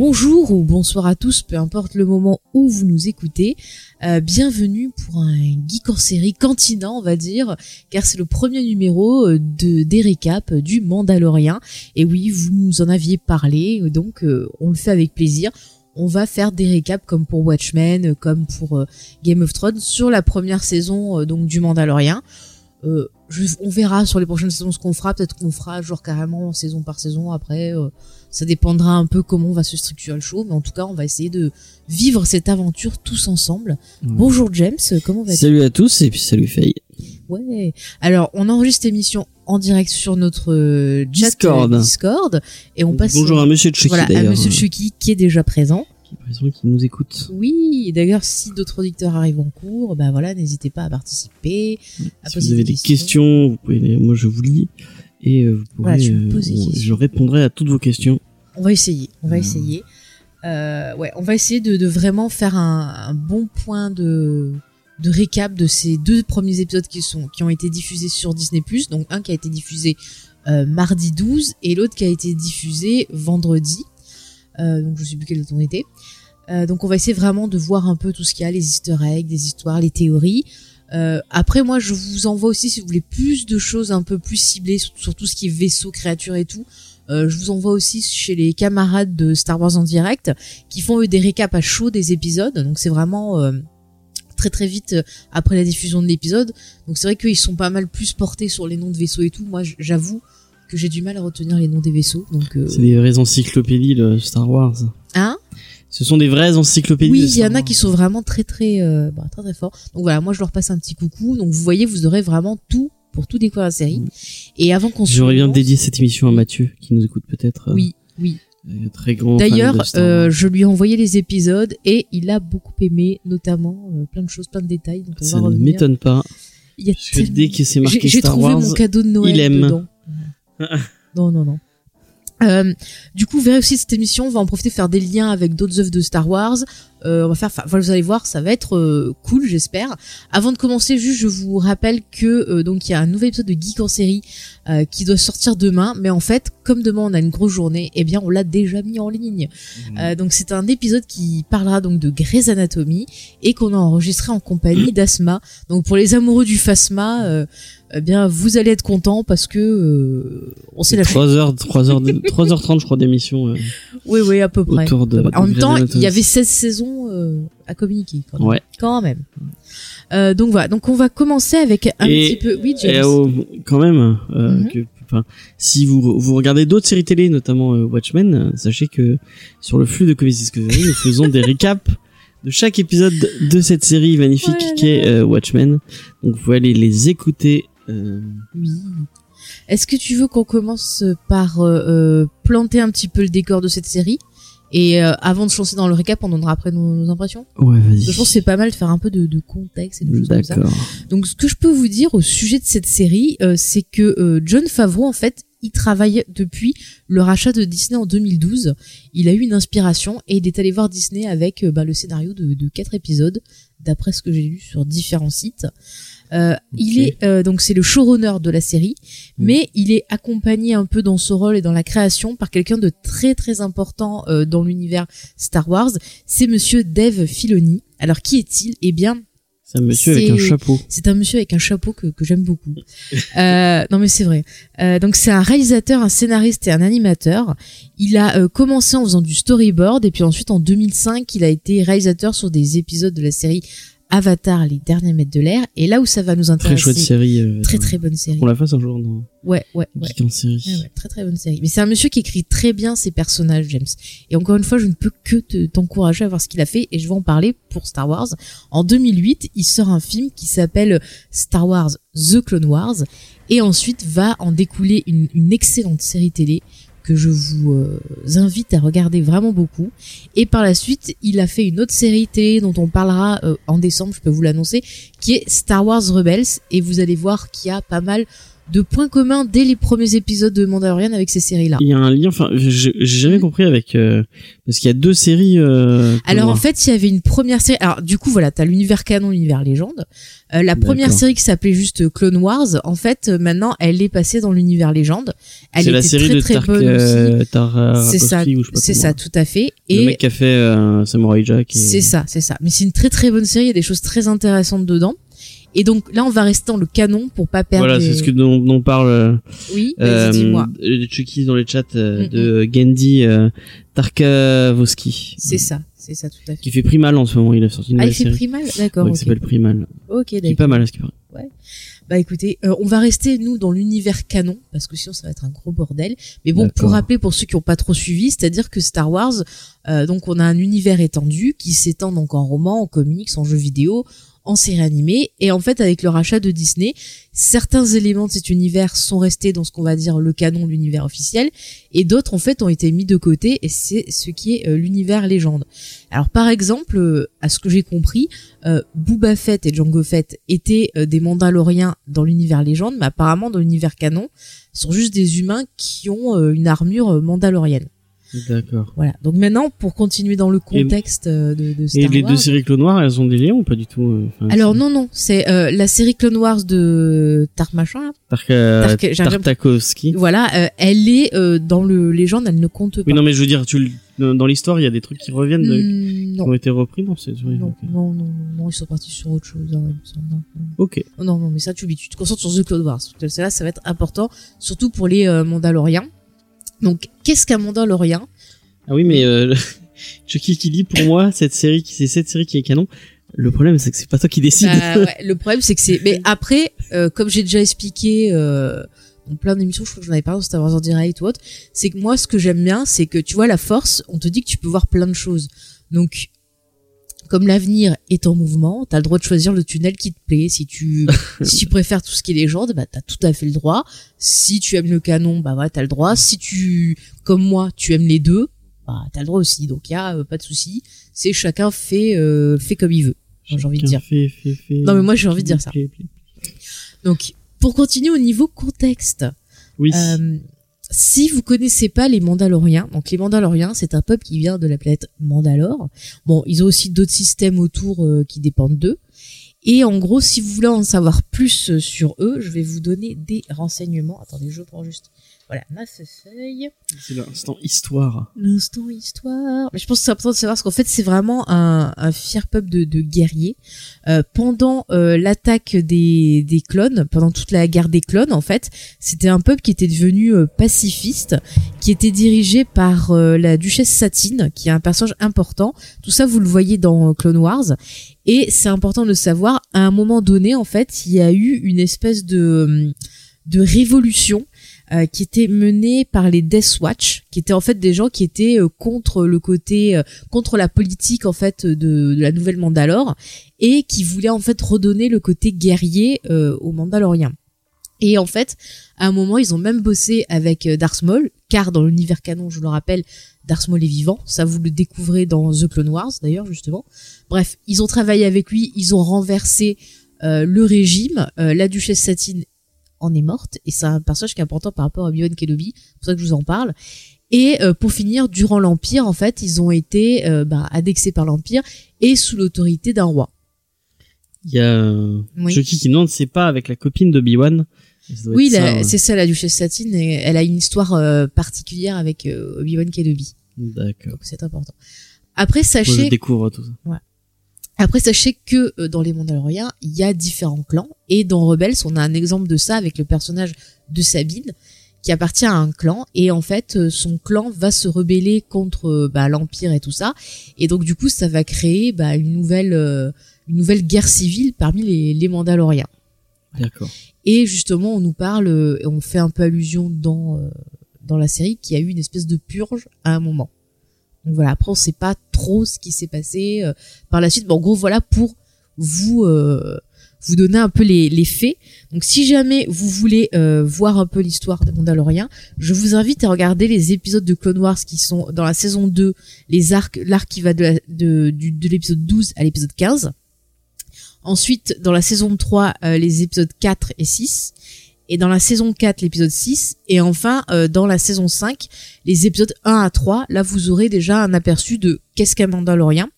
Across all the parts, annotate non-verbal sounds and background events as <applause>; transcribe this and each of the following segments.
Bonjour ou bonsoir à tous, peu importe le moment où vous nous écoutez. Euh, bienvenue pour un geek hors série cantina, on va dire, car c'est le premier numéro euh, de des récaps du Mandalorien. Et oui, vous nous en aviez parlé, donc euh, on le fait avec plaisir. On va faire des récaps comme pour Watchmen, comme pour Game of Thrones sur la première saison donc du Mandalorien. On verra sur les prochaines saisons ce qu'on fera. Peut-être qu'on fera genre carrément saison par saison après ça dépendra un peu comment on va se structurer le show, mais en tout cas, on va essayer de vivre cette aventure tous ensemble. Bonjour James, comment vas-tu? Salut à tous et puis salut Faye. Ouais. Alors, on enregistre l'émission en direct sur notre euh, chat Discord. Discord et on passe Bonjour à monsieur Chucky voilà, à monsieur Chucky qui est déjà présent. Qui est présent qui nous écoute. Oui, et d'ailleurs si d'autres auditeurs arrivent en cours, ben voilà, n'hésitez pas à participer, à si vous avez des questions, vous pouvez moi je vous lis et euh, vous pourrez, Voilà, euh, on- je répondrai à toutes vos questions. On va essayer, on va Hmm. essayer. Euh, ouais, on va essayer de, de vraiment faire un, un bon point de de récap de ces deux premiers épisodes qui sont qui ont été diffusés sur Disney+. Donc un qui a été diffusé euh, mardi 12 et l'autre qui a été diffusé vendredi. Euh, donc je sais plus quel date on était. Euh, donc on va essayer vraiment de voir un peu tout ce qu'il y a, les Easter eggs, des histoires, les théories. Euh, après moi je vous envoie aussi si vous voulez plus de choses un peu plus ciblées sur, tout ce qui est vaisseau, créatures et tout. Je vous envoie aussi chez les camarades de Star Wars en direct qui font eux des récaps à chaud des épisodes. Donc c'est vraiment très très vite après la diffusion de l'épisode. Donc c'est vrai qu'ils sont pas mal plus portés sur les noms de vaisseaux et tout. Moi j'avoue que j'ai du mal à retenir les noms des vaisseaux. Donc euh, C'est des vraies encyclopédies le Star Wars. hein? Ce sont des vraies encyclopédies. Oui, de il y en a qui sont vraiment très très euh, bah, très très forts. Donc voilà, moi je leur passe un petit coucou. Donc vous voyez, vous aurez vraiment tout pour tout découvrir la série. Et avant qu'on se J'aurais bien dédié cette émission à Mathieu qui nous écoute peut-être. euh, Oui, oui. très grand. D'ailleurs, de je lui ai envoyé les épisodes et il a beaucoup aimé, notamment plein de choses, plein de détails. Donc on ça va ne m'étonne pas. Il y a Parce que tellement- dès que c'est marqué Star trouvé Wars, mon cadeau de Noël il aime. dedans. <laughs> non, non, non. Euh, du coup, verrez aussi cette émission, on va en profiter de faire des liens avec d'autres œuvres de Star Wars. Euh, on va faire, enfin, vous allez voir, ça va être euh, cool, j'espère. Avant de commencer, juste, je vous rappelle que euh, donc il y a un nouvel épisode de Geek en série euh, qui doit sortir demain, mais en fait, comme demain on a une grosse journée, eh bien, on l'a déjà mis en ligne. Euh, donc c'est un épisode qui parlera donc de Grey's Anatomy et qu'on a enregistré en compagnie d'Asma. Donc pour les amoureux du Phasma, euh, eh bien vous allez être contents parce que euh, on s'est lâché. 3 heures, 3 heures, 3 heures 30 je crois d'émission euh, <laughs> Oui oui à peu près. de. En même temps, il y avait 16 saisons euh, à communiquer quand même. Ouais. Quand même. Euh, donc voilà, donc on va commencer avec un Et- petit peu. Oui, Et James. oh, quand même, euh, Mhm. que, enfin, si vous vous regardez d'autres séries télé, notamment Watchmen, sachez que sur le flux de Comics Discovery, nous faisons des récaps de chaque épisode de cette série magnifique Oh là qu'est euh, Watchmen. Donc vous pouvez aller les écouter. Euh, Oui. Est-ce que tu veux qu'on commence par euh, euh, planter un petit peu le décor de cette série? Et euh, avant de se lancer dans le récap, on donnera après nos, nos impressions? Ouais, vas-y. Je pense que c'est pas mal de faire un peu de, de contexte et de choses comme ça. D'accord. Donc ce que je peux vous dire au sujet de cette série, euh, c'est que John Favreau en fait, il travaille depuis le rachat de Disney en 2012. Il a eu une inspiration et il est allé voir Disney avec bah, le scénario de, de quatre épisodes, d'après ce que j'ai lu sur différents sites. Euh, Il est euh, donc c'est le showrunner de la série, Mm. mais il est accompagné un peu dans ce rôle et dans la création par quelqu'un de très très important euh, dans l'univers Star Wars. C'est Monsieur Dave Filoni. Alors qui est-il? Eh bien, C'est un monsieur avec un chapeau. c'est un monsieur avec un chapeau que, que j'aime beaucoup. Euh, <laughs> non mais c'est vrai. Euh, donc c'est un réalisateur, un scénariste et un animateur. Il a euh, commencé en faisant du storyboard et puis ensuite en 2005 il a été réalisateur sur des épisodes de la série Avatar, les derniers mètres de l'air. Et là où ça va nous Très intéresser, chouette série. euh, très très bonne série. On la fasse un jour dans Ouais ouais ouais. Geek en série. Ouais, ouais, très très bonne série. Mais c'est un monsieur qui écrit très bien ses personnages, James. Et encore une fois, je ne peux que te- t'encourager à voir ce qu'il a fait et je vais en parler pour Star Wars. En 2008, il sort un film qui s'appelle Star Wars The Clone Wars et ensuite va en découler une, une excellente série télé que je vous euh, invite à regarder vraiment beaucoup. Et par la suite, il a fait une autre série télé dont on parlera euh, en décembre, je peux vous l'annoncer, qui est Star Wars Rebels. Et vous allez voir qu'il y a pas mal de points communs dès les premiers épisodes de Mandalorian avec ces séries-là. Il y a un lien, enfin, j'ai jamais compris avec euh, parce qu'il y a deux séries. Euh, Alors en fait, il y avait une première série. Alors du coup, voilà, t'as l'univers canon, l'univers légende. Euh, la première série qui s'appelait juste Clone Wars, en fait, euh, maintenant, elle est passée dans l'univers légende. Elle c'est la était série très de très Tark, bonne euh, Tar C'est ça, c'est ça, tout à fait. Le Et mec qui a fait euh, Samurai Jack. et- c'est ça, c'est ça. Mais c'est une très très bonne série. Il y a des choses très intéressantes dedans. Et donc là, on va rester dans le canon pour pas perdre. Voilà, les- c'est ce que dont, dont parle euh, Oui, euh, dis-moi. euh, Chucky dans les chats euh, Mm, de Gendy euh, Tarkavoski. C'est ça, c'est ça, tout à fait. Qui fait Primal en ce moment. Il a sorti une Ah, il nouvelle fait série Primal, d'accord. ouais, qui s'appelle Primal. Ok, Qui est d'accord. pas mal à ce qui paraît. Bah écoutez, euh, on va rester nous dans l'univers canon parce que sinon ça va être un gros bordel. Mais bon, D'accord. pour rappeler pour ceux qui n'ont pas trop suivi, c'est-à-dire que Star Wars, euh, donc on a un univers étendu qui s'étend donc en romans, en comics, en jeux vidéo, en séries animées. Et en fait, avec le rachat de Disney, certains éléments de cet univers sont restés dans ce qu'on va dire le canon de l'univers officiel, et d'autres en fait ont été mis de côté. Et c'est ce qui est euh, l'univers légende. Alors par exemple, euh, à ce que j'ai compris, euh, Boba Fett et Jango Fett étaient euh, des Mandaloriens dans l'univers légende, mais apparemment dans l'univers canon, sont juste des humains qui ont une armure mandalorienne. D'accord. Voilà. Donc maintenant, pour continuer dans le contexte euh, de, de Star Et les Wars. deux séries Clone Noir, elles ont des liens ou pas du tout euh, enfin, Alors non non, c'est euh, la série Clone Wars de Tark machin. là. Tark, euh, Tark- Tartakovsky. Voilà, euh, elle est euh, dans le légende, elle ne compte pas. Oui, non, mais je veux dire, tu, le- dans l'histoire, il y a des trucs qui reviennent, de- Hmm, qui ont été repris, C'est oui, Non, non, non, non, ils sont partis sur autre chose. hein, non. Ok. Non, non, mais ça, tu, tu te concentres sur The Clone Wars. Parce que Là, ça va être important, surtout pour les euh, Mandaloriens. Donc, qu'est-ce qu'un Mandalorien Ah oui, mais euh, <laughs> Chucky qui dit pour moi cette série, c'est cette série qui est canon. Le problème, c'est que c'est pas toi qui décide. Bah, ouais, Le problème, c'est que c'est. Mais après, euh, comme j'ai déjà expliqué euh, dans plein d'émissions, je crois que j'en avais parlé dans Star Wars en direct ou autre, c'est que moi, ce que j'aime bien, c'est que tu vois, la force, on te dit que tu peux voir plein de choses. Donc, comme l'avenir est en mouvement, t'as le droit de choisir le tunnel qui te plaît. Si tu, <laughs> si tu préfères tout ce qui est légende, bah t'as tout à fait le droit. Si tu aimes le canon, bah voilà, t'as le droit. Si tu, comme moi, tu aimes les deux, bah t'as le droit aussi. Donc y a euh, pas de souci. C'est chacun fait, euh, fait comme il veut. j'ai envie de dire. Fait, fait, fait. Non, mais moi, j'ai envie de dire ça. Donc, pour continuer au niveau contexte, Oui. euh, si vous connaissez pas les Mandaloriens, donc les Mandaloriens, c'est un peuple qui vient de la planète Mandalore. Bon, ils ont aussi d'autres systèmes autour euh, qui dépendent d'eux. Et en gros, si vous voulez en savoir plus euh, sur eux, je vais vous donner des renseignements. Attendez, je prends juste. Voilà, ma feuille. C'est l'instant histoire. L'instant histoire. Mais je pense que c'est important de savoir parce qu'en fait c'est vraiment un, un fier peuple de, de guerriers. Euh, pendant euh, l'attaque des, des clones, pendant toute la guerre des clones en fait, c'était un peuple qui était devenu euh, pacifiste, qui était dirigé par la duchesse Satine, qui est un personnage important. Tout ça vous le voyez dans Clone Wars. Et c'est important de le savoir. À un moment donné en fait, il y a eu une espèce de de révolution euh, qui était menée par les Death Watch, qui étaient en fait des gens qui étaient euh, contre le côté, euh, contre la politique en fait de, de la nouvelle Mandalore et qui voulaient en fait redonner le côté guerrier euh, aux Mandaloriens. Et en fait, à un moment, ils ont même bossé avec euh, Darth Maul, car dans l'univers canon, je le rappelle, Darth Maul est vivant. Ça, vous le découvrez dans The Clone Wars, d'ailleurs, justement. Bref, ils ont travaillé avec lui, ils ont renversé euh, le régime. Euh, la duchesse Satine en est morte, et c'est un personnage qui est important par rapport à Obi-Wan Kenobi. C'est pour ça que je vous en parle. Et euh, pour finir, durant l'Empire, en fait, ils ont été euh, bah, annexés par l'Empire et sous l'autorité d'un roi. Il y a euh, Oui. Chucky qui demande c'est pas avec la copine de Obi-Wan. Ça doit Oui, ouais. c'est ça, la duchesse Satine, et elle a une histoire euh, particulière avec euh, Obi-Wan Kenobi. D'accord. Donc c'est important. Après, Moi, je sachez, découvre tout ça. Après, sachez que euh, dans les Mandaloriens, il y a différents clans. Et dans Rebels, on a un exemple de ça avec le personnage de Sabine, qui appartient à un clan. Et en fait, euh, son clan va se rebeller contre euh, bah, l'Empire et tout ça. Et donc, du coup, ça va créer bah, une nouvelle, euh, une nouvelle guerre civile parmi les, les Mandaloriens. D'accord. Et justement, on nous parle, et on fait un peu allusion dans dans la série, qu'il y a eu une espèce de purge à un moment. Donc voilà, après on sait pas trop ce qui s'est passé euh, par la suite. Mais en gros, voilà pour vous euh, vous donner un peu les, les faits. Donc si jamais vous voulez euh, voir un peu l'histoire des Mandaloriens, je vous invite à regarder les épisodes de Clone Wars qui sont dans la saison 2, les arcs, l'arc qui va de, la- de, de l'épisode 12 à l'épisode 15. Ensuite, dans la saison 3, euh, les épisodes 4 et 6. Et dans la saison 4, l'épisode 6. Et enfin, euh, dans la saison 5, les épisodes 1 à 3. Là, vous aurez déjà un aperçu de qu'est-ce qu'un Mandalorien.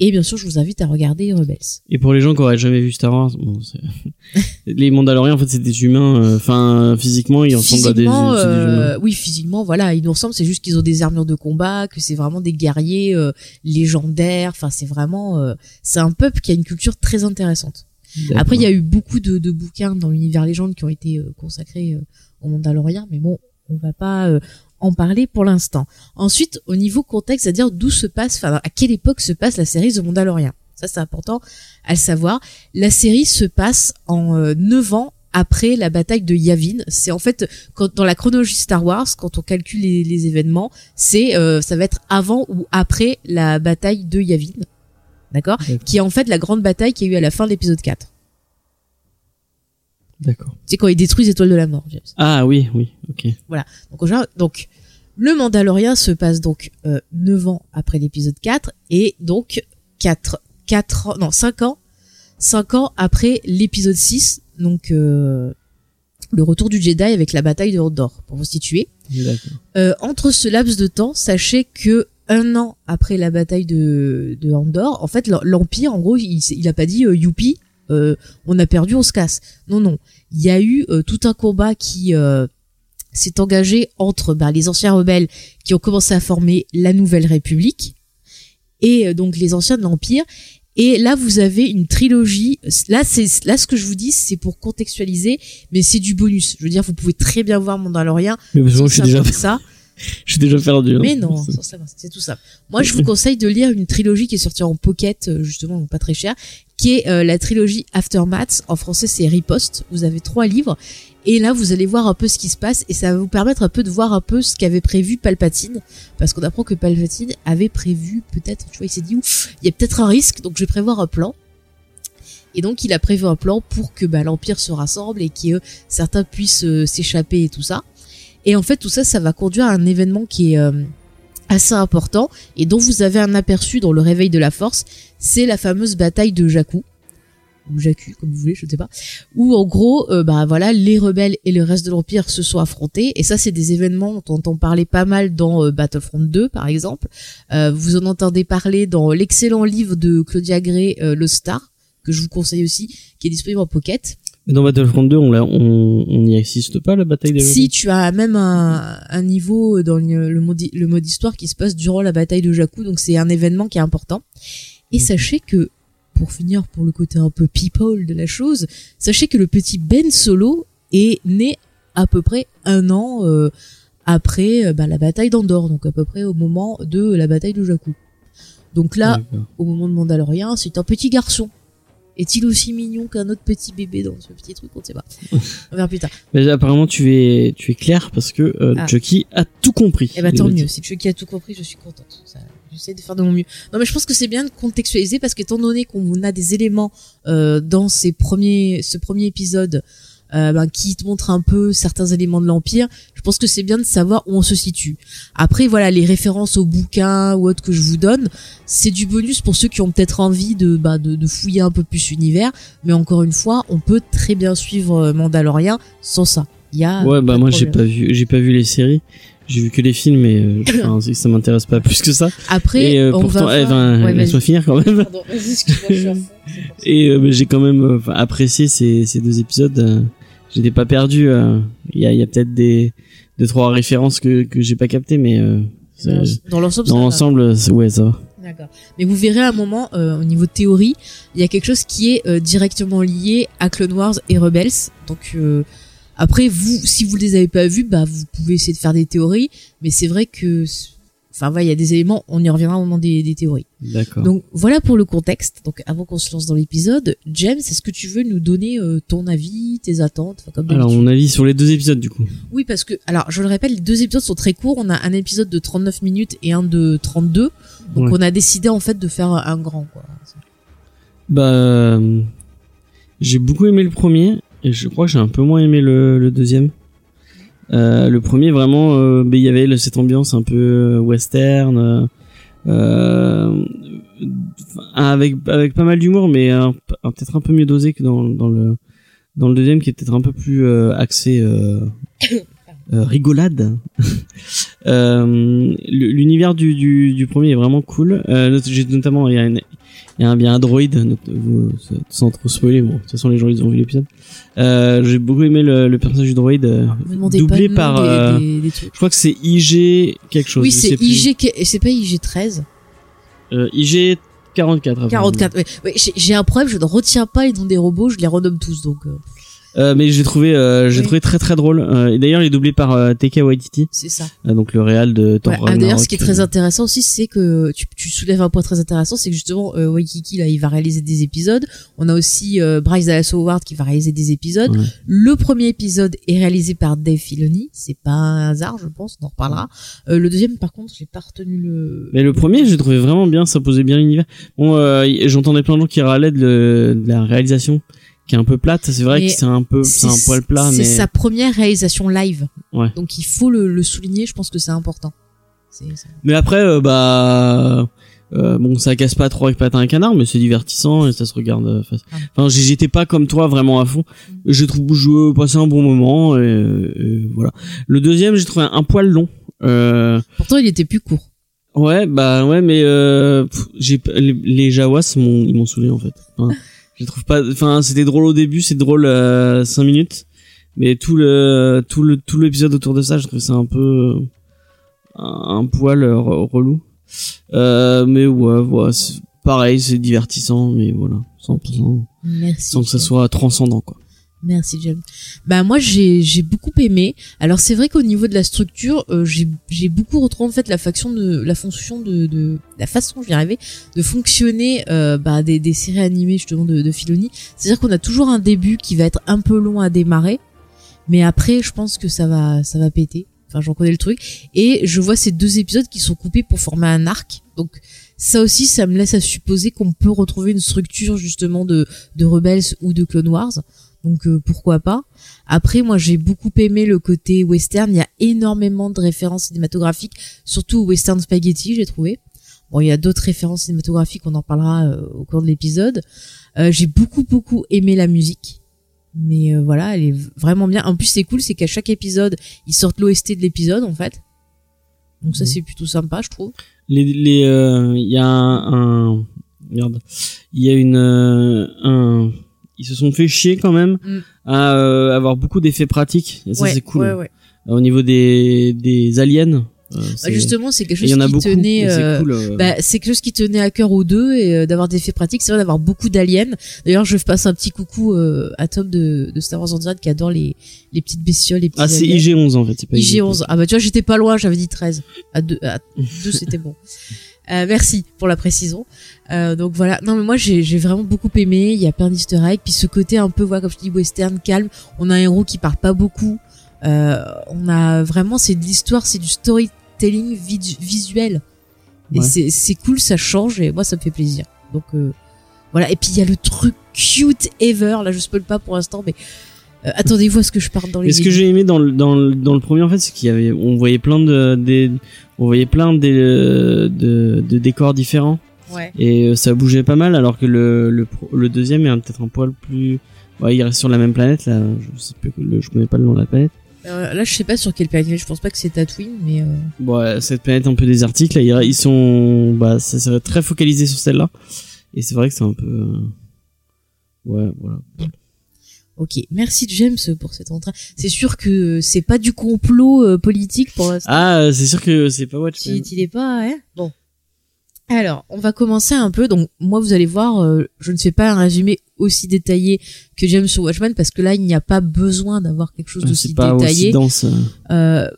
Et bien sûr, je vous invite à regarder Rebels. Et pour les gens qui auraient jamais vu Star Wars, bon, <laughs> les Mandaloriens en fait c'est des humains. euh, Enfin physiquement ils ressemblent à des, c'est des humains. euh, oui, physiquement, voilà, ils nous ressemblent. C'est juste qu'ils ont des armures de combat, que c'est vraiment des guerriers euh, légendaires. Enfin, c'est vraiment, euh, c'est un peuple qui a une culture très intéressante. Après, il y a eu beaucoup de, bouquins dans l'univers légende qui ont été euh, consacrés euh, aux Mandaloriens, mais bon, on va pas euh, en parler pour l'instant. Ensuite, au niveau contexte, c'est-à-dire d'où se passe, enfin, à quelle époque se passe la série The Mandalorian? Ça, c'est important à le savoir. La série se passe en euh, 9 ans après la bataille de Yavin. C'est en fait dans la chronologie Star Wars, quand on calcule les, événements, c'est ça va être avant ou après la bataille de Yavin. D'accord. Qui est en fait la grande bataille qui a eu à la fin de l'épisode 4. D'accord. C'est quand ils détruisent l'étoile de la mort, James. Ah oui oui ok. Donc, général- donc le Mandalorian se passe donc euh, 9 ans après l'épisode 4 et donc 4 4 ans non 5 ans 5 ans après l'épisode 6 donc euh, le retour du Jedi avec la bataille de Endor pour vous situer. D'accord. Euh, entre ce laps de temps, sachez que un an après la bataille de, de Andorre, en fait, l'Em- l'Empire, en gros, il, il a pas dit euh, youpi, euh, on a perdu, on se casse. Non, non. Il y a eu euh, tout un combat qui euh, s'est engagé entre bah, les anciens rebelles qui ont commencé à former la Nouvelle République et euh, donc les anciens de l'Empire. Et là, vous avez une trilogie. Là, c'est là ce que je vous dis, c'est pour contextualiser, mais c'est du bonus. Je veux dire, vous pouvez très bien voir Mandalorian Mais parce que moi je suis déjà <laughs> ça. <laughs> je suis déjà perdu. hein. Mais non, c'est tout ça. Moi, je vous <laughs> conseille de lire une trilogie qui est sortie en pocket, euh, justement, donc pas très cher, qui est euh, la trilogie Aftermath. En français, c'est Riposte. Vous avez trois livres. Et là, vous allez voir un peu ce qui se passe et ça va vous permettre un peu de voir un peu ce qu'avait prévu Palpatine. Parce qu'on apprend que Palpatine avait prévu, peut-être, tu vois, il s'est dit, ouf, il y a peut-être un risque, donc je vais prévoir un plan. Et donc, il a prévu un plan pour que bah, l'Empire se rassemble et que euh, certains puissent euh, s'échapper et tout ça. Et en fait, tout ça, ça va conduire à un événement qui est euh, assez important et dont vous avez un aperçu dans le réveil de la force. C'est la fameuse bataille de Jakku ou Jakku, comme vous voulez, je ne sais pas. Où en gros, euh, bah voilà, les rebelles et le reste de l'empire se sont affrontés. Et ça, c'est des événements dont on entend parler pas mal dans euh, Battlefront 2, par exemple. Euh, vous en entendez parler dans l'excellent livre de Claudia Gray, euh, Le Star, que je vous conseille aussi, qui est disponible en pocket. Mais dans Battlefront 2 on l'a on on n'y assiste pas la bataille des Si tu as même un, un niveau dans le, le mode, le mode histoire qui se passe durant la bataille de Jakku, donc c'est un événement qui est important. Et sachez que, pour finir pour le côté un peu people de la chose, sachez que le petit Ben Solo est né à peu près un an euh, après euh, bah, la bataille d'Andorre, donc à peu près au moment de la bataille de Jakku. Donc là, au moment de Mandalorian, c'est un petit garçon. Est-il aussi mignon qu'un autre petit bébé dans ce petit truc On ne sait pas. <laughs> On verra plus tard. Mais apparemment tu es tu es clair parce que euh, Ah. Chucky a tout compris. Eh ben tant mieux. Si Chucky a tout compris, je suis contente. Ça, J'essaie de faire de mon mieux. Non mais je pense que c'est bien de contextualiser parce qu'étant donné qu'on a des éléments euh, dans ces premiers, ce premier épisode euh, ben, qui te montrent un peu certains éléments de l'empire, pense que c'est bien de savoir où on se situe. Après voilà les références aux bouquins ou autres que je vous donne, c'est du bonus pour ceux qui ont peut-être envie de, bah, de de fouiller un peu plus l'univers. Mais encore une fois, on peut très bien suivre euh, Mandalorian sans ça. Il y a Ouais bah moi j'ai pas vu j'ai pas vu les séries. J'ai vu que les films et euh, <coughs> enfin, ça m'intéresse pas plus que ça. Après, et euh, on pourtant va eh, ben, Ouais, vas-y. laisse-moi finir quand même. Pardon, vas-y, excuse-moi, je suis à fond, c'est pour ça. Et euh, bah, j'ai quand même euh, apprécié ces, ces deux épisodes. J'étais pas perdu. euh, Il y a, il y a peut-être des deux trois références que que j'ai pas captées, mais euh, Dans l'ensemble, dans l'ensemble, ouais, ça va. D'accord. Mais vous verrez à un moment, euh, au niveau théorie, il y a quelque chose qui est euh, directement lié à Clone Wars et Rebels. Donc euh, après, vous, si vous les avez pas vus, bah vous pouvez essayer de faire des théories. Mais c'est vrai que, enfin, voilà, il y a des éléments. On y reviendra au moment des, des théories. D'accord. Donc voilà pour le contexte. Donc avant qu'on se lance dans l'épisode, James, est-ce que tu veux nous donner euh, ton avis, tes attentes, comme Alors, mon avis sur les deux épisodes, du coup. Oui, parce que, alors, je le répète, les deux épisodes sont très courts. On a un épisode de 39 minutes et un de 32. Donc, Ouais. on a décidé, en fait, de faire un grand, quoi. Bah, J'ai beaucoup aimé le premier et je crois que j'ai un peu moins aimé le, le deuxième. Euh, le premier vraiment, euh, ben, il y avait cette ambiance un peu euh, western, euh, avec avec pas mal d'humour, mais peut-être un peu mieux dosé que dans dans le dans le deuxième qui est peut-être un peu plus euh, axé euh, <coughs> rigolade. <laughs> L'univers du, du, du premier est vraiment cool. J'ai notamment il y a une il y a un droïde sans trop spoiler bon de toute façon les gens ils ont vu l'épisode euh, j'ai beaucoup aimé le, le personnage du droïde euh, demandez doublé par des, euh, des- des trucs. je crois que c'est IG quelque chose Oui, c'est. IG, et c'est pas IG 13. Euh, IG 44 apparemment. 44. Ouais, ouais, j'ai- j'ai un problème, je ne retiens pas les noms des robots, je les renomme tous, donc euh, mais j'ai trouvé euh, j'ai Oui. trouvé très très drôle Euh, et d'ailleurs il est doublé par euh, Taika Waititi c'est ça. euh, donc le réal de Thor Ouais, ah. D'ailleurs, ce qui est très intéressant aussi, c'est que tu, tu soulèves un point très intéressant, c'est que justement, euh, Waikiki, là, il va réaliser des épisodes. On a aussi euh, Bryce Dallas Howard qui va réaliser des épisodes. Ouais. Le premier épisode est réalisé par Dave Filoni. C'est pas un hasard, je pense, on en reparlera. Euh, le deuxième, par contre, j'ai pas retenu le... Mais le premier, j'ai trouvé vraiment bien, ça posait bien l'univers. Bon, euh, j'entendais plein de gens qui râlaient de, le- de la réalisation, qui est un peu plate. C'est vrai que c'est un peu, c'est un poil plat, C'est mais sa première réalisation live. Ouais. Donc il faut le, le souligner, je pense que c'est important. C'est c'est- mais après, euh, bah, euh, bon, ça casse pas trop avec patin un canard, mais c'est divertissant et ça se regarde. euh, face- Ah. Enfin, j'étais pas comme toi vraiment à fond. J'ai trouvé, je passais un bon moment et, et voilà. Le deuxième, j'ai trouvé un, un poil long. Euh, Pourtant, il était plus court. Ouais, bah ouais, mais euh, j'ai les, les Jawas m'ont ils m'ont saoulé en fait. Enfin, je trouve pas. Enfin, c'était drôle au début, c'est drôle euh, cinq minutes, mais tout le tout le tout l'épisode autour de ça, je trouve ça un peu euh, un, un poil euh, re- relou. Euh, mais ouais, voilà, c'est pareil, c'est divertissant, mais voilà, sans, sans, Merci. sans que ça soit transcendant quoi. Merci James. Bah moi j'ai beaucoup aimé. Alors c'est vrai qu'au niveau de la structure, euh, j'ai beaucoup retrouvé en fait la faction de la fonction de, la façon, je vais arriver, de fonctionner euh, bah, des, des séries animées justement de, de Filoni. C'est-à-dire qu'on a toujours un début qui va être un peu long à démarrer, mais après je pense que ça va ça va péter. Enfin j'en connais le truc. Et je vois ces deux épisodes qui sont coupés pour former un arc. Donc ça aussi ça me laisse à supposer qu'on peut retrouver une structure justement de de Rebels ou de Clone Wars. Donc euh, pourquoi pas. Après, moi j'ai beaucoup aimé le côté western. Il y a énormément de références cinématographiques, surtout western spaghetti, j'ai trouvé. Bon, il y a d'autres références cinématographiques, on en parlera euh, au cours de l'épisode. Euh, j'ai beaucoup beaucoup aimé la musique. Mais euh, voilà, elle est vraiment bien. En plus, c'est cool, c'est qu'à chaque épisode, ils sortent l'OST de l'épisode en fait. Donc ça Mhm. c'est plutôt sympa, je trouve. les les euh, il y a un, un- merde il y a une euh, un ils se sont fait chier quand même Mm. à euh, avoir beaucoup d'effets pratiques et ça ouais, c'est cool ouais, ouais. au niveau des des aliens euh, Bah, justement, c'est quelque chose qui beaucoup tenait. c'est euh, cool euh, Bah, c'est quelque chose qui tenait à cœur aux deux et euh, d'avoir des faits pratiques, c'est vrai d'avoir beaucoup d'aliens. D'ailleurs, je passe un petit coucou euh, à Tom de, de Star Wars en direct qui adore les, les petites bestioles, les petits ah c'est aliens. IG11 en fait c'est pas IG11. Ah bah tu vois, j'étais pas loin, j'avais dit 13. À 2, à deux, c'était bon. <laughs> Euh, merci pour la précision. Euh, donc voilà. Non mais moi j'ai j'ai vraiment beaucoup aimé. Il y a plein d'easter eggs. Puis ce côté un peu, voilà, comme je dis, western, calme. On a un héros qui parle pas beaucoup. Euh, on a vraiment, c'est de l'histoire, c'est du storytelling vid- visuel. Et Ouais. c'est c'est cool, ça change et moi ça me fait plaisir. Donc euh, voilà. Et puis il y a le truc cute ever. Là je spoil pas pour l'instant, mais attendez-vous à ce que je parte dans les. Mais ce que j'ai aimé dans le, dans le, dans le premier en fait c'est qu'il y avait on voyait plein de des on voyait plein de, de, de décors différents Ouais. et euh, ça bougeait pas mal alors que le le, le deuxième est peut-être un poil plus ouais, il reste sur la même planète là je sais plus le, je connais pas le nom de la planète Euh, là, je sais pas sur quelle planète. Je pense pas que c'est Tatooine, mais euh, bon cette planète un peu désertique là ils, ils sont bah ça serait très focalisé sur celle-là et c'est vrai que c'est un peu euh, ouais voilà ok. Merci James pour cet entrain. C'est sûr que c'est pas du complot euh, politique pour l'instant. ah euh, c'est sûr que c'est pas Watchmen il est pas, hein Bon. Alors, on va commencer un peu. Donc, moi, vous allez voir, euh, je ne fais pas un résumé aussi détaillé que James sur Watchmen parce que là, il n'y a pas besoin d'avoir quelque chose Ah, d'aussi c'est pas aussi détaillé. dense euh.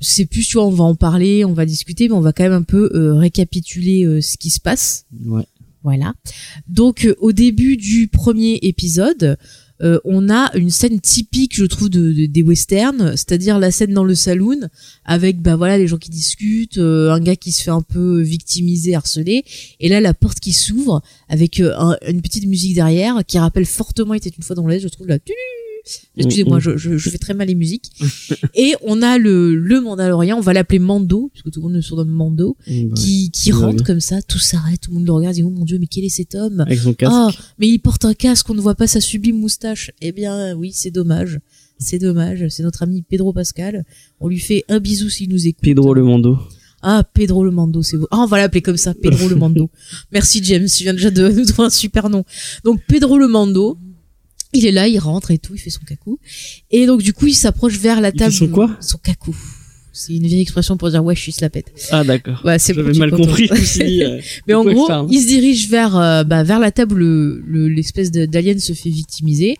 C'est plus, tu vois, on va en parler, on va discuter, mais on va quand même un peu récapituler ce qui se passe. ouais Voilà. Donc au début du premier épisode, euh, on a une scène typique, je trouve, de, de- des westerns, c'est-à-dire la scène dans le saloon avec bah voilà les gens qui discutent, euh, un gars qui se fait un peu victimiser, harceler, et là la porte qui s'ouvre avec euh, un- une petite musique derrière qui rappelle fortement était une fois dans l'Est, je trouve la Excusez-moi, Mm, je, je, je fais très mal les musiques. <laughs> et on a le, le Mandalorien, on va l'appeler Mando, puisque tout le monde le surnomme Mando, Bah, qui, qui Ouais. rentre comme ça, tout s'arrête, tout le monde le regarde, dit oh mon dieu, mais quel est cet homme? Avec son casque. Oh, mais il porte un casque, on ne voit pas sa sublime moustache. Eh bien, oui, c'est dommage. C'est dommage. C'est notre ami Pedro Pascal. On lui fait un bisou s'il nous écoute. Pedro le Mando. Ah, Pedro le Mando, c'est beau. Ah, on va l'appeler comme ça, Pedro le Mando. <laughs> Merci James, tu viens déjà de <laughs> nous trouver un super nom. Donc Pedro le Mando, il est là, il rentre et tout, il fait son cacou. Et donc du coup, il s'approche vers la Il table. fait son quoi? Son cacou. C'est une vieille expression pour dire ouais, je suis la pète. Ah d'accord. Ouais, c'est J'avais mal compris. dit, euh, <laughs> Mais en gros, il parle il se dirige vers euh, bah, vers la table où le- le- l'espèce d'alien se fait victimiser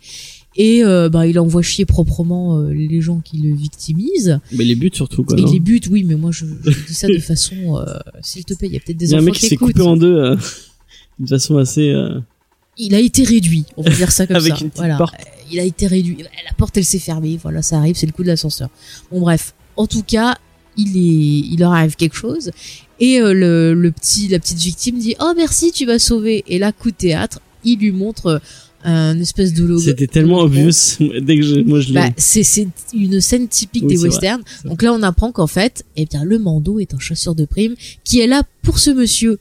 et euh, bah il envoie chier proprement euh, les gens qui le victimisent Mais les buts surtout quoi. il les bute oui mais moi je, je <laughs> dis ça de façon euh, s'il te plaît il y a peut-être Il des y a un enfants mec qui qui s'est écoutent coupé en deux euh, <laughs> d'une façon assez. Il a été réduit on va dire ça comme <laughs> Avec ça une voilà porte. Il a été réduit la porte elle s'est fermée voilà ça arrive c'est le coup de l'ascenseur bon bref en tout cas il est il leur arrive quelque chose et euh, le, le petit la petite victime dit oh merci tu m'as sauvé et là coup de théâtre il lui montre euh, un espèce de logo C'était tellement obvious dès que je, moi je l'ai. bah, c'est c'est une scène typique Oui, des vrai, westerns. Donc là, on apprend qu'en fait, eh bien, le Mando est un chasseur de primes qui est là pour ce monsieur.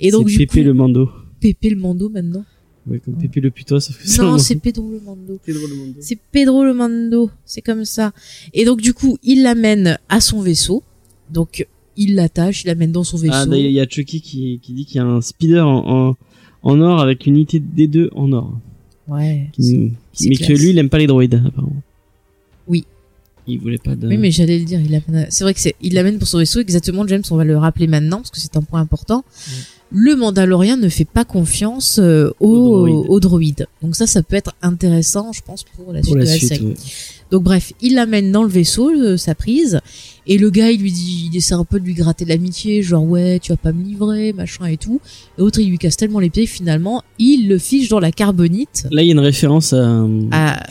Et donc, du Pépé coup, le Mando. Pépé le Mando maintenant. Ouais, comme Pépé le putois, sauf que c'est Non, c'est. Pedro le Mando. Pedro le Mando. C'est Pedro le Mando. C'est comme ça. Et donc, du coup, il l'amène à son vaisseau. Donc, il l'attache, il l'amène dans son vaisseau. Ah, d'ailleurs, il y a Chucky qui, qui dit qu'il y a un speeder en, en, en or avec une unité D2 en or. ouais. Qui- mais classe. que lui, il aime pas les droïdes, apparemment. Oui. Il voulait pas de. Oui, mais j'allais le dire. Il l'amène. C'est vrai que c'est. Il l'amène pour son vaisseau. Exactement, James. On va le rappeler maintenant parce que c'est un point important. Le Mandalorien ne fait pas confiance euh, aux, Aux droïdes. aux droïdes. Donc ça, ça peut être intéressant, je pense, pour la suite pour la de la suite. série. ouais. Donc bref, il l'amène dans le vaisseau, euh, sa prise, et le gars, il lui dit, il essaie un peu de lui gratter de l'amitié, genre ouais, tu vas pas me livrer, machin et tout. Et l'autre, il lui casse tellement les pieds, que finalement, il le fiche dans la carbonite. Là, il y a une référence à, À, à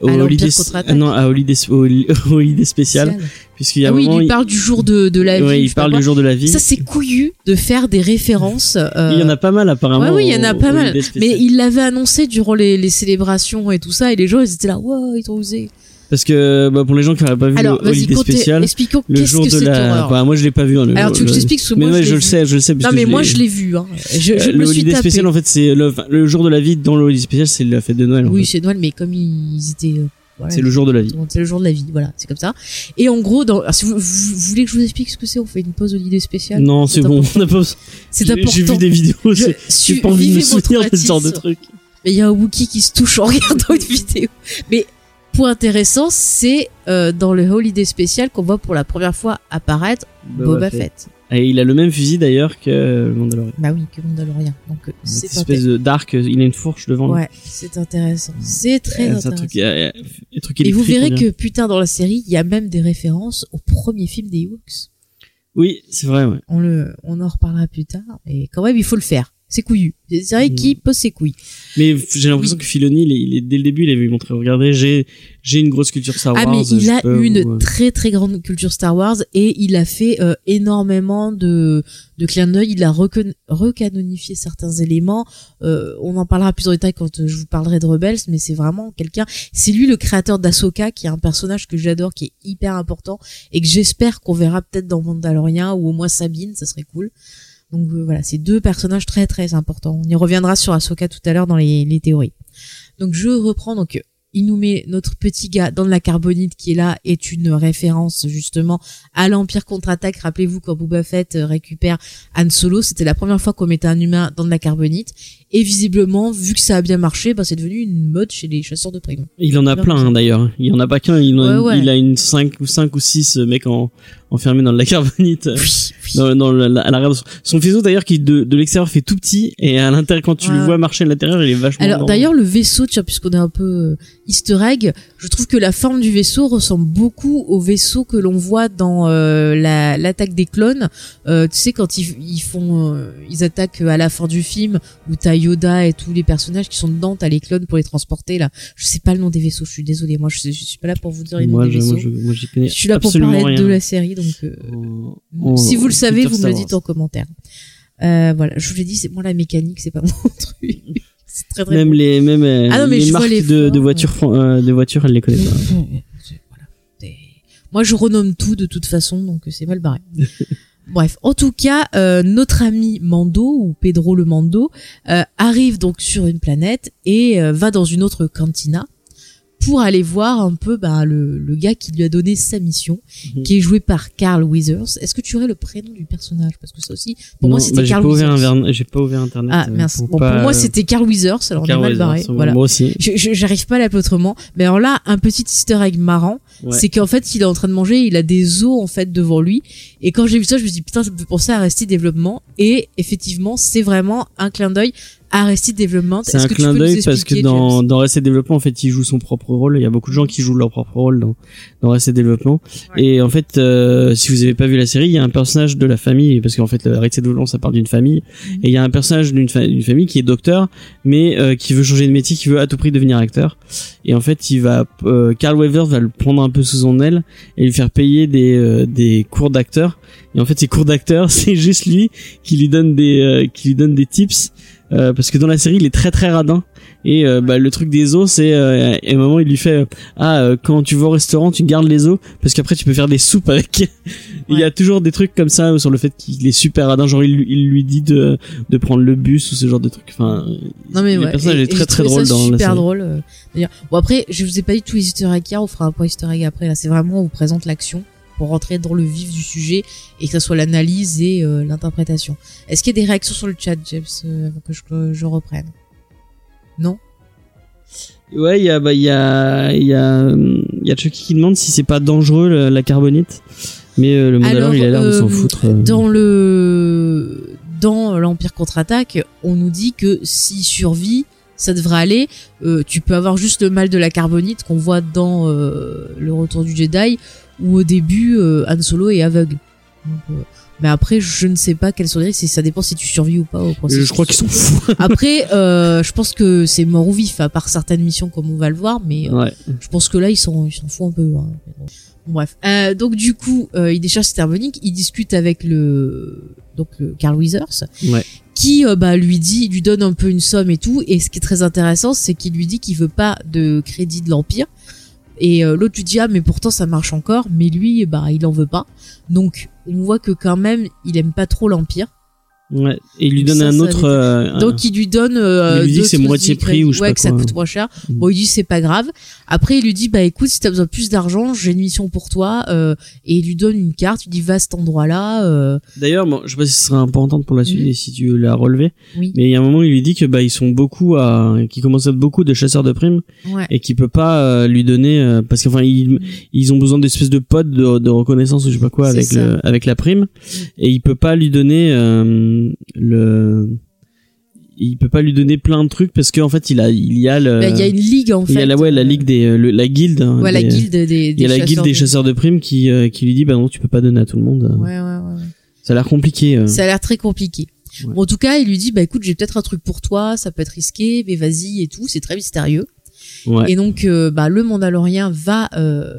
l'Empire Holiday, non, à Holiday <laughs> spécial, puisqu'il y a Ah un oui, il lui parle du jour de, de la vie. je il parle du jour de la vie. Ça, c'est couillu de faire des références. euh, Il y en a pas mal apparemment. Ouais, oui, il y en a au- pas mal. Mais il l'avait annoncé durant les, les célébrations et tout ça, et les gens ils étaient là, wow, ils ont osé. Parce que bah, pour les gens qui n'auraient pas vu Alors, le Holiday spécial, expliquons le qu'est-ce jour que de c'est la. Bah, moi, je l'ai pas vu. hein, le- Alors, tu veux que je le- que Mais moi, ouais, je le sais, je le sais. Non, mais moi je l'ai vu. Hein. Je, je le me Holiday spécial, en fait, c'est le, le jour de la vie dans le Holiday spécial, c'est la fête de Noël. Oui, c'est Noël, mais comme ils étaient. Voilà, c'est le jour de la vie. C'est le jour de la vie, voilà, c'est comme ça. Et en gros, dans, alors, si vous, voulez que je vous explique ce que c'est, on fait une pause Holiday spéciale. Non, c'est bon. On a pas... C'est important. J'ai vu des vidéos. J'ai pas envie de me de ce genre de truc. Mais il y a un Wookie qui se touche en <laughs> regardant une vidéo. Mais point intéressant, c'est euh, dans le Holiday spécial qu'on voit pour la première fois apparaître Boba, Fett. Et il a le même fusil d'ailleurs que le Mandalorian. Bah oui, que Mandalorian. Donc euh, c'est espèce de dark, il a une fourche devant. Ouais, c'est intéressant. C'est très Euh, c'est intéressant. un truc, y a- y a- un truc Et vous verrez que plus tard dans la série, il y a même des références au premier film des Ewoks. Oui, c'est vrai, ouais. On le, on en reparlera plus tard. Et quand même, il faut le faire. C'est couillu. C'est vrai Mm. qui pose ses couilles. Mais j'ai l'impression que Filoni, il est, il est- dès le début, il avait montré, regardez, j'ai, j'ai une grosse culture Star Wars. Ah mais il a peux une très très grande culture Star Wars et il a fait euh, énormément de de clins d'œil. Il a recanonifié certains éléments. Euh, on en parlera plus en détail quand euh, je vous parlerai de Rebels, mais c'est vraiment quelqu'un. C'est lui le créateur d'Ahsoka, qui est un personnage que j'adore, qui est hyper important et que j'espère qu'on verra peut-être dans Mandalorian ou au moins Sabine, ça serait cool. Donc euh, voilà, c'est deux personnages très très importants. On y reviendra sur Ahsoka tout à l'heure dans les, les théories. Donc je reprends donc il nous met notre petit gars dans de la carbonite qui est là est une référence justement à l'Empire contre-attaque. Rappelez-vous quand Boba Fett euh, récupère Han Solo, c'était la première fois qu'on mettait un humain dans de la carbonite et visiblement vu que ça a bien marché, bah, c'est devenu une mode chez les chasseurs de primes. Il en a plein, hein, d'ailleurs. Il en a pas qu'un, il, a- Ouais, ouais. il a une 5 ou 5 ou 6 mecs en, enfermé dans de la carbonite. euh, Oui, oui. Dans, dans la, son, faisceau d'ailleurs qui de, de l'extérieur fait tout petit et à l'intérieur quand tu le vois marcher à l'intérieur il est vachement Alors d'ailleurs le vaisseau, tiens, puisqu'on est un peu euh, Easter egg, je trouve que la forme du vaisseau ressemble beaucoup au vaisseau que l'on voit dans euh, la l'attaque des clones. Euh, tu sais quand ils, ils font, euh, ils attaquent à la fin du film où t'as Yoda et tous les personnages qui sont dedans, t'as les clones pour les transporter là. Je sais pas le nom des vaisseaux, je suis désolée, moi je, je suis pas là pour vous dire les noms moi, des je, vaisseaux. moi, je, moi, connais Je suis là pour parler rien. de la série, donc euh, en- si vous le savez, vous me le dites en commentaire. Euh, voilà, je vous l'ai dit, c'est moi la mécanique, c'est pas mon <laughs> truc. c'est très très Même les même euh, Ah non, mais les je vois marques les de, de voitures euh, de voitures elle les connaît pas. Voilà. C'est- Moi, je renomme tout de toute façon, donc c'est mal barré. <laughs> Bref, en tout cas, euh, notre ami Mando ou Pedro le Mando euh, arrive donc sur une planète et euh, va dans une autre cantina pour aller voir un peu bah, le, le gars qui lui a donné sa mission, Mhm. qui est joué par Carl Weathers. Est-ce que tu aurais le prénom du personnage? Parce que ça aussi, pour moi, c'était bah, Carl Weathers. j'ai pas ouvert internet. Ah euh, merci. Bon, pas- pour moi, c'était Carl Weathers, alors on est Carl mal Weathers, barré. moi Voilà. aussi. Je- je- J'arrive pas à l'appeler autrement. Mais alors là, un petit easter egg marrant, Ouais. c'est qu'en fait, il est en train de manger, il a des os en fait devant lui. Et quand j'ai vu ça, je me suis dit putain, ça me fait penser à Arrested Development. Et effectivement, c'est vraiment un clin d'œil Arrested Development. C'est Est-ce un que clin d'œil parce que dans, dans Reset Développement, en fait, il joue son propre rôle. Il y a beaucoup de gens qui jouent leur propre rôle dans, dans Développement. Ouais. Et en fait, euh, si vous avez pas vu la série, il y a un personnage de la famille, parce qu'en fait, le Reset Développement, ça parle d'une famille. Mhm. Et il y a un personnage d'une fa- d'une famille qui est docteur, mais euh, qui veut changer de métier, qui veut à tout prix devenir acteur. Et en fait, il va, euh, Carl Weathers va le prendre un peu sous son aile et lui faire payer des, euh, des cours d'acteur. Et en fait, ces cours d'acteur, <laughs> c'est juste lui qui lui donne des, euh, qui lui donne des tips. Euh, parce que dans la série il est très très radin et euh, bah, le truc des os c'est euh, un moment il lui fait euh, ah euh, quand tu vas au restaurant tu gardes les os parce qu'après tu peux faire des soupes avec Et <laughs> il y a toujours des trucs comme ça sur le fait qu'il est super radin genre il, lui- il lui dit de, de prendre le bus ou ce genre de trucs enfin Non mais le ouais. personnage Et- est et très très drôle ça dans la super série drôle. d'ailleurs. Bon après, je vous ai pas dit les Easter eggs hier, on fera un point Easter egg après. Là, c'est vraiment on vous présente l'action pour rentrer dans le vif du sujet et que ça soit l'analyse et euh, l'interprétation. Est-ce qu'il y a des réactions sur le chat, James, euh, avant que je, que je reprenne? Non? Ouais il y a bah il y a il y a il y a Chucky qui demande si c'est pas dangereux la carbonite mais euh, le Alors, il a l'air de s'en foutre. Dans le dans l'Empire contre-attaque, on nous dit que s'il survit, ça devrait aller. Euh, tu peux avoir juste le mal de la carbonite qu'on voit dans euh, le Retour du Jedi, où au début euh, Han Solo est aveugle. Donc, euh, mais après, je ne sais pas quels sont les risques. Ça dépend si tu survis ou pas au processus. je crois qu'ils sont fous <laughs> Après, euh, je pense que c'est mort ou vif, à part certaines missions comme on va le voir, mais euh, je pense que là, ils s'en ils s'en foutent un peu. hein. Bref. Euh, donc du coup, euh, il décharge cette harmonique, il discute avec le donc le Carl Weathers, ouais qui euh, bah lui dit, lui donne un peu une somme et tout. Et ce qui est très intéressant, c'est qu'il lui dit qu'il veut pas de crédit de l'empire. Et euh, l'autre lui dit ah mais pourtant ça marche encore, mais lui bah il en veut pas. Donc on voit que quand même il aime pas trop l'empire. Ouais et il lui donne ça, un ça autre euh, Donc il lui donne euh, Il lui dit c'est moitié prix ou je sais ouais, pas que ça quoi. coûte moins cher. Mm. Bon, il dit c'est pas grave. Après il lui dit bah écoute si t'as besoin de plus d'argent, j'ai une mission pour toi euh, et il lui donne une carte, il dit va à cet endroit-là. Euh, D'ailleurs, bon, je sais pas si ce serait important pour la suite Mhm. et si tu l'as relevé, oui. mais il y a un moment il lui dit que bah ils sont beaucoup à, qui commencent à être beaucoup de chasseurs de primes Ouais. et qu'il peut pas euh, lui donner euh, parce qu'enfin ils, ils ont besoin d'espèces de potes de, de reconnaissance ou je sais pas quoi avec ça. le, avec la prime et il peut pas lui donner euh, le il peut pas lui donner plein de trucs parce qu'en fait il a il y a le Bah, il y a une ligue en fait. il y a la ouais la ligue des euh, le- la guilde hein, Ouais, la des- guilde des, des il y a la guilde des de- chasseurs de primes qui euh, qui lui dit bah non tu peux pas donner à tout le monde Ouais, ouais, ouais. ça a l'air compliqué euh. Ça a l'air très compliqué. Ouais. Bon, en tout cas, il lui dit bah écoute, j'ai peut-être un truc pour toi, ça peut être risqué, mais vas-y et tout, c'est très mystérieux. ouais Et donc, euh, bah, le Mandalorien va euh,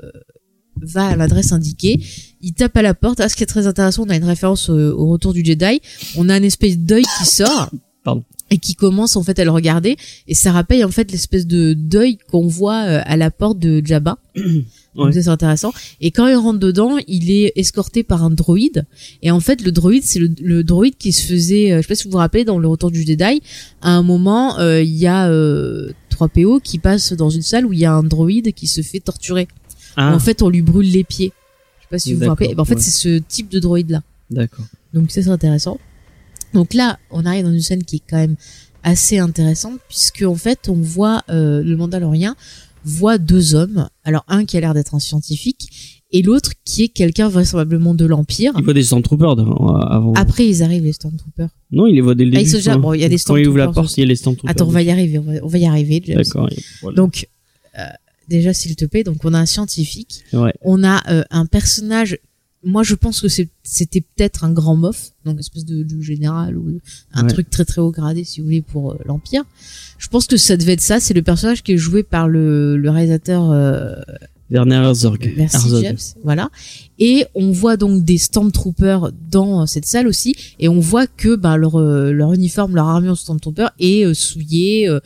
va à l'adresse indiquée. Il tape à la porte. Ah, ce qui est très intéressant, on a une référence euh, au retour du Jedi. On a un espèce d'œil qui sort. <coughs> Pardon. Et qui commence en fait à le regarder et ça rappelle en fait l'espèce de deuil qu'on voit euh, à la porte de Jabba. <coughs> Donc Ouais. c'est intéressant. Et quand il rentre dedans, il est escorté par un droïde. Et en fait, le droïde, c'est le, le droïde qui se faisait, euh, je sais pas si vous vous rappelez, dans le Retour du Jedi, à un moment, euh, il y a euh, 3PO qui passe dans une salle où il y a un droïde qui se fait torturer. Ah En fait, on lui brûle les pieds. Je sais pas si vous vous rappelez. Ben, en fait, ouais. c'est ce type de droïde là. d'accord Donc ça c'est intéressant. Donc là, on arrive dans une scène qui est quand même assez intéressante puisque en fait, on voit euh, le Mandalorien voit deux hommes. Alors un qui a l'air d'être un scientifique et l'autre qui est quelqu'un vraisemblablement de l'Empire. Il voit des Stormtroopers devant- avant. Après, ils arrivent, les Stormtroopers. Non, il les voit dès le Ah, début. sont déjà- bon, il y a des Quand il ouvre la Stormtroopers porte, il y a les Stormtroopers. Attends, on va y arriver, on va, on va y arriver. D'accord. Donc, euh, déjà, s'il te plaît, donc on a un scientifique, Ouais. on a euh, un personnage. Moi, je pense que c'était peut-être un grand mof, donc une espèce de, de général ou un Ouais. truc très très haut gradé, si vous voulez, pour euh, l'Empire. Je pense que ça devait être ça. C'est le personnage qui est joué par le, le réalisateur euh, Werner Herzog. Merci Herzog. James. Voilà. Et on voit donc des Stormtroopers dans euh, cette salle aussi, et on voit que bah, leur euh, leur uniforme, leur armure Stormtrooper est euh, souillée, euh,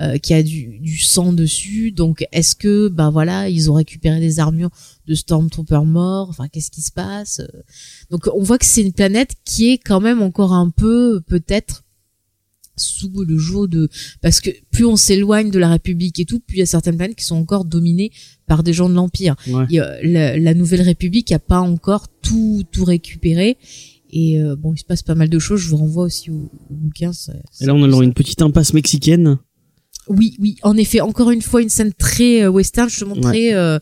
euh, qui a du, du sang dessus. Donc est-ce que bah voilà, ils ont récupéré des armures de Stormtroopers morts? Enfin, qu'est-ce qui se passe? Donc on voit que c'est une planète qui est quand même encore un peu peut-être sous le joug de parce que plus on s'éloigne de la République et tout, plus il y a certaines planètes qui sont encore dominées par des gens de l'Empire. Ouais. La, la Nouvelle République a pas encore tout tout récupéré et euh, bon il se passe pas mal de choses. Je vous renvoie aussi au, au bouquin. ça- Et là, on a une petite impasse mexicaine. Oui oui en effet encore une fois une scène très euh, western justement très euh,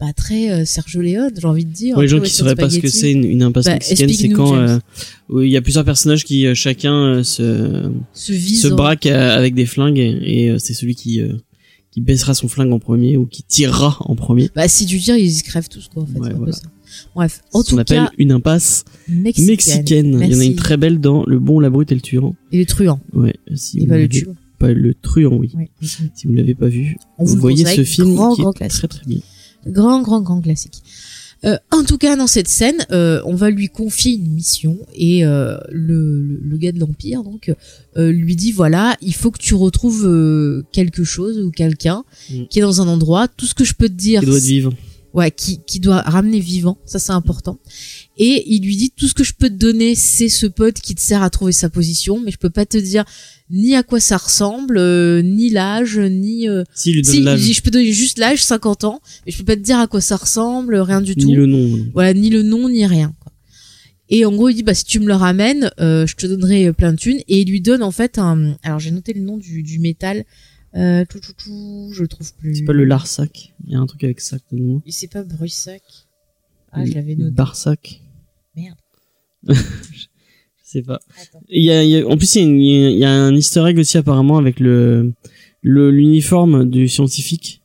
bah, très euh, Sergio Leone j'ai envie de dire. Pour les gens qui sauraient pas ce que c'est une, une impasse Bah, mexicaine, c'est quand euh, où il y a plusieurs personnages qui euh, chacun euh, se se vise se braque euh, avec des flingues et, et, euh, c'est celui qui euh, qui baissera son flingue en premier ou qui tirera en premier. Bah si tu tires ils y crèvent tous quoi en fait. Ouais, voilà. ça. Bref en Ce qu'on tout appelle cas une impasse mexicaine. mexicaine. Il y en a une très belle dans Le Bon, la Brute et le Tueur. Et le truand. Ouais, si Et pas le tueur. pas le truand, oui. Oui. Si vous l'avez pas vu, On vous voyez ce film Grand, qui grand est classique. très très bien. Grand, grand, grand classique. Euh, en tout cas, dans cette scène, euh, on va lui confier une mission et euh, le, le, le gars de l'Empire donc euh, lui dit voilà, il faut que tu retrouves euh, quelque chose ou quelqu'un Mm. qui est dans un endroit. Tout ce que je peux te dire, Qui doit être vivant. Ouais, qui, qui doit ramener vivant, ça c'est important. Et il lui dit tout ce que je peux te donner, c'est ce pote qui te sert à trouver sa position, mais je peux pas te dire ni à quoi ça ressemble, euh, ni l'âge, ni euh, Si, il lui donne si, il dit, je peux donner juste l'âge, 50 ans, mais je peux pas te dire à quoi ça ressemble, rien du tout. ni le nom. Voilà, ni le nom, ni rien. Quoi. Et en gros, il dit, bah, si tu me le ramènes, euh, je te donnerai euh, plein de thunes. Et il lui donne, en fait, un... Alors, j'ai noté le nom du, du métal. Euh, tout, tout, tout, je le trouve plus. C'est pas le Larsac. Il y a un truc avec sac dedans. Et C'est pas Brussac. Ah, je l'avais noté. Barsac. Merde. <laughs> Je sais pas. Il y a, il y a- en plus, il y, a une- il y a un easter egg aussi apparemment avec le le l'uniforme du scientifique.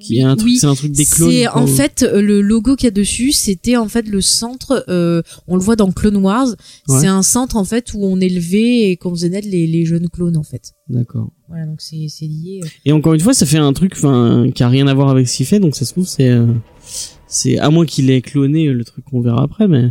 Qui un truc, Oui. c'est un truc des clones. C'est en fait euh, le logo qu'il y a dessus, c'était en fait le centre. euh, on le voit dans Clone Wars. Ouais. C'est un centre en fait où on élevait et qu'on faisait naître les, les jeunes clones en fait. D'accord. Voilà, donc c'est c'est lié. euh. Et encore une fois, ça fait un truc, enfin, qui a rien à voir avec ce qu'il fait, donc ça se trouve, c'est, euh, c'est à moins qu'il ait cloné euh, le truc qu'on verra après, mais.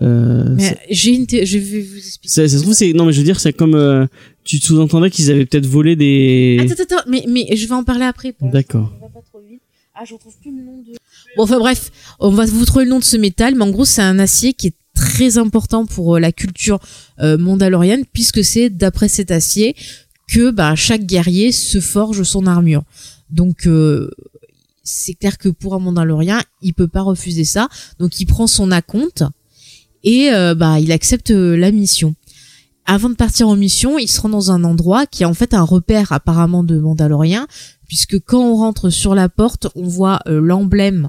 Euh, Mais j'ai une, je vais vous expliquer. ça, ça se trouve, c'est non, mais je veux dire, c'est comme euh, tu sous-entendais qu'ils avaient peut-être volé des. Attends, attends, attends, mais, mais je vais en parler après. D'accord. Trop vite. Ah, je retrouve plus le nom de. Bon, enfin bref, on va vous trouver le nom de ce métal, mais en gros, c'est un acier qui est très important pour euh, la culture euh, mandalorienne, puisque c'est d'après cet acier que bah, chaque guerrier se forge son armure. Donc, euh, c'est clair que pour un mandalorien, il peut pas refuser ça. Donc, il prend son acompte et bah, il accepte la mission. Avant de partir en mission, il se rend dans un endroit qui est en fait un repère apparemment de Mandaloriens, puisque quand on rentre sur la porte, on voit euh, l'emblème,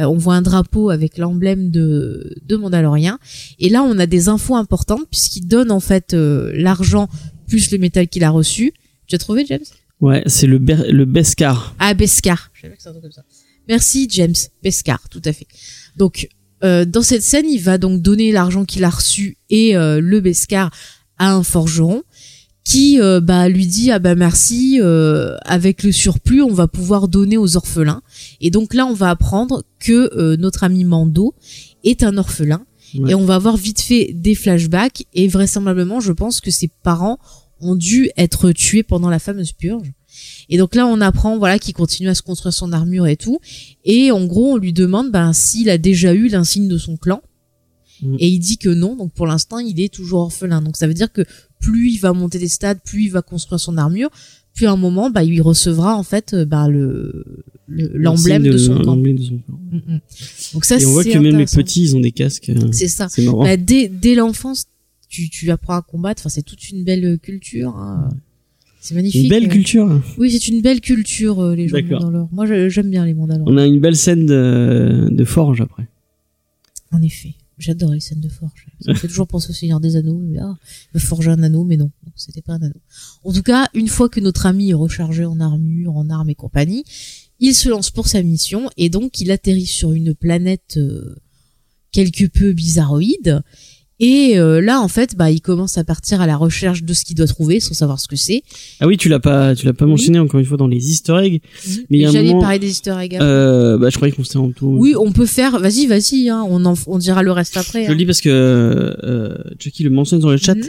euh, on voit un drapeau avec l'emblème de, de Mandalorian. Et là, on a des infos importantes, puisqu'il donne en fait euh, l'argent plus le métal qu'il a reçu. Tu as trouvé, James? Ouais, c'est le Ber- le Beskar. Ah, Beskar. Je savais que un truc comme ça. Merci, James. Beskar, tout à fait. Donc, euh, dans cette scène, il va donc donner l'argent qu'il a reçu et euh, le Beskar à un forgeron qui euh, bah, lui dit ah bah merci euh, avec le surplus on va pouvoir donner aux orphelins. Et donc là on va apprendre que euh, notre ami Mando est un orphelin. Ouais. et on va avoir vite fait des flashbacks. Et vraisemblablement je pense que ses parents ont dû être tués pendant la fameuse purge. Et donc là on apprend voilà qu'il continue à se construire son armure et tout. Et en gros on lui demande ben s'il a déjà eu l'insigne de son clan Mm. et il dit que non donc pour l'instant il est toujours orphelin donc ça veut dire que plus il va monter des stades plus il va construire son armure puis à un moment bah il recevra en fait euh, bah, le le- l'emblème de, son L'emblème de son clan. Mm, donc ça Et on voit que même les petits, ils ont des casques. euh, c'est ça C'est marrant. bah, dès dès l'enfance tu tu apprends à combattre enfin c'est toute une belle culture hein. C'est magnifique. Une belle euh. culture. Oui, c'est une belle culture, euh, les gens de D'accord. Mandalore. Moi, j'aime bien les Mandalores. On a une belle scène de, de forge après. En effet. J'adore les scènes de forge. Ça me fait toujours penser au Seigneur des Anneaux. Mais, ah, il va forger un anneau, mais non, non, c'était pas un anneau. En tout cas, une fois que notre ami est rechargé en armure, en armes et compagnie, il se lance pour sa mission et donc il atterrit sur une planète euh, quelque peu bizarroïde. Et euh, là, en fait, bah, il commence à partir à la recherche de ce qu'il doit trouver, sans savoir ce que c'est. Ah oui, tu l'as pas, tu l'as pas Oui. mentionné encore une fois dans les Easter eggs. Mais a un J'allais moment- parler des Easter eggs. Euh, bah, je croyais qu'on s'était en tout. Oui, on peut faire. Vas-y, vas-y. Hein, on en, on dira le reste après. Je le hein. dis parce que euh, Chucky le mentionne dans le chat, Mhm.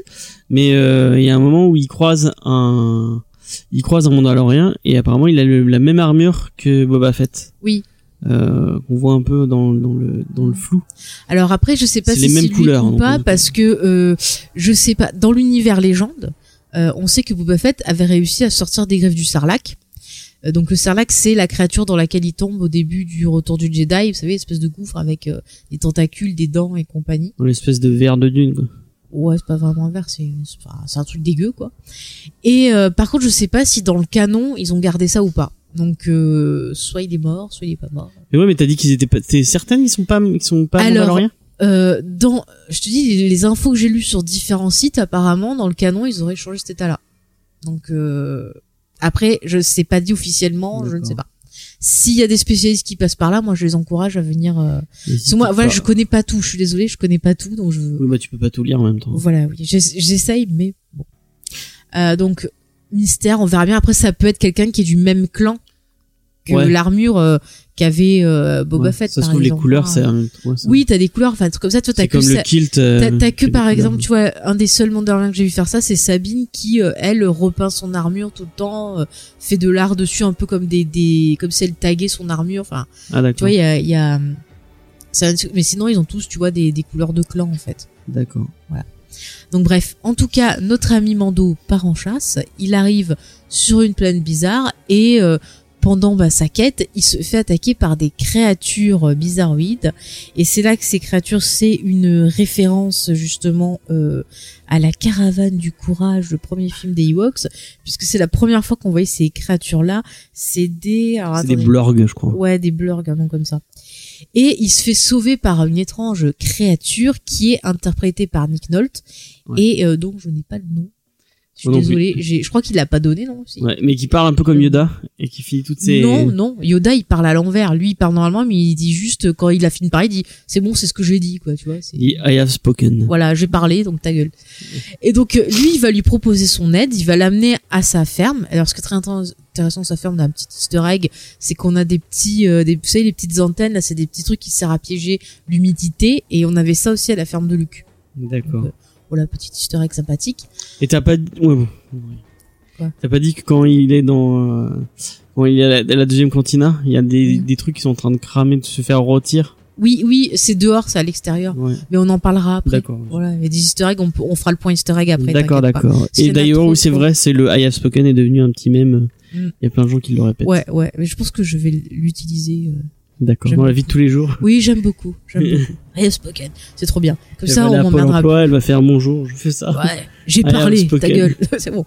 mais euh, il y a un moment où il croise un, il croise un Mandalorien et apparemment il a le- la même armure que Boba Fett. Oui. Euh, qu'on voit un peu dans, dans le dans le flou. Alors après, je sais pas C'est si les mêmes couleurs, ou donc, pas, parce que euh, je sais pas. Dans l'univers légende, euh, on sait que Boba Fett avait réussi à sortir des griffes du Sarlacc. Donc le Sarlacc, c'est la créature dans laquelle il tombe au début du Retour du Jedi. Vous savez, espèce de gouffre avec des tentacules, des dents et compagnie. L'espèce de verre de dune. Quoi. Ouais, c'est pas vraiment un verre, c'est un truc dégueu quoi. Et par contre, je sais pas si dans le canon ils ont gardé ça ou pas. Donc euh, soit il est mort, soit il est pas mort. Mais ouais, mais t'as dit qu'ils étaient pas. T'es certaine qu'ils sont pas, qu'ils sont pas Alors, Euh, dans, je te dis, les, infos que j'ai lues sur différents sites, apparemment, dans le canon, ils auraient changé cet état-là. Donc, euh, après, je sais pas dit officiellement, je ne sais pas. S'il y a des spécialistes qui passent par là, moi, je les encourage à venir. Euh... Que moi, voilà, pas. je connais pas tout. Je suis désolée, je connais pas tout, donc je. Oui, bah tu peux pas tout lire en même temps. Voilà, oui, j'ess- j'essaye, mais bon. Euh, donc, mystère, on verra bien. Après, ça peut être quelqu'un qui est du même clan que Ouais. l'armure euh, qu'avait euh, Boba Ouais, Fett. Ça se par les exemple. couleurs, Ah, c'est un ouais, ça. Oui, t'as des couleurs, enfin, comme ça. Toi, t'as que comme ça- le kilt. euh, T'as que par couleurs. exemple, tu vois, un des seuls Mandaloriens que j'ai vu faire ça, c'est Sabine qui, euh, elle, repeint son armure tout le temps, euh, fait de l'art dessus un peu comme des, des, comme si elle taguait son armure. Enfin, Ah tu vois, il y a, y a, un- mais sinon ils ont tous, tu vois, des, des couleurs de clan en fait. D'accord. Donc bref, en tout cas, notre ami Mando part en chasse. Il arrive sur une planète bizarre et euh, pendant bah, sa quête, il se fait attaquer par des créatures euh, bizarroïdes. Et c'est là que ces créatures, c'est une référence justement euh, à la caravane du courage, le premier film des Ewoks, puisque c'est la première fois qu'on voyait ces créatures-là. C'est des... alors, C'est des blorgs, je crois. Ouais, des blurgs, un nom comme ça. Et il se fait sauver par une étrange créature qui est interprétée par Nick Nolte. Ouais. Et euh, donc, je n'ai pas le nom. Je suis plus. désolée. Je crois qu'il l'a pas donné, non Si. Ouais, mais qui parle un peu comme Yoda et qui finit toutes ses. Non, non. Yoda, il parle à l'envers. Lui, il parle normalement, mais il dit juste, quand il a fini de parler, il dit, c'est bon, c'est ce que j'ai dit, quoi, tu vois. Il dit I have spoken. Voilà, j'ai parlé, donc ta gueule. Et donc euh, lui, il va lui proposer son aide, il va l'amener à sa ferme. Alors ce qui est très intér- intéressant de sa ferme, d'un petit Easter egg, c'est qu'on a des petits, euh, des, vous savez, les petites antennes, là, c'est des petits trucs qui servent à piéger l'humidité, et on avait ça aussi à la ferme de Luc. D'accord. Voilà, petit Easter egg sympathique. Et t'as pas dit... ouais, bon. Ouais. T'as pas dit que quand il est dans euh, quand il est à la, à la deuxième cantina, il y a des, des trucs qui sont en train de cramer, de se faire rôtir. Oui, oui, c'est dehors, c'est à l'extérieur, Ouais. mais on en parlera après. D'accord. Voilà, il y a des Easter eggs, on, fera le point Easter egg après. D'accord, d'accord. Et d'ailleurs, oui, c'est vrai, c'est le I have spoken est devenu un petit mème. Il Mm. y a plein de gens qui le répètent. Ouais, ouais, mais je pense que je vais l'utiliser. euh. D'accord. Dans la vie de tous les jours. Oui, j'aime beaucoup, j'aime beaucoup. <laughs> Hey, spoken, c'est trop bien. Comme ça, on emploi, elle va faire bonjour, je fais ça. Ouais, j'ai parlé, ta gueule, <laughs> c'est bon.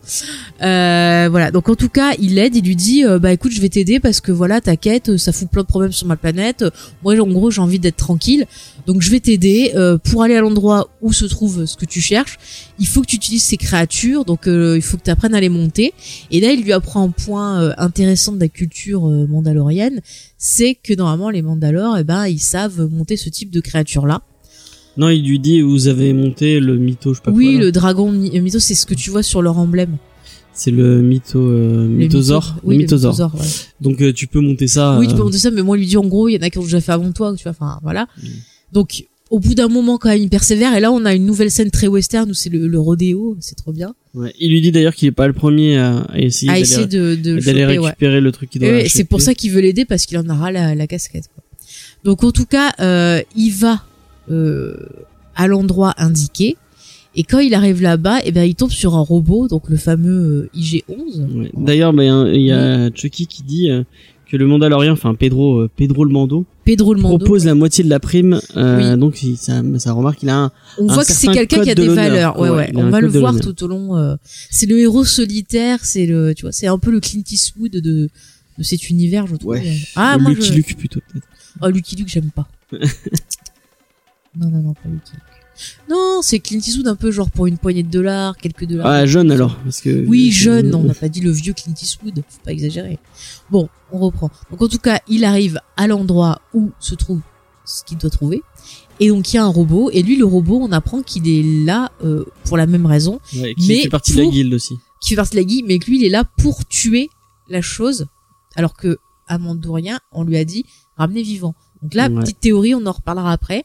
Euh, voilà, donc en tout cas, il l'aide, il lui dit, euh, bah écoute, je vais t'aider parce que voilà, ta quête, ça fout plein de problèmes sur ma planète. Moi, en gros, j'ai envie d'être tranquille, donc je vais t'aider euh, pour aller à l'endroit où se trouve ce que tu cherches. Il faut que tu utilises ces créatures, donc euh, il faut que tu apprennes à les monter. Et là, il lui apprend un point euh, intéressant de la culture euh, mandalorienne, c'est que normalement les Mandalores, eh ben, ils savent monter ce type de créatures-là. Non, il lui dit, vous avez monté le mytho, je sais pas Oui, quoi. là. le dragon my- mytho, c'est ce que tu vois sur leur emblème. C'est le mytho, euh, Le mythosaure. mytho- Oui, le le mythosaure. mythosaure, ouais. Donc, euh, tu peux monter ça. Oui, tu peux euh, monter ça, mais moi, il lui dit en gros, il y en a qui ont déjà fait avant toi, tu vois, enfin, voilà. Mm. Donc, au bout d'un moment, quand même, il persévère, et là, on a une nouvelle scène très western où c'est le, le rodéo, c'est trop bien. ouais. Il lui dit d'ailleurs qu'il est pas le premier à, à essayer À d'aller- essayer ouais. récupérer le truc qu'il doit c'est pour ça qu'il veut l'aider, parce qu'il en aura la, la casquette, quoi. Donc, en tout cas, euh, il va, euh, à l'endroit indiqué, et quand il arrive là-bas, eh ben, il tombe sur un robot, donc le fameux euh, IG-11. Ouais. D'ailleurs, ben, il y a Chucky qui dit euh, que le Mandalorien, enfin Pedro, euh, Pedro le Mando, Pedro le Mando. propose la moitié de la prime. euh, Oui. donc ça, ça remarque qu'il a un. On un voit que c'est quelqu'un qui a de des valeurs. Ouais, Ouais, On va le voir tout au long. euh, c'est le héros solitaire. C'est le, tu vois, c'est un peu le Clint Eastwood de, de cet univers, je trouve. Ouais. Ah, moi, Lucky je... Luke plutôt peut-être. Oh, Lucky Luke, j'aime pas. <laughs> non, non, non, pas Lucky Luke. Non, c'est Clint Eastwood un peu genre pour une poignée de dollars, quelques dollars. Ah jeune alors parce que. Oui, jeune, on <laughs> n'a pas dit le vieux Clint Eastwood, faut pas exagérer. Bon, on reprend. Donc en tout cas, il arrive à l'endroit où se trouve ce qu'il doit trouver. Et donc il y a un robot, et lui le robot, on apprend qu'il est là euh, pour la même raison, Ouais, qui Mais fait partie de la guilde aussi. qui fait partie de la guilde, mais que lui il est là pour tuer la chose, alors que Amandorien, on lui a dit ramener vivant. Donc là, Ouais. petite théorie, on en reparlera après.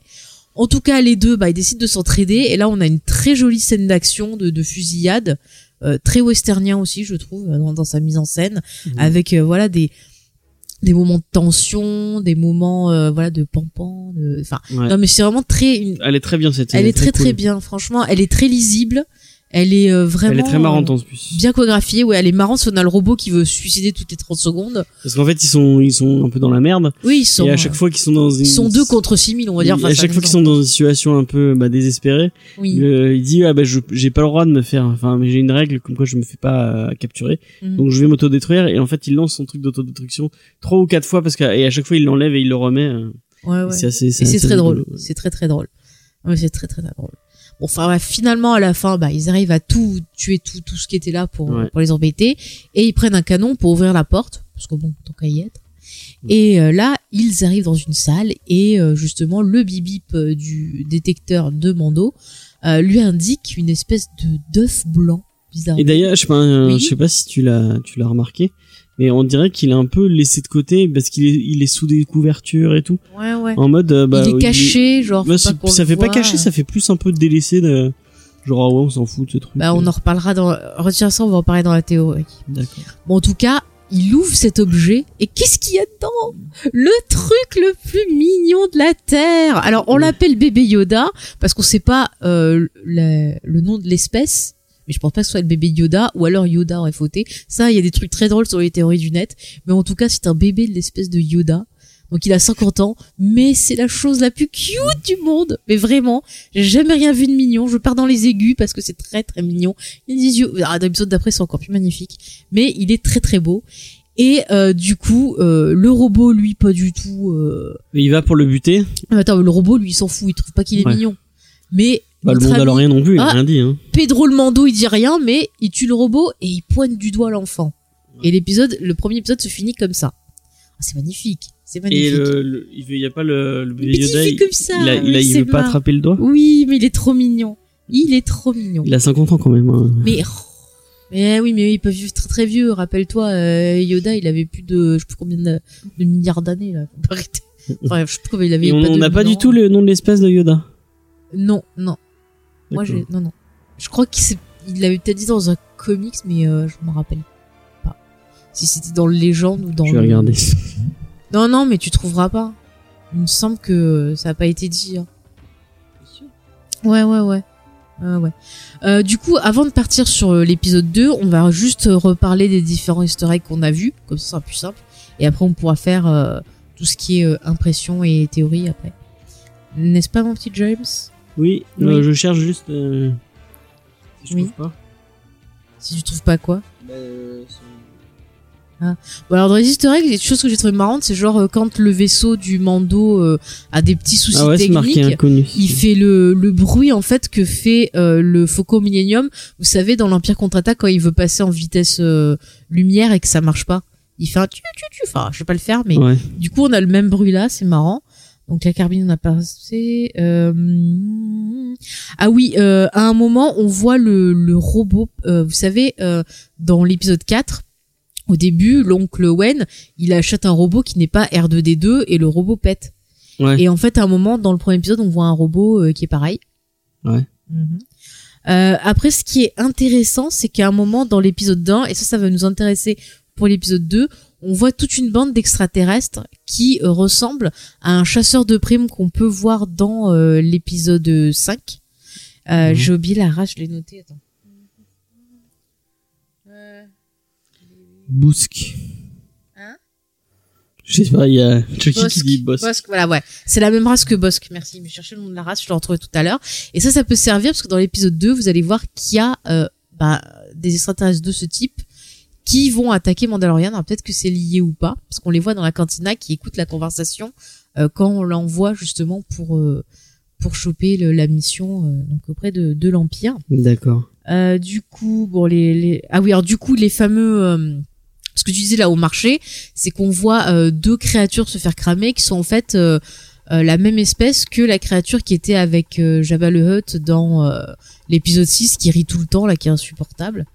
En tout cas, les deux, bah, ils décident de s'entraider, et là on a une très jolie scène d'action, de, de fusillade, euh, très westernien aussi, je trouve, dans, dans sa mise en scène, Mhm. avec euh, voilà des des moments de tension, des moments euh, voilà de pampan, de... enfin Ouais. non mais c'est vraiment très une- Elle est très bien cette scène. elle est très très cool. bien franchement, elle est très lisible, elle est euh, vraiment Elle est très marrante euh, en plus. bien chorégraphiée, ouais, elle est marrante si on a le robot qui veut suicider toutes les 30 secondes. Parce qu'en fait ils sont ils sont un peu dans la merde. Oui, ils sont et à chaque fois qu'ils sont dans une. ils sont deux contre 6000, on va dire Et à chaque fois qu'ils sont dans une situation un peu bah, désespérée, Oui. euh, il dit ah bah j'ai pas le droit de me faire enfin mais j'ai une règle comme quoi je me fais pas euh, capturer Mhm. donc je vais m'autodétruire et en fait il lance son truc d'autodestruction trois ou quatre fois parce que et à chaque fois il l'enlève et il le remet euh, Ouais, ouais. c'est assez c'est très drôle. C'est très très drôle. Ouais, c'est très très très drôle. Bon, enfin, ouais, finalement, à la fin, bah, ils arrivent à tout tuer tout, tout ce qui était là pour, Ouais. pour les embêter. Et ils prennent un canon pour ouvrir la porte. Parce que bon, tant qu'à y être. Et euh, là, ils arrivent dans une salle et euh, justement, le bip-bip euh, du détecteur de Mando euh, lui indique une espèce de d'œuf blanc bizarre. et d'ailleurs je sais pas euh, Oui. je sais pas si tu l'as tu l'as remarqué mais on dirait qu'il est un peu laissé de côté parce qu'il est il est sous des couvertures et tout Ouais, ouais. en mode euh, bah il est caché, genre. Bah, ça fait pas caché ça fait plus un peu délaissé de genre ah ouais on s'en fout de ce truc Bah, on en reparlera dans. Retiens ça, on va en parler dans la théorie. d'accord Bon, en tout cas, il ouvre cet objet et qu'est-ce qu'il y a dedans? Le truc le plus mignon de la terre. Alors, on Ouais. l'appelle bébé Yoda parce qu'on sait pas euh, le nom de l'espèce. Mais je pense pas que ce soit le bébé Yoda ou alors Yoda aurait fauté. Ça, il y a des trucs très drôles sur les théories du net. Mais en tout cas, c'est un bébé de l'espèce de Yoda. Donc il a 50 ans, mais c'est la chose la plus cute du monde. Mais vraiment, j'ai jamais rien vu de mignon. Je pars dans les aigus parce que c'est très très mignon. Il a des yeux. Ah, dans l'épisode d'après, c'est encore plus magnifique. Mais il est très très beau. Et euh, du coup, euh, le robot, lui, pas du tout. Euh... Il va pour le buter? Attends, le robot, lui, il s'en fout. Il trouve pas qu'il est Ouais. mignon. Mais bah le Mandalorien non plus il a Ah. rien dit hein Pedro le Mando, il dit rien, mais il tue le robot et il pointe du doigt l'enfant. Et l'épisode, le premier épisode se finit comme ça. Ah, c'est magnifique. C'est et magnifique. le, le- il veut- il y a pas le, le bébé Mais Yoda il, comme ça, il, a- il, a- il veut pas marrant. attraper le doigt Oui, mais il est trop mignon. Il est trop mignon. il a 50 ans quand même hein. Mais oh. mais oui, mais ils peuvent vivre très très vieux. Rappelle-toi, euh, Yoda, il avait plus de, je sais plus combien de, de milliards d'années là. Pas. <laughs> Enfin, je sais plus combien il avait. et on de on n'a pas du tout le nom de l'espèce de Yoda Non, non. Moi, j'ai, non, non. Je crois qu'il l'avait peut-être dit dans un comics, mais euh, je me rappelle pas. Si c'était dans le légende ou dans. je vais le- regarder Non, non, mais tu trouveras pas. Il me semble que ça a pas été dit. hein. Ouais, ouais, ouais. Ouais, ouais. Euh, du coup, avant de partir sur euh, l'épisode 2, on va juste euh, reparler des différents easter eggs qu'on a vus, comme ça, ça sera plus simple. Et après, on pourra faire euh, tout ce qui est euh, impression et théorie après. N'est-ce pas, mon petit James? Oui, Oui. euh, je cherche juste euh, si je Oui. trouve pas Si tu trouves pas quoi Bah, euh, Bon, alors dans les easter eggs, il y a des choses que j'ai trouvé marrantes, c'est genre euh, quand le vaisseau du Mando euh, a des petits soucis ah ouais techniques. inconnu il fait le, le bruit en fait que fait euh, le Faucon Millennium. Vous savez, dans l'Empire contre-attaque, quand il veut passer en vitesse euh, lumière et que ça marche pas, il fait un tu tu tu. Enfin, je sais pas le faire, mais ouais du coup, on a le même bruit là, c'est marrant. Donc la carbine, on a passé. Euh... Ah oui, euh, à un moment, on voit le, le robot. euh, vous savez, dans l'épisode 4, au début, l'oncle Wen, il achète un robot qui n'est pas R2D2 et le robot pète. ouais Et en fait, à un moment, dans le premier épisode, on voit un robot qui est pareil. Ouais. Mhm. Après, ce qui est intéressant, c'est qu'à un moment dans l'épisode 1, et ça, ça va nous intéresser pour l'épisode 2, on voit toute une bande d'extraterrestres qui euh, ressemble à un chasseur de primes qu'on peut voir dans euh, l'épisode 5. Euh, Mhm. J'ai oublié la race, je l'ai noté. Attends. Bousque Hein? Je sais pas, il y a Chucky qui Bosque. dit boss. Bosque, voilà, ouais. C'est la même race que Bosque. Merci. Je cherchais le nom de la race, je l'ai retrouvé tout à l'heure. Et ça, ça peut servir parce que dans l'épisode 2, vous allez voir qu'il y a euh, bah, des extraterrestres de ce type qui vont attaquer Mandalorian. Alors peut-être que c'est lié ou pas, parce qu'on les voit dans la cantina qui écoutent la conversation euh, quand on l'envoie justement pour euh, pour choper le- la mission euh, donc auprès de, de l'Empire. D'accord. Euh, du coup, bon, les, les... ah oui, alors du coup, les fameux, euh, ce que tu disais là au marché, c'est qu'on voit euh, deux créatures se faire cramer qui sont en fait euh, euh, la même espèce que la créature qui était avec euh, Jabba le Hutt dans euh, l'épisode 6 qui rit tout le temps là, qui est insupportable.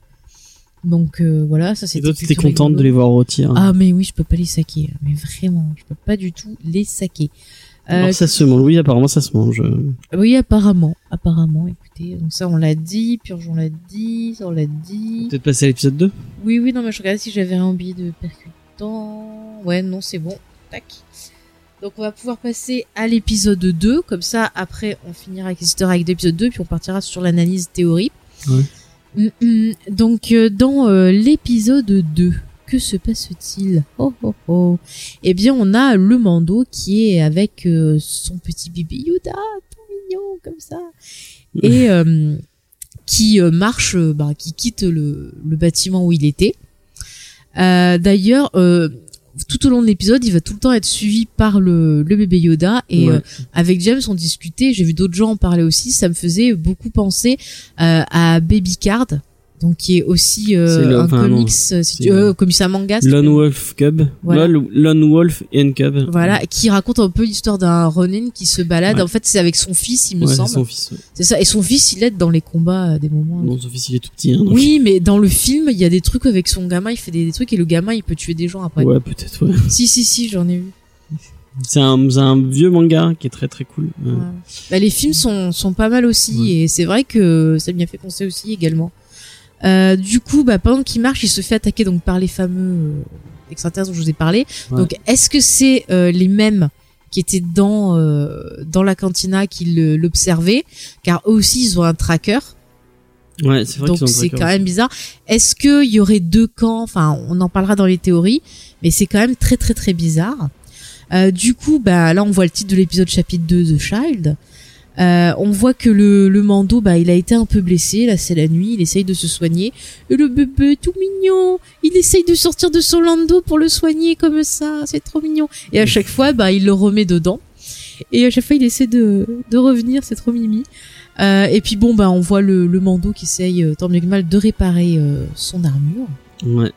Donc euh, voilà, ça c'était. toi, t'étais plutôt contente rigolo. de les voir rôtir. Ah mais oui, je peux pas les saquer, mais vraiment, je peux pas du tout les saquer. Euh, Alors ça se mange. Oui, apparemment ça se mange. oui, apparemment, apparemment. Écoutez, donc ça on l'a dit, Purge on l'a dit, ça on l'a dit. Peut-être passer à l'épisode 2 Oui, oui, non, mais je regardais si j'avais un billet de percutant. Ouais, non, c'est bon. Tac. Donc on va pouvoir passer à l'épisode 2, comme ça après on finira avec les easter eggs d'épisode 2, puis on partira sur l'analyse théorie. Ouais. Donc euh, dans euh, l'épisode 2, que se passe-t-il? Oh oh oh. Eh bien on a le Mando qui est avec euh, son petit bébé Yoda, tout mignon comme ça, et <laughs> euh, qui marche, bah, qui quitte le, le bâtiment où il était. D'ailleurs, euh, tout au long de l'épisode, il va tout le temps être suivi par le, le bébé Yoda et Ouais. euh, avec James on discutait, j'ai vu d'autres gens en parler aussi, ça me faisait beaucoup penser euh, à Baby Card, donc qui est aussi euh, un enfin, comics, euh, si tu, euh, comme ça manga. Lone veux. Wolf Cub. Voilà. Lone- Wolf and Cub. Voilà, qui raconte un peu l'histoire d'un Ronin qui se balade. Ouais. En fait, c'est avec son fils, il me Ouais, semble. son fils. C'est ça. Et son fils, il aide dans les combats à des moments. Non, son fils il est tout petit. Hein, donc- Oui, mais dans le film, il y a des trucs avec son gamin, il fait des, des trucs et le gamin, il peut tuer des gens après. Ouais, peut-être. Ouais. Si, si, si, j'en ai vu. C'est un, un vieux manga qui est très très cool. Bah, les films sont, sont pas mal aussi et c'est vrai que ça m'y a fait penser aussi également. Euh, du coup, bah, pendant qu'il marche, il se fait attaquer donc par les fameux euh, extraterrestres dont je vous ai parlé. Ouais. Donc, est-ce que c'est euh, les mêmes qui étaient dans euh, dans la cantina qui l'observaient? Car eux aussi, ils ont un tracker. Ouais, c'est vrai Donc c'est quand même bizarre. Est-ce qu'il y aurait deux camps? Enfin, on en parlera dans les théories, mais c'est quand même très très très bizarre. Euh, du coup, bah là on voit le titre de l'épisode chapitre 2 de Child. Euh, on voit que le, le Mando, bah, il a été un peu blessé. Là, c'est la nuit. Il essaye de se soigner. Et le bébé, tout mignon. Il essaye de sortir de son Lando pour le soigner comme ça. C'est trop mignon. Et à chaque fois, bah, il le remet dedans. Et à chaque fois, il essaie de, de revenir. C'est trop mimi. Euh, et puis bon, bah, on voit le, le Mando qui essaye, euh, tant bien que mal, de réparer euh, son armure. Ouais.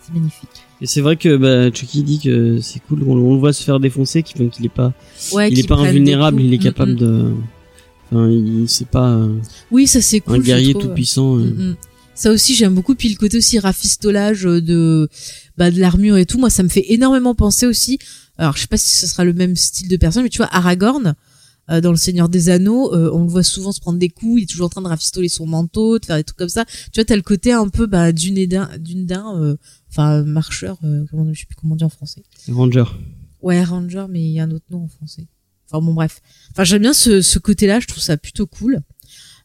C'est magnifique. Et c'est vrai que bah, Chucky dit que c'est cool. On, on le voit se faire défoncer, qu'il qu'il est pas, Ouais, il est pas invulnérable. Il est Mm, capable mm. de. Enfin, il c'est pas euh, Oui, ça c'est cool. un guerrier tout puissant. euh. Mm, mm. Ça aussi j'aime beaucoup puis le côté aussi rafistolage euh, de bah de l'armure et tout moi ça me fait énormément penser aussi alors je sais pas si ce sera le même style de personne mais tu vois Aragorn euh, dans le Seigneur des Anneaux euh, on le voit souvent se prendre des coups il est toujours en train de rafistoler son manteau de faire des trucs comme ça tu vois t'as le côté un peu bah d'une d'un euh, enfin marcheur comment je sais plus comment on dit en français Ranger. ouais ranger mais il y a un autre nom en français enfin bon bref enfin j'aime bien ce, ce côté là je trouve ça plutôt cool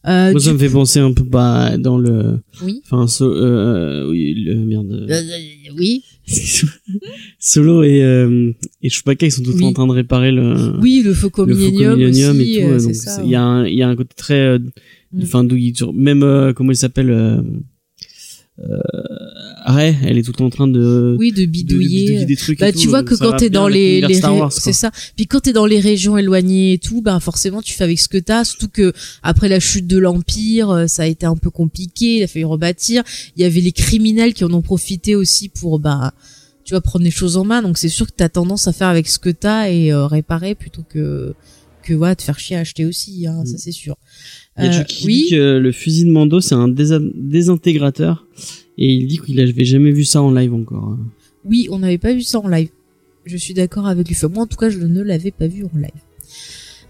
euh, Moi, ça me fait penser un peu bah, dans le. oui Enfin, so, euh, oui, le merde. Euh, oui <laughs> Solo et et Chewbacca ils sont tout le temps Oui. en train de réparer le. Oui, le aussi, et tout. euh, donc il y a un il y a un côté très euh, Mm. enfin il sur- même euh, comment il s'appelle euh, euh, Ray, elle est tout le temps en train de Oui, de de- de bidouiller. bidouiller des trucs bah, tout, tu vois donc que quand t'es dans les, les c'est ça. Puis quand t'es dans les régions éloignées et tout, bah forcément tu fais avec ce que t'as. Surtout que après la chute de l'empire, euh, ça a été un peu compliqué. Il a fallu rebâtir. Il y avait les criminels qui en ont profité aussi pour bah tu vois prendre les choses en main. Donc c'est sûr que t'as tendance à faire avec ce que t'as et euh, réparer plutôt que que ouais te faire chier à acheter aussi. Hein, Mm. Ça c'est sûr. Il y a Euh, Chucky qui oui. dit que le fusil de Mando c'est un désintégrateur et il dit qu'il avait jamais vu ça en live encore. Oui, on n'avait pas vu ça en live. Je suis d'accord avec lui. Enfin, moi, en tout cas, je ne l'avais pas vu en live.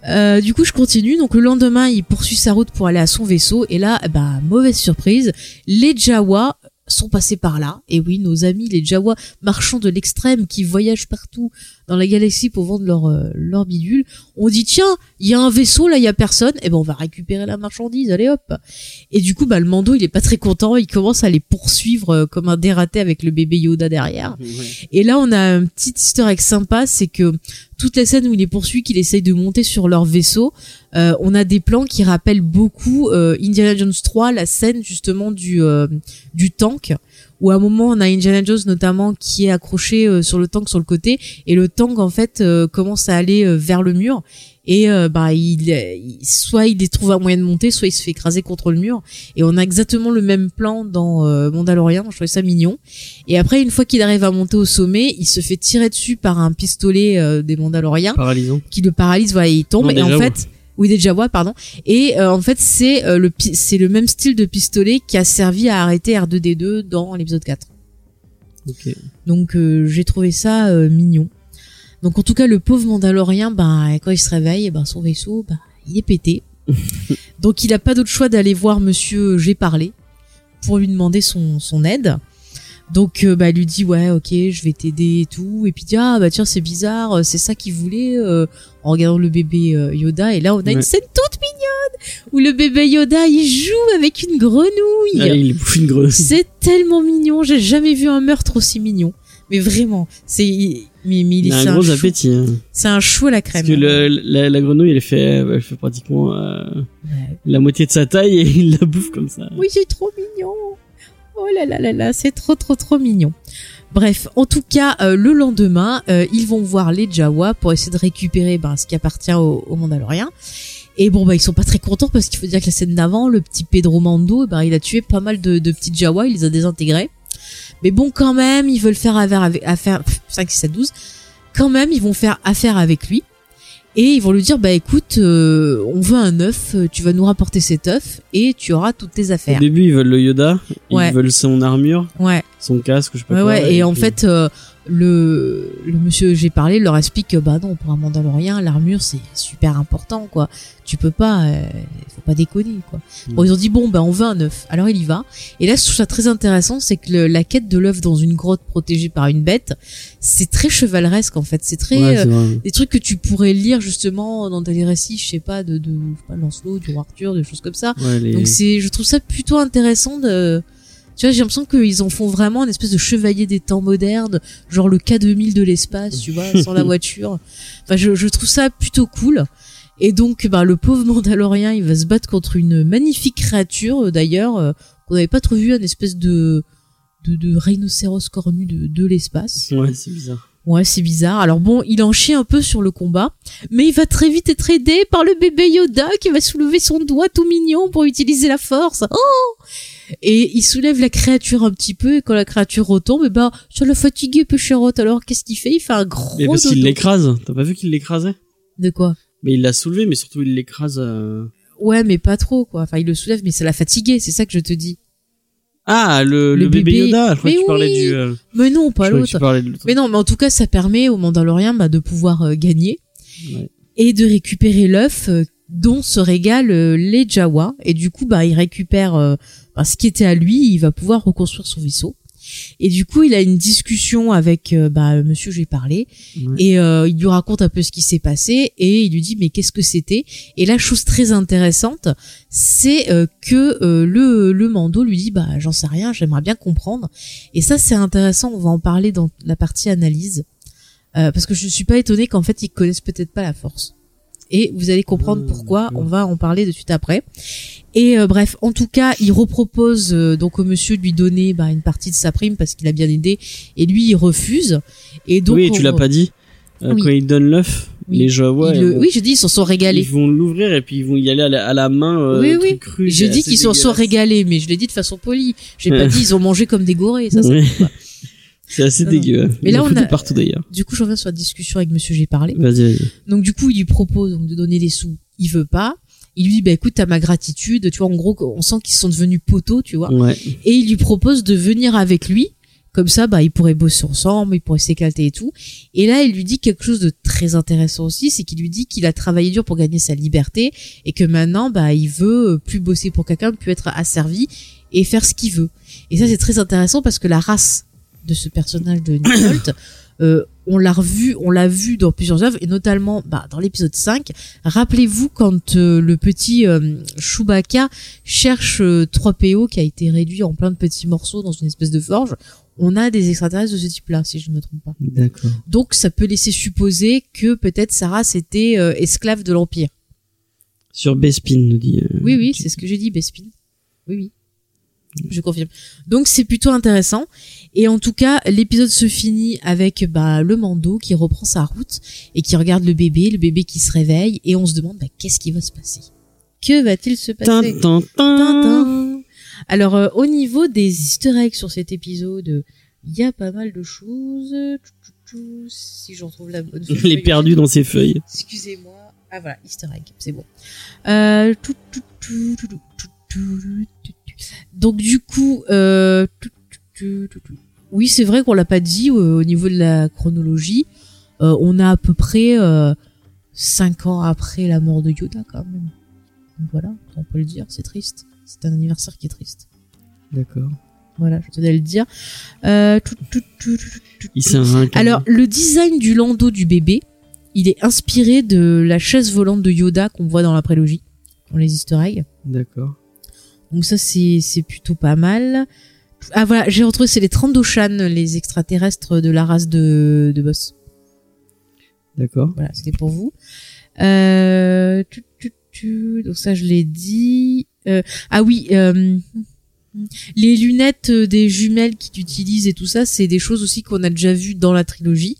Euh, du coup, je continue. Donc, le lendemain, il poursuit sa route pour aller à son vaisseau. Et là, bah, mauvaise surprise, les Jawa sont passés par là. Et oui, nos amis, les Jawa, marchands de l'extrême, qui voyagent partout dans la galaxie pour vendre leur euh, leur bidule. On dit tiens, il y a un vaisseau là, il y a personne. Et ben on va récupérer la marchandise, allez hop. Et du coup bah le Mando il est pas très content, il commence à les poursuivre euh, comme un dératé avec le bébé Yoda derrière. Et là on a un petit easter egg sympa, c'est que toute la scène où il est poursuivi, qu'il essaye de monter sur leur vaisseau, euh, on a des plans qui rappellent beaucoup euh, Indiana Jones 3, la scène justement du du tank où à un moment on a Indiana Jones notamment qui est accroché euh, sur le tank sur le côté. Et le tank en fait euh, commence à aller euh, vers le mur. Et euh, bah il, il- soit il trouve un moyen de monter soit il se fait écraser contre le mur. Et on a exactement le même plan dans euh, Mandalorian. Je trouvais ça mignon. Et après une fois qu'il arrive à monter au sommet il se fait tirer dessus par un pistolet euh, des Mandaloriens Paralysant. qui le paralyse voilà il tombe. Non, et en fait oui des Jawa pardon. Et euh, en fait c'est euh, le c'est le même style de pistolet qui a servi à arrêter R2D2 dans l'épisode 4 Ok. donc euh, j'ai trouvé ça mignon. Donc en tout cas le pauvre Mandalorien ben quand il se réveille ben son vaisseau ben il est pété. <laughs> Donc il a pas d'autre choix d'aller voir monsieur j'ai parlé pour lui demander son son aide donc euh, bah il lui dit ouais ok je vais t'aider et tout et puis il dit ah bah tiens c'est bizarre euh, c'est ça qu'il voulait euh, en regardant le bébé euh, Yoda et là on a une scène toute mignonne où le bébé Yoda il joue avec une grenouille Ah, il bouffe une grosse. c'est tellement mignon j'ai jamais vu un meurtre aussi mignon mais vraiment c'est mais, mais il Il est a c'est un gros appétit. Hein. c'est un chou à la crème Parce que le, la, la grenouille, elle fait, elle fait pratiquement euh, Ouais. la moitié de sa taille et <laughs> il la bouffe comme ça. Oui, c'est trop mignon. Oh là là là là, c'est trop trop trop mignon. Bref, en tout cas, euh, le lendemain, euh, ils vont voir les Jawa pour essayer de récupérer ben, ce qui appartient aux au Mandaloriens. Et bon, bah ils sont pas très contents parce qu'il faut dire que la scène d'avant, le petit Pedro Mando, ben, il a tué pas mal de, de petits Jawa, il les a désintégrés. Mais bon, quand même, ils veulent faire affaire avec, affaire, pff, 5, 6, 7, 12. Quand même, ils vont faire affaire avec lui. Et ils vont lui dire, bah écoute, euh, on veut un œuf, tu vas nous rapporter cet œuf et tu auras toutes tes Au affaires. début, ils veulent le Yoda, ils Ouais. veulent son armure, Ouais, son casque, je sais pas ouais, quoi. ouais. Et en puis- fait, euh, le, le monsieur que j'ai parlé leur explique que bah non, pour un Mandalorien, l'armure c'est super important, quoi. Tu peux pas, euh, faut pas déconner, quoi. Mm. Bon, ils ont dit bon, bah on veut un œuf. Alors il y va. Et là, je trouve ça très intéressant, c'est que le- la quête de l'œuf dans une grotte protégée par une bête, c'est très chevaleresque en fait. C'est très Ouais, euh, des trucs que tu pourrais lire justement dans des récits, je sais pas, de, de je sais pas, Lancelot, du roi Arthur, des choses comme ça. Ouais, les- Donc c'est, je trouve ça plutôt intéressant de, tu vois, j'ai l'impression qu'ils en font vraiment une espèce de chevalier des temps modernes, genre le K2000 de l'espace, tu vois, sans la <laughs> voiture. Enfin, je, je trouve ça plutôt cool. Et donc, bah, le pauvre Mandalorien, il va se battre contre une magnifique créature, d'ailleurs, euh, qu'on n'avait pas trop vu, une espèce de, de, de rhinocéros cornu de, de l'espace. Ouais, c'est bizarre. Ouais, c'est bizarre. Alors bon, il en chie un peu sur le combat, mais il va très vite être aidé par le bébé Yoda qui va soulever son doigt tout mignon pour utiliser la force. Oh Et il soulève la créature un petit peu et quand la créature retombe, eh ben, ça l'a fatigué Pécherotte. Alors qu'est-ce qu'il fait? Il fait un gros Mais parce qu'il l'écrase. T'as pas vu qu'il l'écrasait? De quoi? Mais il l'a soulevé, mais surtout il l'écrase. euh, Ouais, mais pas trop quoi. Enfin, il le soulève, mais ça l'a fatigué. C'est ça que je te dis. Ah, le, Le le bébé, bébé. Yoda. Je crois Mais que tu parlais oui. du. euh, Mais non, pas l'autre. Mais non, mais en tout cas, ça permet aux Mandaloriens bah, de pouvoir euh, gagner Ouais. et de récupérer l'œuf euh, dont se régalent euh, les Jawa. Et du coup, bah, il récupère ce qui était à lui. Il va pouvoir reconstruire son vaisseau. Et du coup, il a une discussion avec euh, bah, Monsieur j'ai parlé et euh, il lui raconte un peu ce qui s'est passé et il lui dit mais qu'est-ce que c'était? Et la chose très intéressante, c'est euh, que euh, le le Mando lui dit bah j'en sais rien, j'aimerais bien comprendre. Et ça c'est intéressant, on va en parler dans la partie analyse euh, parce que je suis pas étonnée qu'en fait ils connaissent peut-être pas la force. Et vous allez comprendre Ah, pourquoi. On va en parler de suite après. Et euh, bref, en tout cas, il repropose euh, donc au monsieur de lui donner bah, une partie de sa prime parce qu'il a bien aidé, et lui il refuse. Et donc oui, tu on- l'as pas dit. Euh, Oui. Quand il donne l'œuf, Oui. les Jawa, le- Oui, je dis ils s'en sont régalés. ils vont l'ouvrir et puis ils vont y aller à la, à la main. euh, Oui, oui. Cru, dit assez qu'ils s'en sont régalés, mais je l'ai dit de façon polie. J'ai pas <laughs> dit ils ont mangé comme des gorées. Ça, pas. C'est assez Non, non. dégueu. Mais Il là, on a- partout d'ailleurs. Du coup, je reviens sur la discussion avec Monsieur j'ai parlé. Vas-y, vas-y. Donc du coup, il lui propose donc, de donner des sous. Il veut pas. Il lui dit bah écoute, t'as ma gratitude. Tu vois, en gros, on sent qu'ils sont devenus poteaux, tu vois. Ouais. Et il lui propose de venir avec lui. Comme ça, bah, ils pourraient bosser ensemble, ils pourraient s'éclater et tout. Et là, il lui dit quelque chose de très intéressant aussi, c'est qu'il lui dit qu'il a travaillé dur pour gagner sa liberté et que maintenant, bah, il veut plus bosser pour quelqu'un, plus être asservi et faire ce qu'il veut. Et ça, c'est très intéressant parce que la race de ce personnage de Nick Holt, <coughs> euh, on l'a revu, on l'a vu dans plusieurs œuvres et notamment bah, dans l'épisode 5. Rappelez-vous quand euh, le petit euh, Chewbacca cherche euh, 3PO qui a été réduit en plein de petits morceaux dans une espèce de forge. On a des extraterrestres de ce type-là, si je ne me trompe pas. D'accord. Donc ça peut laisser supposer que peut-être Sarah c'était euh, esclave de l'Empire. Sur Bespin, nous dit. euh, Oui, oui, c'est ce que j'ai dit, Bespin. Oui, oui. Je confirme. Donc c'est plutôt intéressant. Et en tout cas, l'épisode se finit avec bah, le Mando qui reprend sa route et qui regarde le bébé, le bébé qui se réveille, et on se demande bah, qu'est-ce qui va se passer? Que va-t-il se passer? Tintin. Tintin. Alors, euh, au niveau des easter eggs sur cet épisode, il y a pas mal de choses. Si je retrouve la bonne. Il est perdu dans ses feuilles. Excusez-moi. Ah voilà, easter egg, c'est bon. Euh... Donc du coup, euh oui, c'est vrai qu'on l'a pas dit euh, au niveau de la chronologie. Euh, on a à peu près euh, cinq ans après la mort de Yoda quand même. Donc voilà, on peut le dire, c'est triste. C'est un anniversaire qui est triste. D'accord. Voilà, je tenais à le dire. Euh, tout, tout, tout, tout, tout, Il tout. s'est réincarné. Alors, le design du landau du bébé, il est inspiré de la chaise volante de Yoda qu'on voit dans la prélogie, dans les easter eggs. D'accord. Donc ça, c'est, c'est plutôt pas mal. Ah voilà, j'ai retrouvé, c'est les Trandoshan, les extraterrestres de la race de, de Boss. D'accord. Voilà, c'était pour vous. Euh, tu, tu, tu, donc ça, je l'ai dit. Euh, ah oui, euh, les lunettes des jumelles qu'il utilise et tout ça, c'est des choses aussi qu'on a déjà vues dans la trilogie.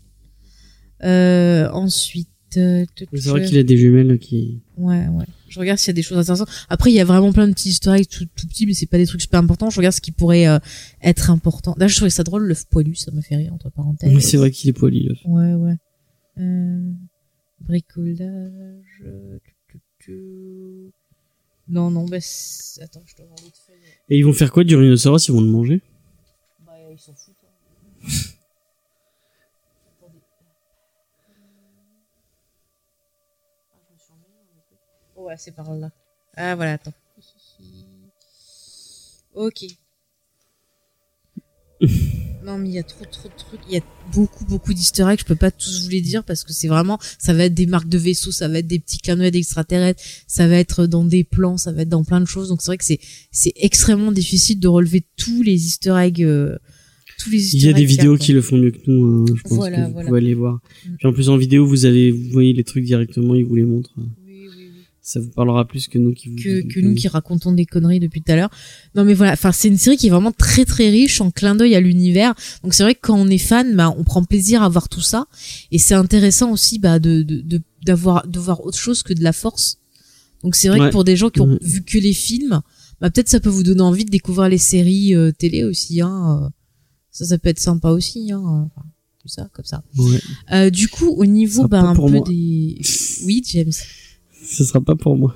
Euh, ensuite, C'est vrai qu'il a des jumelles qui. Ouais, ouais. Je regarde s'il y a des choses intéressantes. Après, il y a vraiment plein de petits eggs tout, tout petits, mais c'est pas des trucs super importants. Je regarde ce qui pourrait euh, être important. Là, je trouvais ça drôle, l'œuf poilu, ça m'a fait rire, entre parenthèses. Mais c'est vrai qu'il est poli, le. Ouais, ouais. Euh, bricolage. euh, tu, tu, tu. Non, non, bah, attends, je dois avoir l'autre feuille. Et ils vont faire quoi du rhinocéros? Ils vont le manger Bah, ils s'en foutent. hein. Attendez. Ah, je me suis emmêlée dans le truc. Oh, ouais, c'est par là. Ah, voilà, attends. Ok. <laughs> Non, mais il y a trop, trop de trucs. Il y a beaucoup, beaucoup d'easter eggs. Je peux pas tous vous les dire parce que c'est vraiment, ça va être des marques de vaisseaux, ça va être des petits d'œil d'extraterrestres, ça va être dans des plans, ça va être dans plein de choses. Donc c'est vrai que c'est, c'est extrêmement difficile de relever tous les easter eggs, euh, tous les Il y a des vidéos qui le font mieux que nous. hein, je pense Voilà, que vous voilà. pouvez aller voir. Mm. Puis en plus en vidéo, vous avez, vous voyez les trucs directement, ils vous les montrent. Ça vous parlera plus que nous qui vous. que, que nous qui racontons des conneries depuis tout à l'heure. Non mais voilà, enfin c'est une série qui est vraiment très très riche en clin d'œil à l'univers. Donc c'est vrai que quand on est fan, bah on prend plaisir à voir tout ça et c'est intéressant aussi bah de de de- d'avoir de voir autre chose que de la force. Donc c'est vrai Ouais. que pour des gens qui ont Mhm. vu que les films, bah peut-être ça peut vous donner envie de découvrir les séries euh, télé aussi hein. euh. Ça ça peut être sympa aussi hein. Enfin, tout ça comme ça. Ouais. Euh, du coup au niveau bah un peu moi. des Oui, James. Ce sera pas pour moi.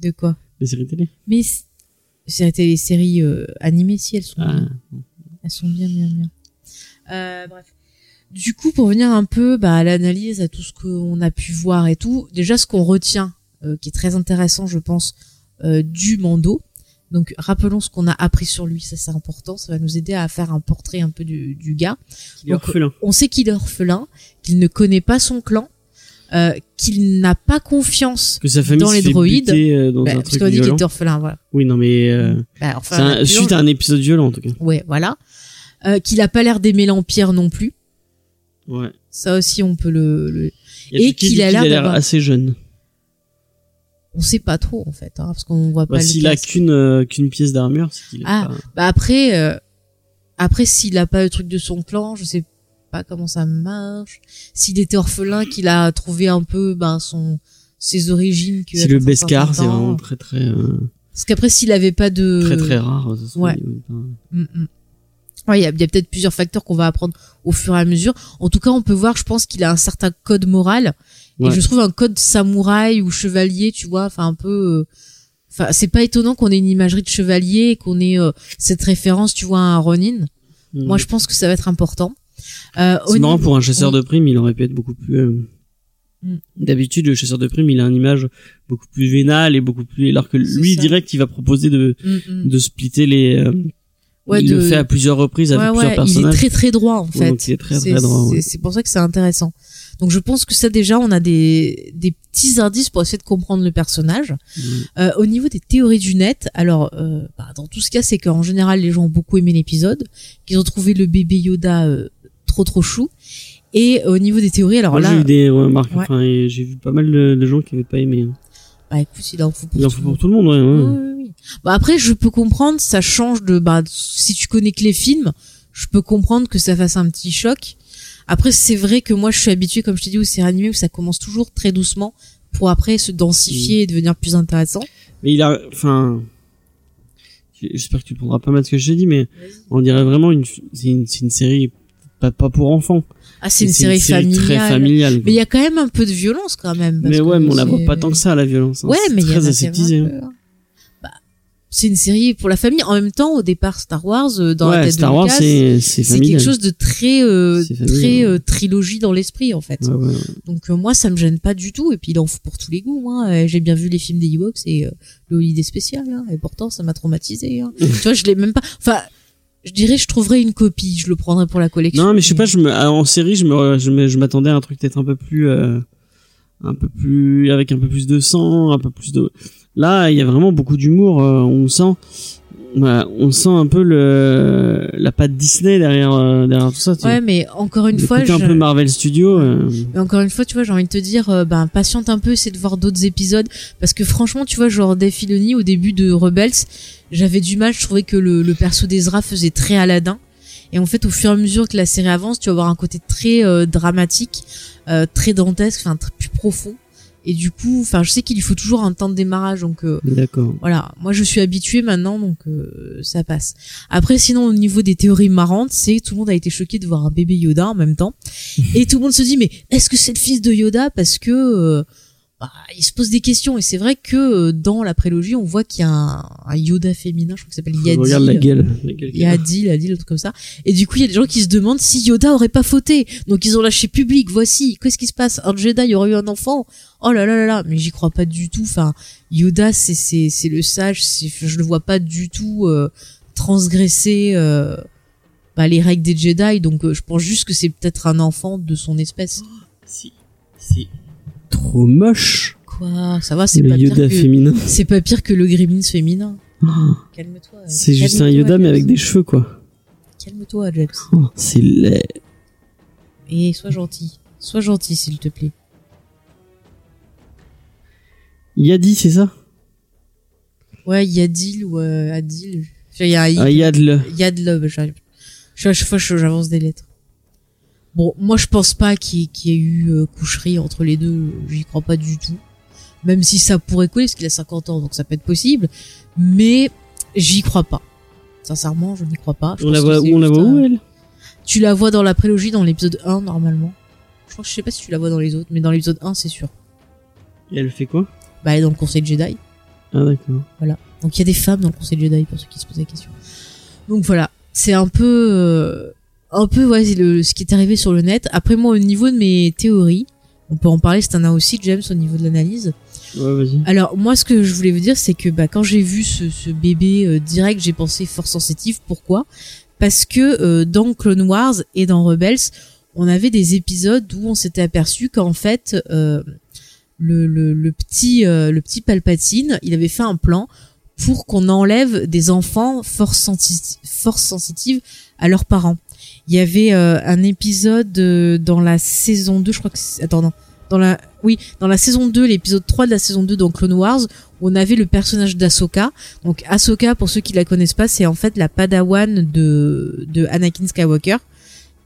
De quoi Les séries télé. Mais c- c'était les séries euh, animées si elles sont Ah. bien. Elles sont bien, bien, bien. Euh, bref. Du coup, pour venir un peu bah, à l'analyse, à tout ce qu'on a pu voir et tout, déjà ce qu'on retient, euh, qui est très intéressant, je pense, euh, du Mando. Donc, rappelons ce qu'on a appris sur lui, ça c'est important, ça va nous aider à faire un portrait un peu du, du gars. Il est Donc, orphelin. On sait qu'il est orphelin, qu'il ne connaît pas son clan, euh, qu'il n'a pas confiance. Que sa famille dans les droïdes, buter, euh, dans bah, un parce truc qu'on dit qu'il était orphelin, voilà. Oui, non mais euh, Bah, orphelin un- pur, suite à un épisode violent en tout cas. Ouais, voilà. Euh, qu'il a pas l'air d'aimer l'Empire non plus. Ouais. Ça aussi, on peut le... le- Et qu'il a l'air d'avoir- assez jeune. On sait pas trop, en fait, hein, parce qu'on voit Bah, pas S'il a qu'une euh, qu'une pièce d'armure, c'est qu'il est Ah. pas. Bah après, euh, après s'il a pas le truc de son clan, je sais pas comment ça marche. S'il était orphelin, qu'il a trouvé un peu ben son ses origines. que C'est le Beskar, c'est vraiment très très euh, Parce qu'après, s'il avait pas de très très rare. ça ouais. enfin. Mm, mm. Ouais, il y a, il y a peut-être plusieurs facteurs qu'on va apprendre au fur et à mesure. En tout cas, on peut voir, je pense qu'il a un certain code moral. Ouais. Et je trouve un code samouraï ou chevalier, tu vois, enfin un peu. euh, Enfin, c'est pas étonnant qu'on ait une imagerie de chevalier et qu'on ait euh, cette référence, tu vois, à un Ronin. Mm. Moi, je pense que ça va être important. Euh, C'est marrant pour un chasseur de primes, il aurait pu être beaucoup plus. euh, Mm. D'habitude, le chasseur de primes, il a une image beaucoup plus vénale et beaucoup plus. Alors que lui, ça. direct, il va proposer de Mm, mm. de splitter les euh, Ouais, il de- le fait à plusieurs reprises avec Ouais, plusieurs ouais, il est personnages. très très droit en fait. C'est- très droit, ouais. pour ça que c'est intéressant. Donc je pense que ça déjà, on a des, des petits indices pour essayer de comprendre le personnage. Mm. Euh, au niveau des théories du net, alors euh, bah, dans tout ce cas, c'est qu'en général, les gens ont beaucoup aimé l'épisode, qu'ils ont trouvé le bébé Yoda euh, trop trop chou. Et au niveau des théories, alors Moi, j'ai là, eu des remarques, Ouais. enfin, et j'ai vu pas mal de, de gens qui avaient pas aimé. bah écoute, il en faut pour Il en tout faut le pour monde. tout le monde, ouais. ouais. Oui. Bah après, je peux comprendre, ça change de, bah, si tu connais que les films, je peux comprendre que ça fasse un petit choc. Après, c'est vrai que moi, je suis habituée, comme je t'ai dit, aux séries animées où ça commence toujours très doucement pour après se densifier et devenir plus intéressant. Mais il a, enfin, j'espère que tu prendras pas mal ce que j'ai dit, mais on dirait vraiment une, c'est une, c'est une série pas, pas pour enfants. Ah, c'est une série, très familiale. familiale. quoi. Mais il y a quand même un peu de violence quand même. parce Mais ouais, que mais on la voit pas tant que ça, la violence. hein. Ouais, mais il y a très aseptisé. hein. Bah, c'est une série pour la famille. En même temps, au départ, Star Wars, euh, dans la ouais, tête Star de Wars, c'est, c'est quelque chose de très, euh, très euh, trilogie dans l'esprit en fait. Ouais, ouais. Donc euh, moi ça me gêne pas du tout et puis il en faut pour tous les goûts. Hein. Euh, J'ai bien vu les films des Ewoks et euh, le Holiday spécial hein, et pourtant ça m'a traumatisé. Hein. <laughs> tu vois je l'ai même pas. Enfin je dirais je trouverais une copie, je le prendrais pour la collection. Non, mais je sais pas, je me, en série, je m'attendais à un truc peut-être un peu plus, euh, un peu plus, avec un peu plus de sang, un peu plus de, là, il y a vraiment beaucoup d'humour, euh, on sent, voilà, on sent un peu le, la patte Disney derrière, euh, derrière tout ça, tu Ouais mais encore une fois côté un je- peu Marvel Studio, euh, Mais encore une fois, tu vois, j'ai envie de te dire, euh, ben patiente un peu, essaie de voir d'autres épisodes, parce que franchement, tu vois, genre Dave Filoni au début de Rebels, j'avais du mal, je trouvais que le, le perso d'Ezra faisait très Aladdin, et en fait, au fur et à mesure que la série avance, tu vas avoir un côté très euh, dramatique, euh, très dantesque, enfin plus profond, et du coup, enfin, je sais qu'il lui faut toujours un temps de démarrage, donc euh, d'accord. voilà, moi je suis habituée maintenant, donc euh, ça passe. Après, sinon au niveau des théories marrantes, c'est tout le monde a été choqué de voir un bébé Yoda en même temps, <laughs> et tout le monde se dit mais est-ce que c'est le fils de Yoda? Parce que euh, bah, il se pose des questions, et c'est vrai que euh, dans la prélogie, on voit qu'il y a un, un Yoda féminin, je crois que ça s'appelle Yadil. Regarde la gueule. la gueule. Yadil, Adil, un truc comme ça. Et du coup, il y a des gens qui se demandent si Yoda aurait pas fauté. Donc ils ont lâché public. Voici, qu'est-ce qui se passe? Un Jedi aurait eu un enfant? Oh là là là là. Mais j'y crois pas du tout. Enfin, Yoda, c'est c'est c'est le sage. c'est- Je le vois pas du tout euh, transgresser euh, bah, les règles des Jedi. Donc euh, je pense juste que c'est peut-être un enfant de son espèce. Si, si. Trop moche. Quoi? Ça va, c'est pas pire Yoda féminin. c'est pas pire que le Gremlins féminin. Calme-toi. C'est juste un Yoda mais avec des cheveux, quoi. Calme-toi, James. Oh, c'est laid. Et sois gentil. Sois gentil, s'il te plaît. Yadi, c'est ça? Ouais, Yadil ou euh, Adil. Il y a. Yadlub. j'arrive- chaque fois, j'avance des lettres. Bon, moi, je pense pas qu'il y, ait- qu'il y ait eu euh, coucherie entre les deux. J'y crois pas du tout. Même si ça pourrait coller, parce qu'il a 50 ans, donc ça peut être possible. Mais j'y crois pas. Sincèrement, je n'y crois pas. Je On la voit, on la voit où, elle? Tu la vois dans la prélogie, dans l'épisode 1, normalement. Je crois que je sais pas si tu la vois dans les autres, mais dans l'épisode 1, c'est sûr. Et elle fait quoi? Bah, elle est dans le conseil Jedi. Ah, d'accord. Donc il y a des femmes dans le conseil Jedi pour ceux qui se posent la question. Donc voilà, c'est un peu euh, un peu ouais, c'est le, ce qui est arrivé sur le net. Après moi au niveau de mes théories, on peut en parler, c'est un as aussi James au niveau de l'analyse. Ouais, vas-y. Alors moi ce que je voulais vous dire c'est que bah, quand j'ai vu ce, ce bébé euh, direct, j'ai pensé force sensitive. Pourquoi? Parce que euh, dans Clone Wars et dans Rebels, on avait des épisodes où on s'était aperçu qu'en fait euh, le, le, le petit euh, le petit Palpatine, il avait fait un plan pour qu'on enlève des enfants force, sensi- force sensitive à leurs parents. Il y avait euh, un épisode euh, dans la saison 2, je crois que. Attends, non. Dans la... Oui, dans la saison 2, l'épisode 3 de la saison 2 dans Clone Wars, on avait le personnage d'Ahsoka. Donc Ahsoka, pour ceux qui la connaissent pas, c'est en fait la padawan de, de Anakin Skywalker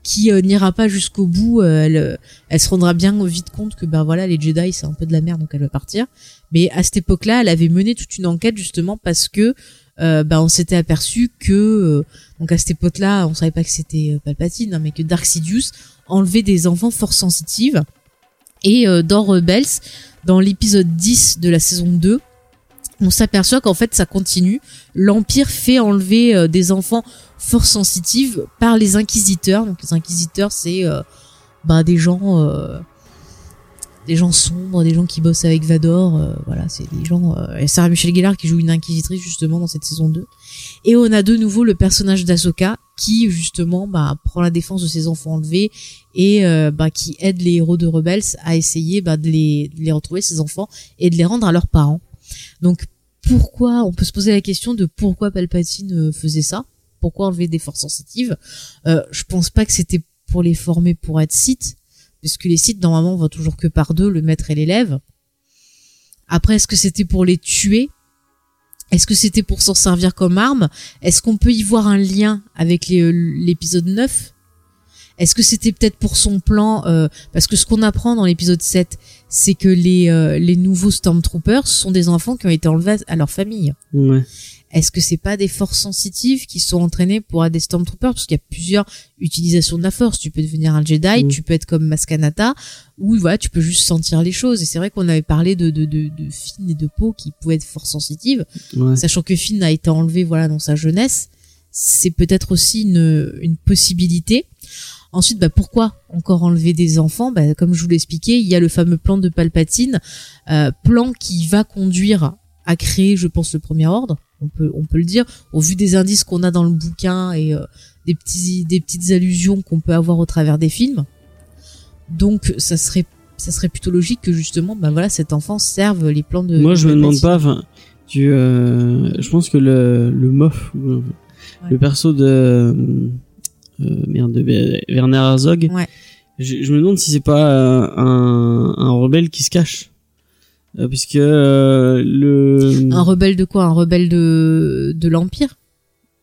qui euh, n'ira pas jusqu'au bout. elle, elle se rendra bien vite compte que ben voilà, les Jedi c'est un peu de la merde, donc elle va partir. Mais à cette époque-là, elle avait mené toute une enquête justement parce que euh, ben on s'était aperçu que euh, donc à cette époque-là, on savait pas que c'était euh, Palpatine, hein, mais que Dark Sidious enlevait des enfants fort sensitives. Et euh, dans Rebels, dans l'épisode 10 de la saison 2, on s'aperçoit qu'en fait ça continue. L'Empire fait enlever des enfants fort sensitives par les inquisiteurs. Donc les inquisiteurs, c'est bah, des gens, des gens sombres, des gens qui bossent avec Vador, euh, voilà, c'est des gens. Euh, et Sarah Michelle Gellar qui joue une inquisitrice justement dans cette saison 2. Et on a de nouveau le personnage d'Ahsoka qui justement bah, prend la défense de ses enfants enlevés et euh, bah, qui aide les héros de Rebels à essayer bah, de, les, de les retrouver ses enfants et de les rendre à leurs parents. Donc pourquoi on peut se poser la question de pourquoi Palpatine faisait ça? Pourquoi enlever des forces sensitives? Euh, Je pense pas que c'était pour les former pour être Sith puisque les sites normalement on voit toujours que par deux, le maître et l'élève. Après, est-ce que c'était pour les tuer? Est-ce que c'était pour s'en servir comme arme? Est-ce qu'on peut y voir un lien avec l'épisode 9 Est-ce que c'était peut-être pour son plan euh, Parce que ce qu'on apprend dans l'épisode 7, c'est que les, euh, les nouveaux Stormtroopers sont des enfants qui ont été enlevés à leur famille. Ouais. Est-ce que c'est pas des forces sensitives qui sont entraînées pour être des Stormtroopers Parce qu'il y a plusieurs utilisations de la force. Tu peux devenir un Jedi, Mm. tu peux être comme Maskanata, ou voilà, tu peux juste sentir les choses. Et c'est vrai qu'on avait parlé de, de, de, de Finn et de Poe qui pouvaient être force sensitives, Ouais. sachant que Finn a été enlevé voilà dans sa jeunesse. C'est peut-être aussi une, une possibilité. Ensuite, bah, pourquoi encore enlever des enfants? Bah, Comme je vous l'expliquais, il y a le fameux plan de Palpatine, euh, plan qui va conduire à créer, je pense, le Premier Ordre. On peut, on peut le dire, au vu des indices qu'on a dans le bouquin et euh, des petits, des petites allusions qu'on peut avoir au travers des films. Donc, ça serait, ça serait plutôt logique que justement, bah voilà, cet enfant serve les plans de. Moi, de je me demande pas. Enfin, tu, euh, je pense que le le mof, euh, le perso de euh, merde de Wer- Werner Herzog, Ouais. je, je me demande si c'est pas un un rebelle qui se cache, puisque euh, le Un rebelle de quoi? Un rebelle de, de l'Empire?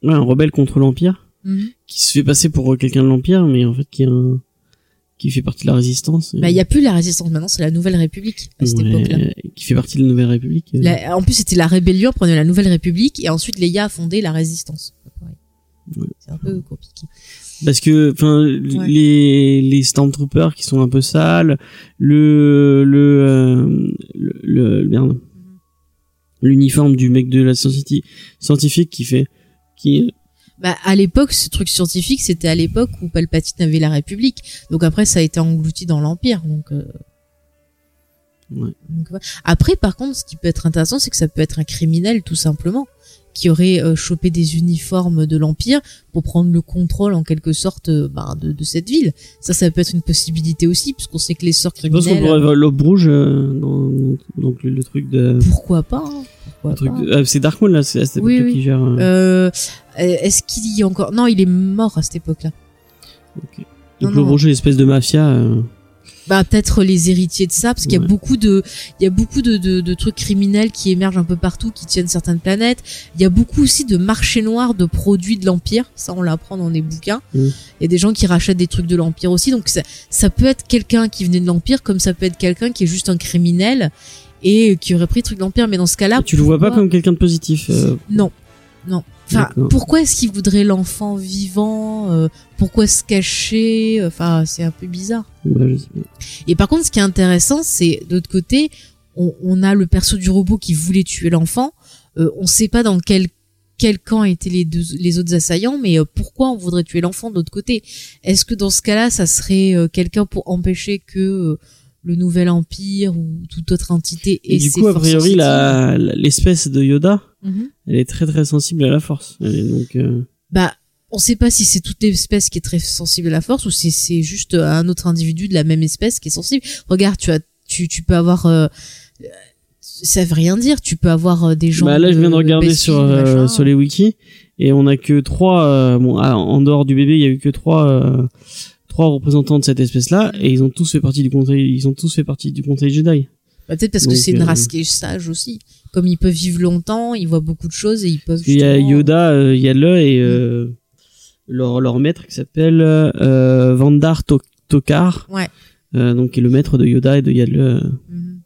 Ouais, un rebelle contre l'empire Mhm. qui se fait passer pour euh, quelqu'un de l'empire, mais en fait qui est un qui fait partie de la résistance. Bah, il y a plus la résistance maintenant, c'est la Nouvelle République à cette Ouais, époque-là. qui fait partie de la Nouvelle République. euh. La- en plus, c'était la rébellion, prenait la Nouvelle République, et ensuite Leia a fondé la Résistance. Ouais. C'est un peu compliqué. Parce que, enfin, Ouais. les les stormtroopers qui sont un peu sales, le le euh, le, le- l'uniforme du mec de la scienti- scientifique qui fait qui Bah, à l'époque, ce truc scientifique, c'était à l'époque où Palpatine avait la République. Donc après, ça a été englouti dans l'Empire. Donc, euh, Ouais. donc, ouais. après, par contre, ce qui peut être intéressant, c'est que ça peut être un criminel, tout simplement, qui aurait euh, chopé des uniformes de l'Empire pour prendre le contrôle, en quelque sorte, euh, bah, de, de cette ville. Ça, ça peut être une possibilité aussi, puisqu'on sait que les sorts je pense qu'on criminels... pourrait voir l'aube rouge euh, dans donc le, le truc de Pourquoi pas hein, le ah, c'est Darkmoon là c'est à cette Oui, époque oui. qui gère euh, Euh, Est-ce qu'il y a encore Non, il est mort à cette époque-là. ok. non, donc l'aube non. rouge est une espèce de mafia Bah peut-être les héritiers de ça, parce qu'il y a beaucoup de, il y a beaucoup de, de, de trucs criminels qui émergent un peu partout, qui tiennent certaines planètes. Il y a beaucoup aussi de marchés noirs de produits de l'empire. Ça, on l'apprend dans des bouquins. Mm. Il y a des gens qui rachètent des trucs de l'empire aussi. Donc ça, ça peut être quelqu'un qui venait de l'empire, comme ça peut être quelqu'un qui est juste un criminel et qui aurait pris le truc de l'empire. Mais dans ce cas-là, tu le vois pas comme quelqu'un de positif euh, Non, non. Enfin, pourquoi est-ce qu'il voudrait l'enfant vivant euh, Pourquoi se cacher Enfin, c'est un peu bizarre. bah, je sais pas. Et par contre, ce qui est intéressant, c'est d'autre côté, on, on a le perso du robot qui voulait tuer l'enfant. Euh, on sait pas dans quel quel camp étaient les deux les autres assaillants, mais euh, pourquoi on voudrait tuer l'enfant de l'autre côté? Est-ce que dans ce cas-là, ça serait euh, quelqu'un pour empêcher que euh, le nouvel empire ou toute autre entité ait et du coup a priori l'espèce de Yoda Mhm. elle est très très sensible à la force Elle est donc euh, Bah, on sait pas si c'est toute l'espèce qui est très sensible à la force ou si c'est juste un autre individu de la même espèce qui est sensible. Regarde, tu as, tu, tu peux avoir, euh, euh, ça veut rien dire. Tu peux avoir euh, des gens. Bah là, je viens de regarder sur Field, euh, machin. sur les wikis et on a que trois. euh, bon, ah, en dehors du bébé, il y a eu que trois euh, trois représentants de cette espèce-là et ils ont tous fait partie du conseil. Ils ont tous fait partie du conseil Jedi. Bah, Peut-être parce que c'est une euh, race qui est sage aussi. Comme ils peuvent vivre longtemps, ils voient beaucoup de choses et ils peuvent. Il y a Yoda, euh, il y a le et euh, leur leur maître qui s'appelle euh, Vandar To- Tokar. Ouais. Donc qui est le maître de Yoda et de Yadle. Mhm.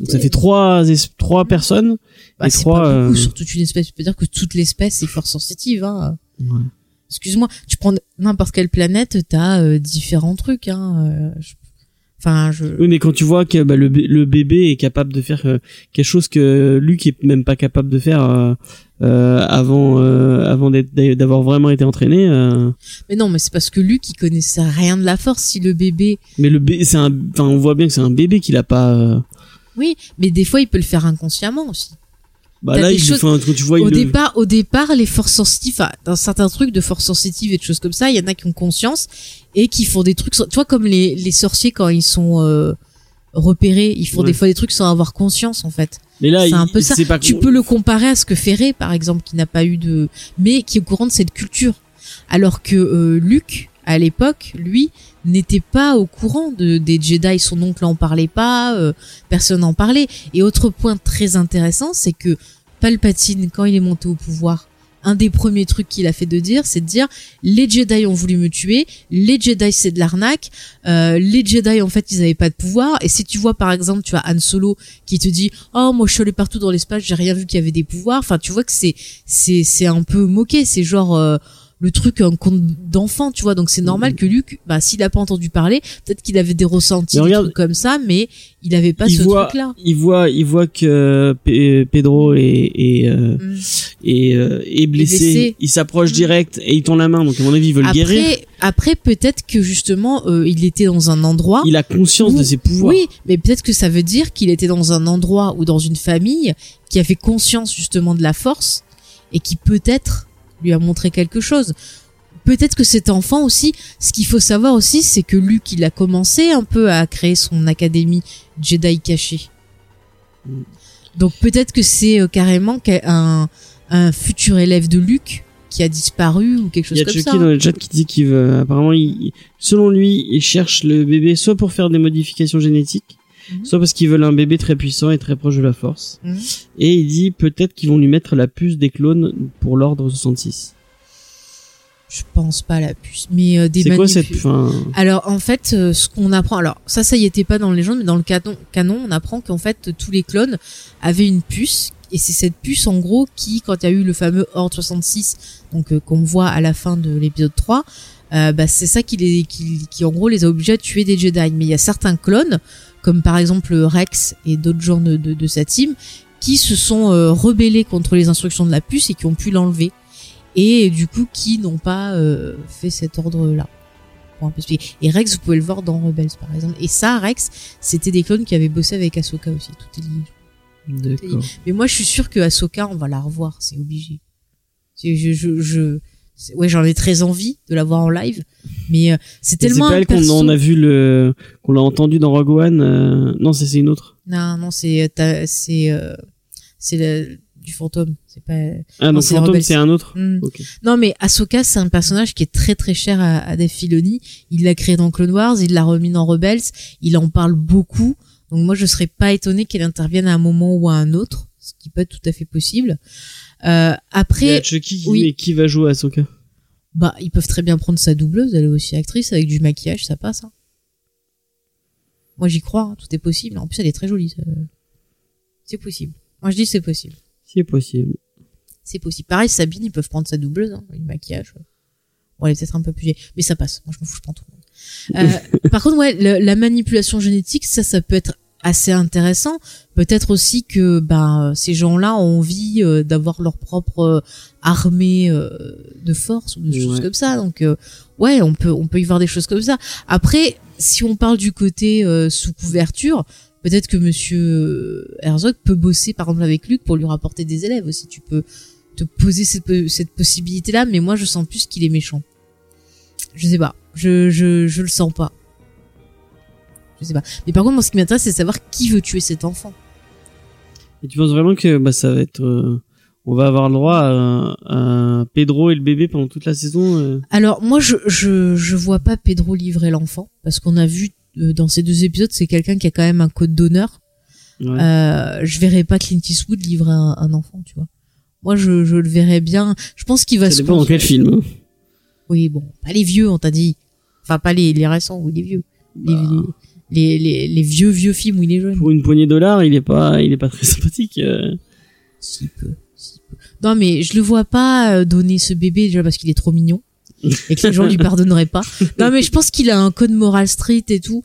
Donc ça fait trois trois personnes. Bah, et trois, pas beaucoup sur toute une espèce. Tu peux dire que toute l'espèce est fort sensitive. Hein. Ouais. Excuse-moi, tu prends n'importe quelle planète, t'as euh, différents trucs. Hein. euh, je- Enfin, je. Oui, mais quand tu vois que bah, le, le bébé est capable de faire euh, quelque chose que Luc est même pas capable de faire avant avant d'être- d'avoir vraiment été entraîné. Mais non, mais c'est parce que Luc, il connaissait rien de la force. Si le bébé, mais le bébé, c'est un, enfin, on voit bien que c'est un bébé qu'il a pas. oui, mais des fois, il peut le faire inconsciemment aussi. Bah là, des il, choses- quand tu vois, au il le- départ, au départ, les forces sensitives, enfin, dans certains trucs de forces sensitives et de choses comme ça, il y en a qui ont conscience et qui font des trucs, tu vois, comme les, les sorciers quand ils sont euh, repérés, ils font Ouais. des fois des trucs sans avoir conscience en fait. mais là, c'est un peu ça. pas Tu peux le comparer à ce que Rey, par exemple, qui n'a pas eu de, mais qui est au courant de cette culture, alors que euh, Luke, à l'époque, lui, n'était pas au courant de des Jedi. Son oncle en parlait pas, euh, personne n'en parlait. Et autre point très intéressant, c'est que Palpatine, quand il est monté au pouvoir, un des premiers trucs qu'il a fait de dire, c'est de dire les Jedi ont voulu me tuer, les Jedi c'est de l'arnaque, euh, les Jedi en fait ils avaient pas de pouvoir. Et si tu vois par exemple, tu as Han Solo qui te dit oh moi je suis allé partout dans l'espace, j'ai rien vu qu'il y avait des pouvoirs. Enfin tu vois que c'est c'est c'est un peu moqué, c'est genre euh, le truc un conte d'enfant, tu vois. Donc c'est normal que Luke, bah s'il a pas entendu parler, peut-être qu'il avait des ressentis des trucs comme ça, mais il avait pas il ce voit, truc là. il voit, il voit que Pe- Pedro est est, euh, Mm. est, euh, est blessé. blessé. Il s'approche Mm. direct et il tend la main. Donc à mon avis, il veut le guérir. Après, après peut-être que justement euh, il était dans un endroit. Il a conscience de ses pouvoirs. Oui, mais peut-être que ça veut dire qu'il était dans un endroit ou dans une famille qui avait conscience justement de la force et qui peut-être lui a montré quelque chose. Peut-être que cet enfant aussi, ce qu'il faut savoir aussi, c'est que Luke, il a commencé un peu à créer son académie Jedi cachée. Mm. Donc peut-être que c'est euh, carrément un, un futur élève de Luke qui a disparu ou quelque Il y chose a comme Chucky ça. dans le chat qui dit qu'il veut, apparemment, il, selon lui, il cherche le bébé soit pour faire des modifications génétiques, Mhm. soit parce qu'ils veulent un bébé très puissant et très proche de la force. Mhm. Et il dit peut-être qu'ils vont lui mettre la puce des clones pour l'ordre 66. Je pense pas à la puce, mais euh, des C'est quoi cette fin Alors en fait, euh, ce qu'on apprend, alors ça, ça y était pas dans le légende, mais dans le canon, canon on apprend qu'en fait tous les clones avaient une puce, et c'est cette puce en gros qui, quand il y a eu le fameux Horde 66, donc euh, qu'on voit à la fin de l'épisode 3, euh, bah, c'est ça qui, les, qui, qui en gros les a obligés à tuer des Jedi. Mais il y a certains clones, comme par exemple Rex et d'autres gens de, de, de sa team, qui se sont euh, rebellés contre les instructions de la puce et qui ont pu l'enlever. Et du coup, qui n'ont pas euh, fait cet ordre-là pour un peu expliquer. Et Rex, vous pouvez le voir dans Rebels, par exemple. Et ça, Rex, c'était des clones qui avaient bossé avec Ahsoka aussi. Tout est lié. D'accord. Mais moi, je suis sûre que Ahsoka, on va la revoir. C'est obligé. Je, je, je, ouais, j'en ai très envie de la voir en live. Mais euh, c'est Et C'est tellement pas elle qu'on perso- a vu le, qu'on l'a entendu dans Rogue One. euh, Non, c'est une autre. Non, non, c'est, euh, c'est, euh, c'est du fantôme. C'est pas. Ah, Non, donc c'est un autre. Ok. Non, mais Ahsoka, c'est un personnage qui est très très cher à, à Dave Filoni. Il l'a créé dans Clone Wars, il l'a remis dans Rebels, il en parle beaucoup. Donc moi, je serais pas étonné qu'elle intervienne à un moment ou à un autre, ce qui peut être tout à fait possible. Euh, Il y après, a Chucky qui, oui. mais qui va jouer à Ahsoka bah, ils peuvent très bien prendre sa doubleuse, elle est aussi actrice, avec du maquillage, ça passe. Hein. Moi, j'y crois, hein, tout est possible. En plus, elle est très jolie. ça. C'est possible. Moi, je dis c'est possible. C'est possible. C'est possible. Pareil, Sabine, ils peuvent prendre sa doubleuse, hein, le maquillage. Bon, elle est peut-être un peu plus mais ça passe. Moi, je m'en fous, je prends tout le monde. Euh, <laughs> par contre, ouais, le- la manipulation génétique, ça, ça peut être assez intéressant. Peut-être aussi que ben ces gens-là ont envie euh, d'avoir leur propre euh, armée euh, de force ou des choses comme ça. Donc, euh, ouais, on peut on peut y voir des choses comme ça. Après, si on parle du côté sous couverture, peut-être que Monsieur Herzog peut bosser par exemple avec Luc pour lui rapporter des élèves aussi. Tu peux te poser cette, cette possibilité-là, mais moi je sens plus qu'il est méchant. Je sais pas, je je je le sens pas. Je sais pas. Mais par contre, moi ce qui m'intéresse, c'est de savoir qui veut tuer cet enfant. Et tu penses vraiment que bah, ça va être. euh, on va avoir le droit à, à Pedro et le bébé pendant toute la saison euh Alors moi je je je vois pas Pedro livrer l'enfant parce qu'on a vu euh, dans ces deux épisodes, c'est quelqu'un qui a quand même un code d'honneur. Ouais. Je verrais pas Clint Eastwood livrer un, un enfant, tu vois. Moi, je, je le verrais bien. Je pense qu'il va ça se. dépend dans quel film. hein. Oui, bon, pas les vieux, on t'a dit. Enfin, pas les, les récents ou les vieux. Les, Bah. les, les, les, les vieux, vieux films où il est jeune. Pour une poignée de dollars, il est pas, il est pas très <laughs> sympathique. euh. Si peu, si peu. Non, mais je le vois pas euh, donner ce bébé déjà parce qu'il est trop mignon et que les gens lui <laughs> pardonneraient pas. Non, mais je pense qu'il a un code moral street et tout.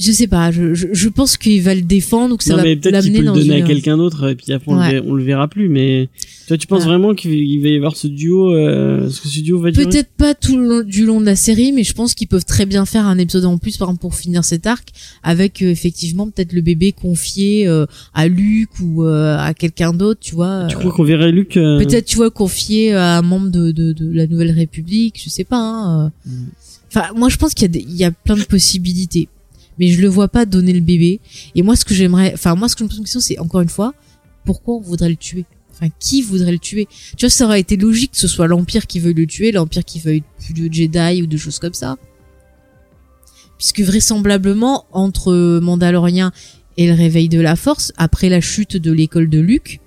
Je sais pas, je, je, je pense qu'il va le défendre ou que ça non, va mais peut-être qu'il l'amener peut le dans donner une... à quelqu'un d'autre et puis après on, Ouais. le verra, on le verra plus. Mais toi, tu penses vraiment qu'il il va y avoir ce duo, euh, ce que ce duo va durer? Peut-être pas tout le long, du long de la série, mais je pense qu'ils peuvent très bien faire un épisode en plus, par exemple pour finir cet arc, avec euh, effectivement peut-être le bébé confié euh, à Luc ou euh, à quelqu'un d'autre, tu vois. Tu euh, crois qu'on verrait Luc euh, Peut-être, tu vois, confié à un membre de, de, de la Nouvelle République, je sais pas. Hein. Mm. Enfin, moi, je pense qu'il y, a des- il y a plein de possibilités, mais je le vois pas donner le bébé. Et moi, ce que j'aimerais, enfin, moi, ce que je me pose une question, c'est encore une fois, pourquoi on voudrait le tuer? Enfin, qui voudrait le tuer? Tu vois, ça aurait été logique que ce soit l'Empire qui veuille le tuer, l'Empire qui veuille plus de Jedi ou de choses comme ça. Puisque vraisemblablement, entre Mandalorien et le réveil de la Force, après la chute de l'école de Luke,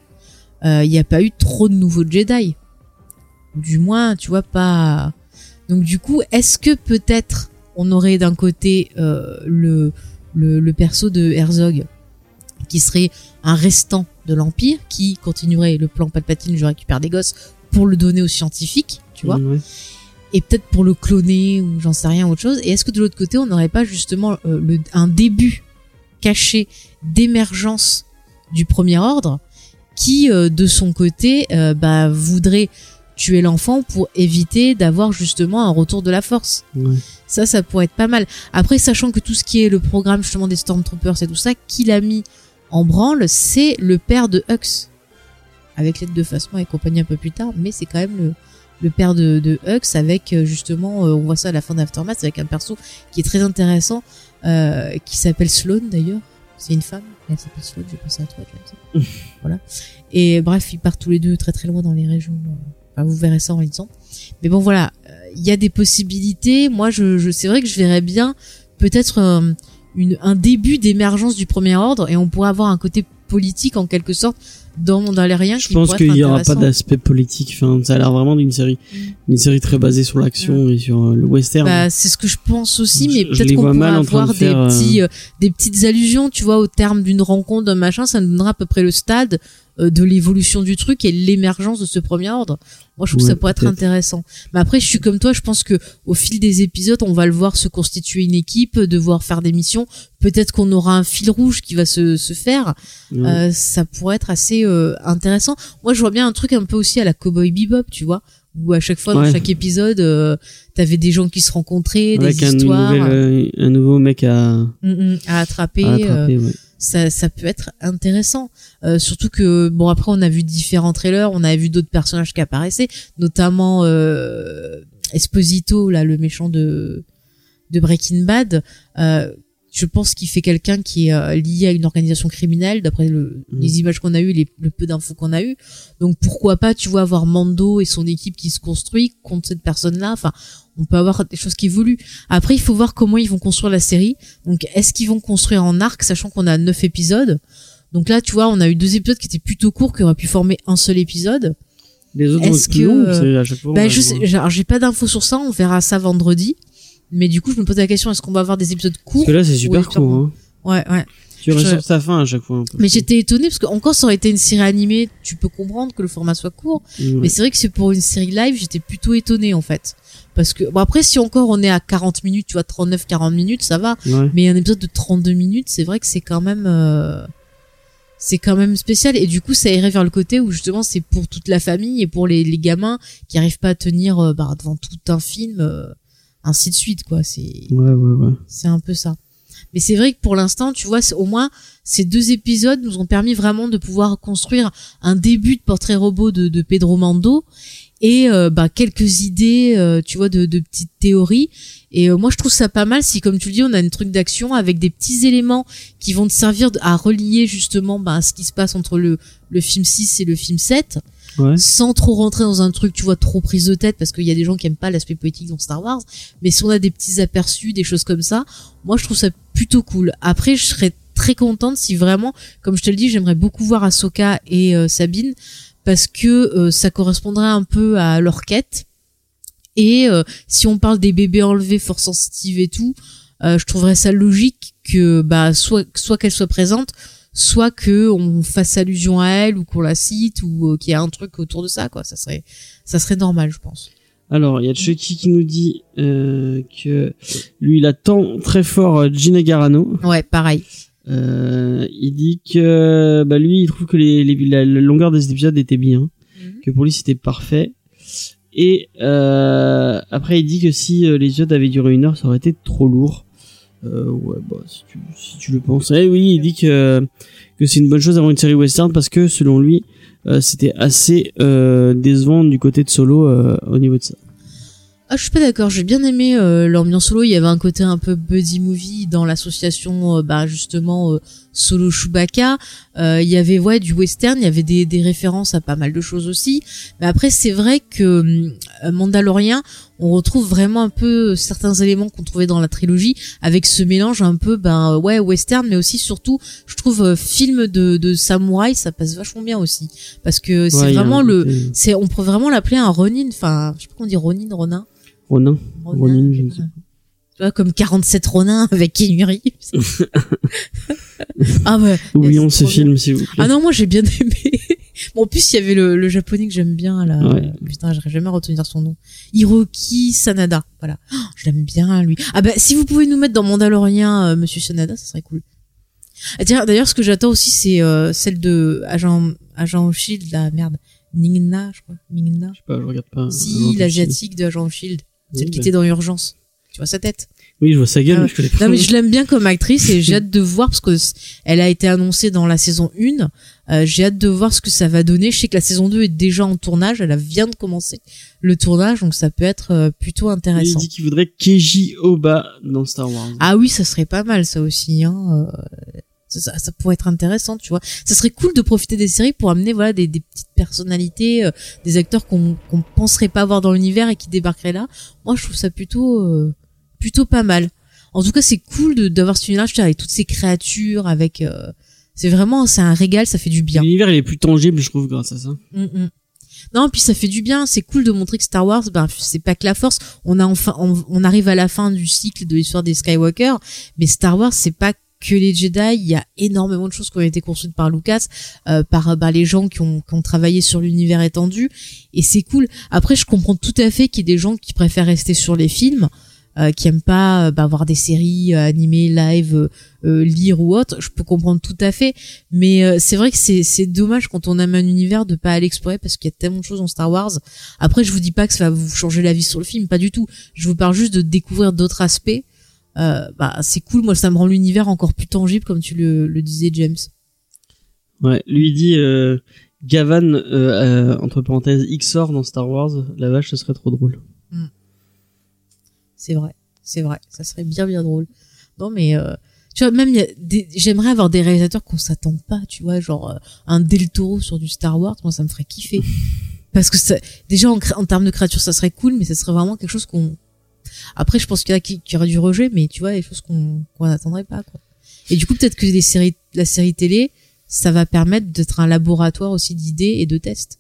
il n'y a pas eu trop de nouveaux Jedi. Du moins, tu vois, pas... Donc du coup, est-ce que peut-être on aurait d'un côté euh, le, le, le perso de Herzog, qui serait un restant de l'Empire, qui continuerait le plan Palpatine, je récupère des gosses, pour le donner aux scientifiques, tu vois. Et peut-être pour le cloner ou j'en sais rien autre chose. Et est-ce que de l'autre côté on n'aurait pas justement euh, le, un début caché d'émergence du premier ordre qui euh, de son côté bah, voudrait tuer l'enfant pour éviter d'avoir justement un retour de la force. Ça ça pourrait être pas mal. Après sachant que tout ce qui est le programme justement des Stormtroopers et tout ça qui l'a mis en branle c'est le père de Hux. Avec l'aide de Phasma et compagnie un peu plus tard mais c'est quand même le le père de, de Hux avec euh, justement euh, on voit ça à la fin d'Aftermath avec un perso qui est très intéressant euh, qui s'appelle Sloane d'ailleurs. C'est une femme. Elle s'appelle Sloane j'ai pensé à toi James. <laughs> voilà. Et bref ils partent tous les deux très très loin dans les régions euh, enfin, vous verrez ça en lisant. Mais bon voilà. Euh, il y a des possibilités. Moi je, je c'est vrai que je verrais bien peut-être euh, une, un début d'émergence du premier ordre et on pourrait avoir un côté politique en quelque sorte dans riens Je qui pense qu'il être y aura pas d'aspect politique. Enfin, ça a l'air vraiment d'une série, une série très basée sur l'action et sur euh, le western. Bah, c'est ce que je pense aussi, mais peut-être qu'on de avoir des petits, euh, des petites allusions, tu vois, au terme d'une rencontre, d'un machin, ça nous donnera à peu près le stade de l'évolution du truc et l'émergence de ce premier ordre. Moi, je trouve que ça pourrait être intéressant. Mais après, je suis comme toi, je pense que au fil des épisodes, on va le voir se constituer une équipe, devoir faire des missions. Peut-être qu'on aura un fil rouge qui va se, se faire. Ouais. Euh, ça pourrait être assez euh, intéressant. Moi, je vois bien un truc un peu aussi à la Cowboy Bebop, tu vois, où à chaque fois, dans chaque épisode, euh, t'avais des gens qui se rencontraient, Avec des un, histoires nouvel, euh, un nouveau mec à, mm, mm, à attraper. à euh, attraper. Ça peut être intéressant. Euh, surtout que bon après on a vu différents trailers, on a vu d'autres personnages qui apparaissaient, notamment euh, Esposito là, le méchant de de Breaking Bad. Euh, je pense qu'il fait quelqu'un qui est euh, lié à une organisation criminelle, d'après le, Mhm. les images qu'on a eues, les, le peu d'infos qu'on a eues. Donc pourquoi pas, tu vois, avoir Mando et son équipe qui se construit contre cette personne-là. Enfin, on peut avoir des choses qui évoluent. Après, il faut voir comment ils vont construire la série. Donc, est-ce qu'ils vont construire en arc, sachant qu'on a neuf épisodes? Donc là, tu vois, on a eu deux épisodes qui étaient plutôt courts, qui auraient pu former un seul épisode. Les autres Est-ce que, euh, à chaque fois. bah, je sais, j'ai pas d'infos sur ça, on verra ça vendredi. Mais du coup, je me pose la question, est-ce qu'on va avoir des épisodes Parce courts que là, c'est super court. Hein. Ouais, ouais. Tu Je- ressors sa fin à chaque fois. un peu. Mais j'étais étonnée parce que encore ça aurait été une série animée, tu peux comprendre que le format soit court. Mais c'est vrai que c'est pour une série live, j'étais plutôt étonnée en fait. Parce que bon après si encore on est à 40 minutes, tu vois 39 40 minutes, ça va. Ouais. Mais un épisode de 32 minutes, c'est vrai que c'est quand même euh, c'est quand même spécial et du coup ça irait vers le côté où justement c'est pour toute la famille et pour les, les gamins qui arrivent pas à tenir euh, bah, devant tout un film euh, ainsi de suite quoi, c'est Ouais, ouais, ouais. c'est un peu ça. Mais c'est vrai que pour l'instant, tu vois, au moins ces deux épisodes nous ont permis vraiment de pouvoir construire un début de portrait robot de, de Pedro Mando et euh, bah, quelques idées, euh, tu vois, de, de petites théories. Et euh, moi, je trouve ça pas mal si, comme tu le dis, on a une truc d'action avec des petits éléments qui vont te servir à relier justement bah, ce qui se passe entre le, le film 6 et le film 7 Sans trop rentrer dans un truc, tu vois, trop prise de tête, parce qu'il y a des gens qui aiment pas l'aspect politique dans Star Wars. Mais si on a des petits aperçus, des choses comme ça, moi je trouve ça plutôt cool. Après, je serais très contente si vraiment, comme je te le dis, j'aimerais beaucoup voir Ahsoka et euh, Sabine, parce que euh, ça correspondrait un peu à leur quête. Et euh, si on parle des bébés enlevés, fort sensitive et tout, je trouverais ça logique que bah soit soit qu'elle soit présente, soit que on fasse allusion à elle ou qu'on la cite ou euh, qu'il y a un truc autour de ça quoi. Ça serait ça serait normal, je pense. Alors, il y a Chucky qui nous dit euh, que lui, il attend très fort euh, Gina Garano. Ouais, pareil. Euh, il dit que bah lui, il trouve que les, les- la, longueur des épisodes était bien, Mhm. que pour lui c'était parfait. Et euh, après, il dit que si euh, les épisodes avaient duré une heure, ça aurait été trop lourd. Euh, ouais, bah si tu, si tu le penses. Eh oui, il dit que que c'est une bonne chose d'avoir une série western parce que selon lui, euh, c'était assez euh, décevant du côté de Solo euh, au niveau de ça. Ah, je suis pas d'accord. J'ai bien aimé euh, l'ambiance solo. Il y avait un côté un peu buddy movie dans l'association, euh, bah justement euh, solo Chewbacca. Euh, il y avait ouais du western. Il y avait des, des références à pas mal de choses aussi. Mais après, c'est vrai que hum, Mandalorian, on retrouve vraiment un peu certains éléments qu'on trouvait dans la trilogie, avec ce mélange un peu ben ouais western, mais aussi surtout, je trouve euh, film de, de samouraï, ça passe vachement bien aussi, parce que c'est Ouais, vraiment le c'est on peut vraiment l'appeler un Ronin enfin je sais pas comment on dit Ronin Ronin? Ronin. Ronin, Ronin, je ne sais tu vois comme 47 Ronin <laughs> avec Reeves <laughs> ah ouais Oublions ce film, s'il vous plaît. ah non moi j'ai bien aimé <laughs> bon en plus il y avait le, le japonais que j'aime bien là Ouais. putain j'arrive jamais à retenir son nom Hiroki Sanada voilà Oh, je l'aime bien lui ah bah si vous pouvez nous mettre dans Mandalorian euh, Monsieur Sanada ça serait cool Ah, D'ailleurs, ce que j'attends aussi, c'est euh, celle de Agent Agent Shield, la merde, Ningna, je crois, Ningna. Je sais pas, je regarde pas. Si, l'asiatique de Agent Shield, celle Oui, qui bah. était dans Urgence. Tu vois sa tête Oui, je vois sa gueule, Ah mais je connais pas. Non mais je l'aime bien comme actrice et j'ai hâte de voir parce que elle a été annoncée dans la saison 1. Euh, j'ai hâte de voir ce que ça va donner. Je sais que la saison 2 est déjà en tournage, elle a- vient de commencer le tournage donc ça peut être euh, plutôt Il intéressant. dit qu'il voudrait Keiji Oba dans Star Wars. Ah oui, ça serait pas mal ça aussi hein. euh, Ça, ça, ça pourrait être intéressant, tu vois. Ça serait cool de profiter des séries pour amener voilà des, des petites personnalités, euh, des acteurs qu'on qu'on penserait pas voir dans l'univers et qui débarqueraient là. Moi, je trouve ça plutôt euh, plutôt pas mal. En tout cas, c'est cool d'avoir ce univers avec toutes ces créatures, avec euh, c'est vraiment c'est un régal, ça fait du bien. L'univers, il est plus tangible, je trouve, grâce à ça. Mm, mm. Non, puis ça fait du bien. C'est cool de montrer que Star Wars, ben c'est pas que la Force. On a enfin, on, on arrive à la fin du cycle de l'histoire des Skywalker, mais Star Wars, c'est pas que les Jedi. Il y a énormément de choses qui ont été construites par Lucas, euh, par bah, les gens qui ont, qui ont travaillé sur l'univers étendu, et c'est cool. Après, je comprends tout à fait qu'il y ait des gens qui préfèrent rester sur les films. Euh, qui aiment pas euh, bah, voir des séries euh, animées live euh, lire ou autre je peux comprendre tout à fait mais c'est vrai que c'est dommage quand on aime un univers de pas aller explorer parce qu'il y a tellement de choses dans Star Wars. Après, je vous dis pas que ça va vous changer la vie sur le film, pas du tout. Je vous parle juste de découvrir d'autres aspects. Bah c'est cool, moi ça me rend l'univers encore plus tangible comme tu le, le disais James. Ouais, lui dit euh, Gavan euh, euh, entre parenthèses Xor dans Star Wars, la vache, ce serait trop drôle. C'est vrai, c'est vrai, ça serait bien bien drôle. Non mais euh, tu vois même il y a j'aimerais avoir des réalisateurs qu'on s'attend pas, tu vois, genre euh, un Del Toro sur du Star Wars, moi ça me ferait kiffer. <laughs> Parce que ça, déjà en, en termes de créature ça serait cool, mais ça serait vraiment quelque chose qu'on. Après je pense qu'il y en a qui, qui auraient du rejet, mais tu vois des choses qu'on qu'on n'attendrait pas quoi. Et du coup peut-être que les séries, la série télé, ça va permettre d'être un laboratoire aussi d'idées et de tests.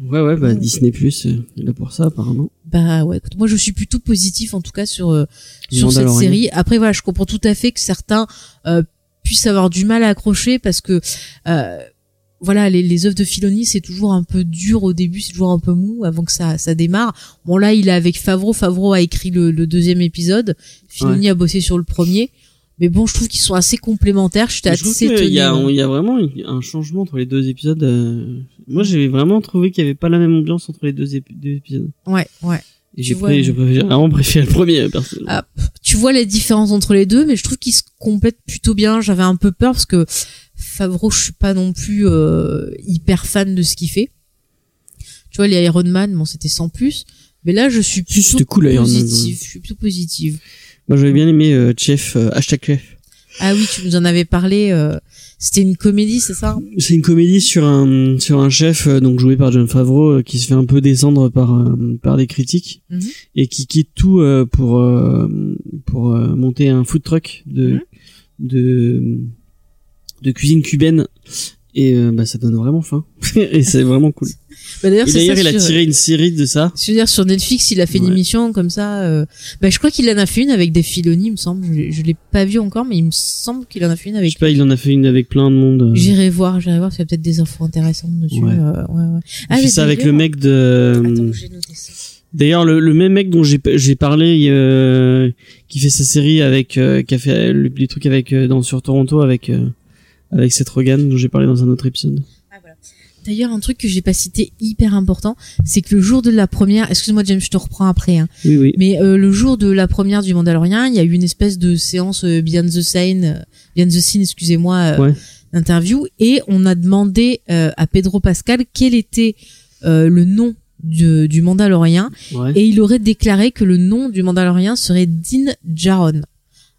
Ouais, ouais, bah Ouais. Disney Plus, euh, il est là pour ça apparemment. Bah ouais, écoute, moi je suis plutôt positif en tout cas sur euh, sur cette série. Après voilà, je comprends tout à fait que certains euh, puissent avoir du mal à accrocher parce que euh, voilà, les, les œuvres de Filoni c'est toujours un peu dur au début, c'est toujours un peu mou avant que ça ça démarre. Bon là, il est avec Favreau, Favreau a écrit le, le deuxième épisode, Filoni a bossé sur le premier. Mais bon, je trouve qu'ils sont assez complémentaires. J'étais Je trouve assez qu'il y a, il y a vraiment un changement entre les deux épisodes. euh, Moi, j'ai vraiment trouvé qu'il y avait pas la même ambiance entre les deux, ép- deux épisodes. Ouais, ouais. Et j'ai vois, je vraiment préféré le premier, euh, perso. Ah, tu vois les différences entre les deux, mais je trouve qu'ils se complètent plutôt bien. J'avais un peu peur parce que Favreau, je suis pas non plus euh, hyper fan de ce qu'il fait. Tu vois, les Iron Man, bon, c'était sans plus. Mais là, je suis plutôt cool, Iron Man, positive. Je suis plutôt positive. Moi, j'avais bien aimé euh, Chef, euh, hashtag Chef. Ah oui, tu nous en avais parlé. euh, c'était une comédie, c'est ça C'est une comédie sur un sur un chef euh, donc joué par John Favreau euh, qui se fait un peu descendre par euh, par des critiques Mhm. et qui quitte tout euh, pour euh, pour monter un food truck de Mhm. de de cuisine cubaine et euh, bah ça donne vraiment faim <laughs> et c'est vraiment cool. <laughs> bah, D'ailleurs, il a tiré une série de ça. Je veux dire, sur Netflix, il a fait une émission comme ça. euh, Bah, je crois qu'il en a fait une avec des Filoni, il me semble. Je, je l'ai pas vu encore, mais il me semble qu'il en a fait une Je avec sais pas, il en a fait une avec plein de monde. euh. J'irai voir, j'irai voir, s'il y a peut-être des infos intéressantes dessus. Ouais. euh, ouais, ouais. Il fait ça avec le d'ailleurs- mec de Attends, j'ai noté ça. D'ailleurs, le, le même mec dont j'ai parlé, euh, qui fait sa série avec, euh, qui a fait le, les trucs avec euh, dans sur Toronto avec euh, avec Seth Rogen, dont j'ai parlé dans un autre épisode. D'ailleurs, un truc que j'ai pas cité hyper important, c'est que le jour de la première, excuse-moi James, je te reprends après, hein, Oui, oui. mais euh, le jour de la première du Mandalorian, il y a eu une espèce de séance euh, behind the scene, euh, behind the scene, excusez-moi, euh, Ouais. d'interview, et on a demandé euh, à Pedro Pascal quel était euh, le nom du, du Mandalorian, Ouais. et il aurait déclaré que le nom du Mandalorian serait Din Djaron.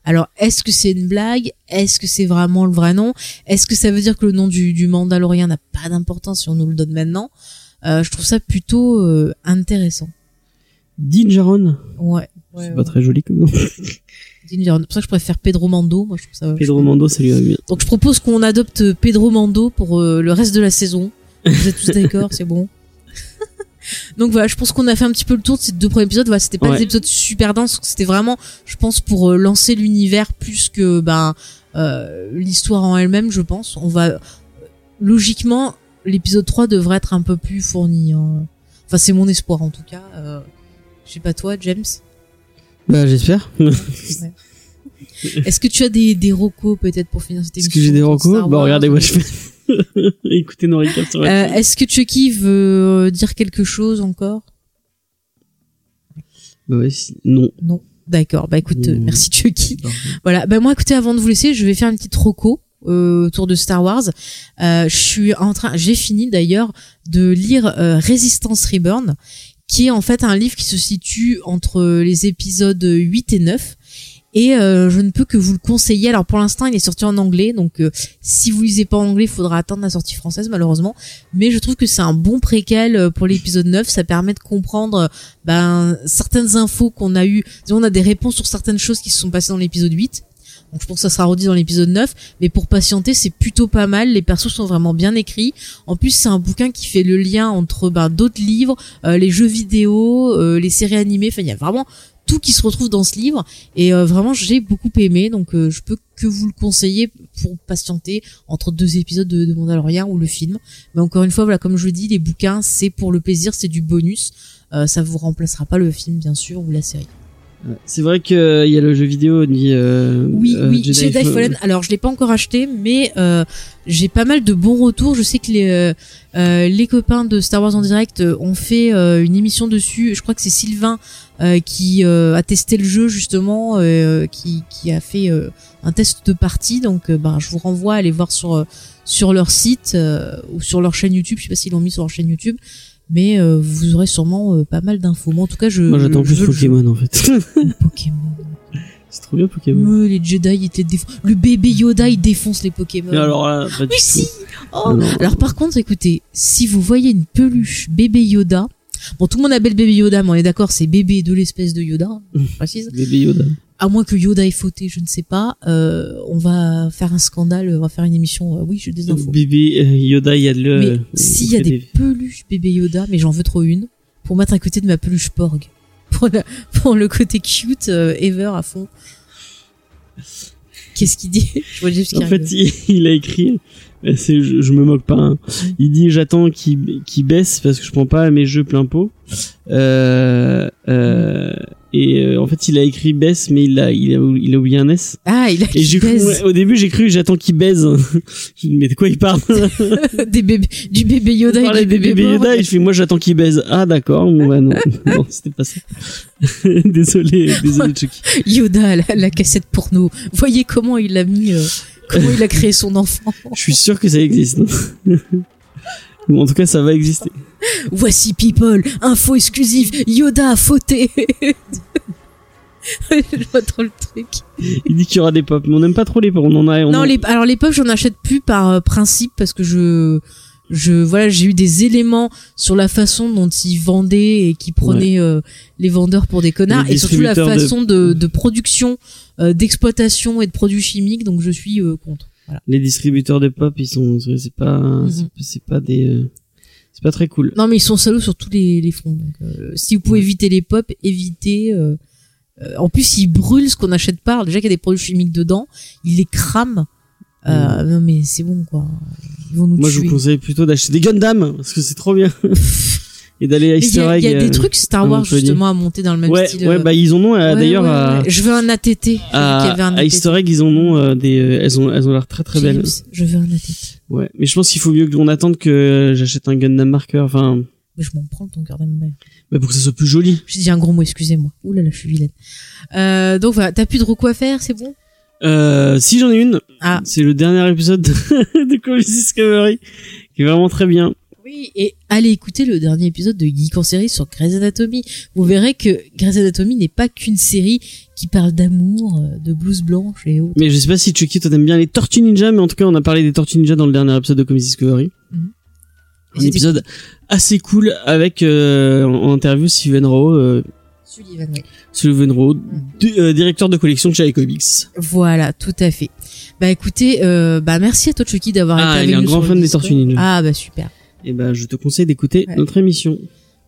Alors, est-ce que c'est une blague? Est-ce que c'est vraiment le vrai nom? Est-ce que ça veut dire que le nom du, du Mandalorian n'a pas d'importance si on nous le donne maintenant? Euh, Je trouve ça plutôt euh, intéressant. Din Djaron. Ouais. C'est pas très joli comme nom. <laughs> Din Djaron. C'est pour ça que je préfère Pedro Mando. Moi, je trouve ça. Pedro Mando, ça lui va bien. Donc, je propose qu'on adopte Pedro Mando pour euh, le reste de la saison. Vous êtes tous d'accord C'est bon. <laughs> Donc voilà, je pense qu'on a fait un petit peu le tour de ces deux premiers épisodes. Voilà, c'était pas Ouais. des épisodes super denses, c'était vraiment, je pense, pour euh, lancer l'univers plus que ben euh, l'histoire en elle-même. Je pense. On va logiquement, l'épisode 3 devrait être un peu plus fourni. hein. Enfin, c'est mon espoir en tout cas. Euh, je sais pas toi, James. Bah, j'espère. <laughs> Est-ce que tu as des des recos peut-être pour finir cette Est-ce émission que j'ai des recos Bah, regardez, moi, je fais. <laughs> Écoutez nos sur Euh, Est-ce que Chucky veut euh, dire quelque chose encore? Bah, ouais, non. Non. D'accord. Bah écoute, euh, merci Chucky. Voilà. Bah moi, écoutez, avant de vous laisser, je vais faire une petite roco euh, autour de Star Wars. Euh, je suis en train, j'ai fini d'ailleurs de lire euh, Resistance Reborn, qui est en fait un livre qui se situe entre les épisodes 8 et 9. Et euh, je ne peux que vous le conseiller. Alors pour l'instant, il est sorti en anglais, donc euh, si vous lisez pas en anglais, il faudra attendre la sortie française malheureusement. Mais je trouve que c'est un bon préquel euh, pour l'épisode 9. Ça permet de comprendre ben, certaines infos qu'on a eues. On a des réponses sur certaines choses qui se sont passées dans l'épisode 8. Donc je pense que ça sera redit dans l'épisode 9. Mais pour patienter, c'est plutôt pas mal. Les persos sont vraiment bien écrits. En plus, c'est un bouquin qui fait le lien entre ben, d'autres livres, les jeux vidéo, les séries animées. Enfin, il y a vraiment tout qui se retrouve dans ce livre. Et euh, vraiment, j'ai beaucoup aimé. Donc euh, je peux que vous le conseiller pour patienter entre deux épisodes de, de Mandalorian ou le film. Mais encore une fois, voilà, comme je le dis, les bouquins, c'est pour le plaisir, c'est du bonus. Euh, ça vous remplacera pas le film, bien sûr, ou la série. C'est vrai qu'il y a le jeu vidéo dit. Euh, Oui, euh, oui, Jedi, Fallen. Alors, je l'ai pas encore acheté, mais euh, j'ai pas mal de bons retours. Je sais que les euh, euh, les copains de Star Wars en direct euh, ont fait euh, une émission dessus. Je crois que c'est Sylvain euh, qui euh, a testé le jeu justement, euh, qui qui a fait euh, un test de partie. Donc, bah, je vous renvoie à aller voir sur sur leur site euh, ou sur leur chaîne YouTube. Je sais pas s'ils l'ont mis sur leur chaîne YouTube. Mais euh, vous aurez sûrement euh, pas mal d'infos. Moi, en tout cas, je. Moi, j'attends plus. Pokémon, en fait. Pokémon. <laughs> C'est trop bien, Pokémon. Ouais, les Jedi étaient défon... Le bébé Yoda il défonce les Pokémon. Mais alors là, pas du oui tout. si. Oh. Alors par contre, écoutez, si vous voyez une peluche bébé Yoda, bon tout le monde appelle bébé Yoda, mais on est d'accord, c'est bébé de l'espèce de Yoda, je <laughs> précise. Bébé Yoda. À moins que Yoda ait fauté, je ne sais pas. Euh, on va faire un scandale, on va faire une émission. euh, oui, j'ai des infos. Bébé euh, Yoda, il y a de le. s'il y a des peluches bébé Yoda, mais j'en veux trop une, pour mettre à côté de ma peluche Porg, <laughs> pour, la- pour le côté cute euh, ever à fond. Qu'est-ce qu'il dit? <laughs> Je vois qui En fait, il a écrit. C'est, je, je me moque pas. hein. Il dit j'attends qu'il baisse parce que je prends pas mes jeux plein pot. Euh, euh, et euh, en fait, il a écrit baisse, mais il a, il a, il a oublié un S. Ah, il a Et j'ai cru, ouais, au début, j'ai cru j'attends qu'il baise. <laughs> Je dis, mais de quoi il parle? <laughs> Des bébés, du bébé Yoda Il et du bébé. Yoda et je fais moi j'attends qu'il baise. Ah d'accord. Bon, bah non, <laughs> non, c'était pas ça. désolé, désolé Chucky. Yoda, la, la cassette porno. Voyez comment il a mis, euh, comment il a créé son enfant. <laughs> Je suis sûr que ça existe. <laughs> Ou en tout cas, ça va exister. Voici People, info exclusive. Yoda a fauté. <laughs> Je vois trop le truc. Il dit qu'il y aura des pop, mais on n'aime pas trop les pop. On en a. On non, en- les, alors les pop, j'en achète plus par euh, principe parce que je, je, voilà, j'ai eu des éléments sur la façon dont ils vendaient et qui prenaient euh, les vendeurs pour des connards Les et surtout la de- façon de, de production, euh, d'exploitation et de produits chimiques. Donc je suis euh, contre. Voilà. les distributeurs de pop, ils sont, c'est pas, Mhm. c'est pas- c'est pas des, euh, c'est pas très cool. Non, mais ils sont salauds sur tous les, les fronts. Donc, euh, si vous pouvez Ouais. éviter les pop, évitez. euh, euh, en plus, ils brûlent ce qu'on n'achète pas. Déjà qu'il y a des produits chimiques dedans, ils les crament. Euh, Non, mais c'est bon, quoi. Ils vont nous Moi, je vous conseille plutôt d'acheter des Gundam parce que c'est trop bien. <laughs> et d'aller à Mais Il y Easter a, Egg. il y a des euh, trucs Star Wars justement à monter dans le même ouais, style. ouais, euh, bah ils en ont euh, ouais, d'ailleurs ouais, à, ouais. Je veux un ATT. À, un à. Easter Egg, ils en ont euh, des, elles ont, elles ont l'air très très belles. Je veux un ATT. Ouais, mais je pense qu'il faut mieux qu'on attende que j'achète un Gundam Marker, enfin, Mais je m'en prends ton cœur d'âme. bah, pour que ça soit plus joli. J'ai dit un gros mot, excusez-moi. Ouh là là, je suis vilaine. Euh, donc voilà, t'as plus de recours à faire, c'est bon? Euh, si j'en ai une, Ah. c'est le dernier épisode de, <laughs> de Comics Discovery, qui est vraiment très bien. Oui, et allez écouter le dernier épisode de Geek en série sur Grey's Anatomy. Vous verrez que Grey's Anatomy n'est pas qu'une série qui parle d'amour, euh, de blouse blanche et autres. Mais je sais pas si Chucky, toi t'aimes bien les Tortues Ninja, mais en tout cas on a parlé des Tortues Ninja dans le dernier épisode de Comics Discovery. Mhm. Un épisode assez cool avec euh, en en interview Steven Rowe, euh, Sullivan, oui. Rowe, du- euh, directeur de collection de chez Comics. Voilà, tout à fait. Bah écoutez, euh, bah merci à toi Chucky d'avoir Ah, été il avec est un nous grand sur le fan des. Tortues Ninja. Ah bah super. Et ben je te conseille d'écouter Ouais. notre émission.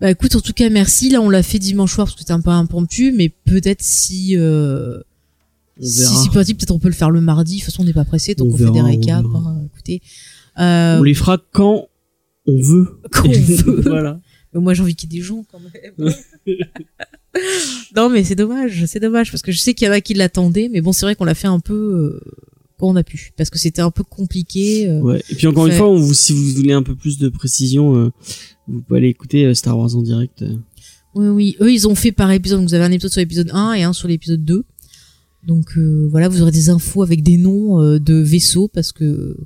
Bah écoute, en tout cas merci. Là on l'a fait dimanche soir parce que c'était un peu impromptu, mais peut-être si euh, On si verra. c'est possible, peut-être on peut le faire le mardi. De toute façon on n'est pas pressé, donc On on, fait des récaps. hein, écoutez, euh, On les fera quand on veut. <laughs> Quand on <laughs> veut. voilà. Mais moi j'ai envie qu'il y ait des gens quand même. <laughs> non mais c'est dommage, c'est dommage parce que je sais qu'il y en a qui l'attendaient, mais bon c'est vrai qu'on l'a fait un peu euh, quand on a pu parce que c'était un peu compliqué. euh. Ouais. Et puis encore une fois, on vous, si vous voulez un peu plus de précision, euh, vous pouvez aller écouter euh, Star Wars en direct. euh. Oui oui, eux ils ont fait par épisode, donc vous avez un épisode sur l'épisode 1 et un sur l'épisode 2. Donc euh, voilà, vous aurez des infos avec des noms euh, de vaisseaux parce que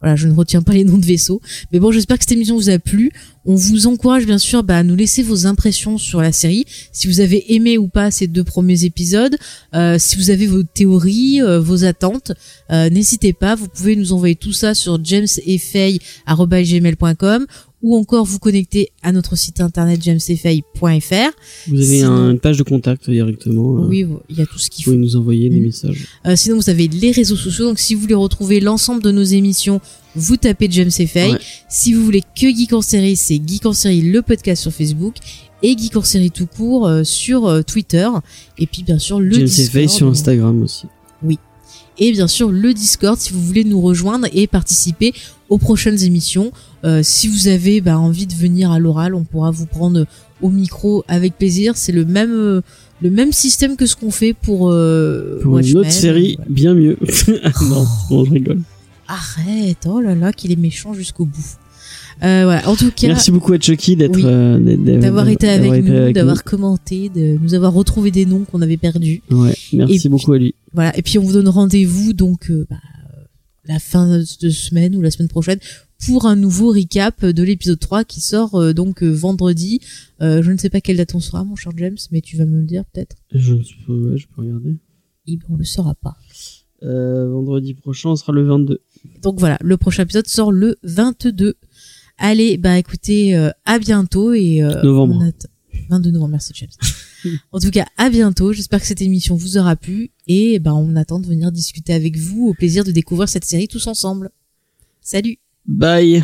voilà, je ne retiens pas les noms de vaisseaux. Mais bon, j'espère que cette émission vous a plu. On vous encourage bien sûr bah, à nous laisser vos impressions sur la série, si vous avez aimé ou pas ces deux premiers épisodes, euh, si vous avez vos théories, euh, vos attentes, euh, n'hésitez pas. Vous pouvez nous envoyer tout ça sur jamesefay@gmail.com ou encore vous connecter à notre site internet jamesefay.fr. Vous avez Sinon- une page de contact directement. euh, Oui, il y a tout ce qu'il Vous faut. pouvez nous envoyer des Mm. messages. Euh, sinon, vous avez les réseaux sociaux. Donc, si vous voulez retrouver l'ensemble de nos émissions, vous tapez James Fay. Ouais. Si vous voulez que Geek en série, c'est Geek en série, le podcast sur Facebook et Geek en série tout court euh, sur euh, Twitter. Et puis, bien sûr, le Discord. Sur Instagram aussi. et bien sûr le Discord si vous voulez nous rejoindre et participer aux prochaines émissions. Euh, si vous avez bah, envie de venir à l'oral, on pourra vous prendre au micro avec plaisir. C'est le même euh, le même système que ce qu'on fait pour, euh, Pour une autre série, Voilà. bien mieux. <laughs> non, non, je rigole. Arrête, oh là là, qu'il est méchant jusqu'au bout. Euh, voilà. En tout cas, Merci beaucoup à Chucky d'être, Oui. euh, d'avoir été avec été nous, d'avoir commenté, de nous avoir retrouvé des noms qu'on avait perdus. Ouais, merci Et puis- beaucoup à lui. Voilà. Et puis on vous donne rendez-vous donc bah, la fin de semaine ou la semaine prochaine pour un nouveau recap de l'épisode 3 qui sort euh, donc euh, vendredi. Euh, je ne sais pas quelle date on sera, mon cher James, mais tu vas me le dire peut-être. Je, ne sais pas, ouais, je peux regarder. Et ben, on le saura pas. Vendredi prochain, on sera le 22. Donc voilà, le prochain épisode sort le 22. Allez, bah écoutez, à bientôt et Novembre. on attend- 22 novembre, merci James. <laughs> en tout cas, à bientôt. J'espère que cette émission vous aura plu et ben on attend de venir discuter avec vous. Au plaisir de découvrir cette série tous ensemble. Salut. Bye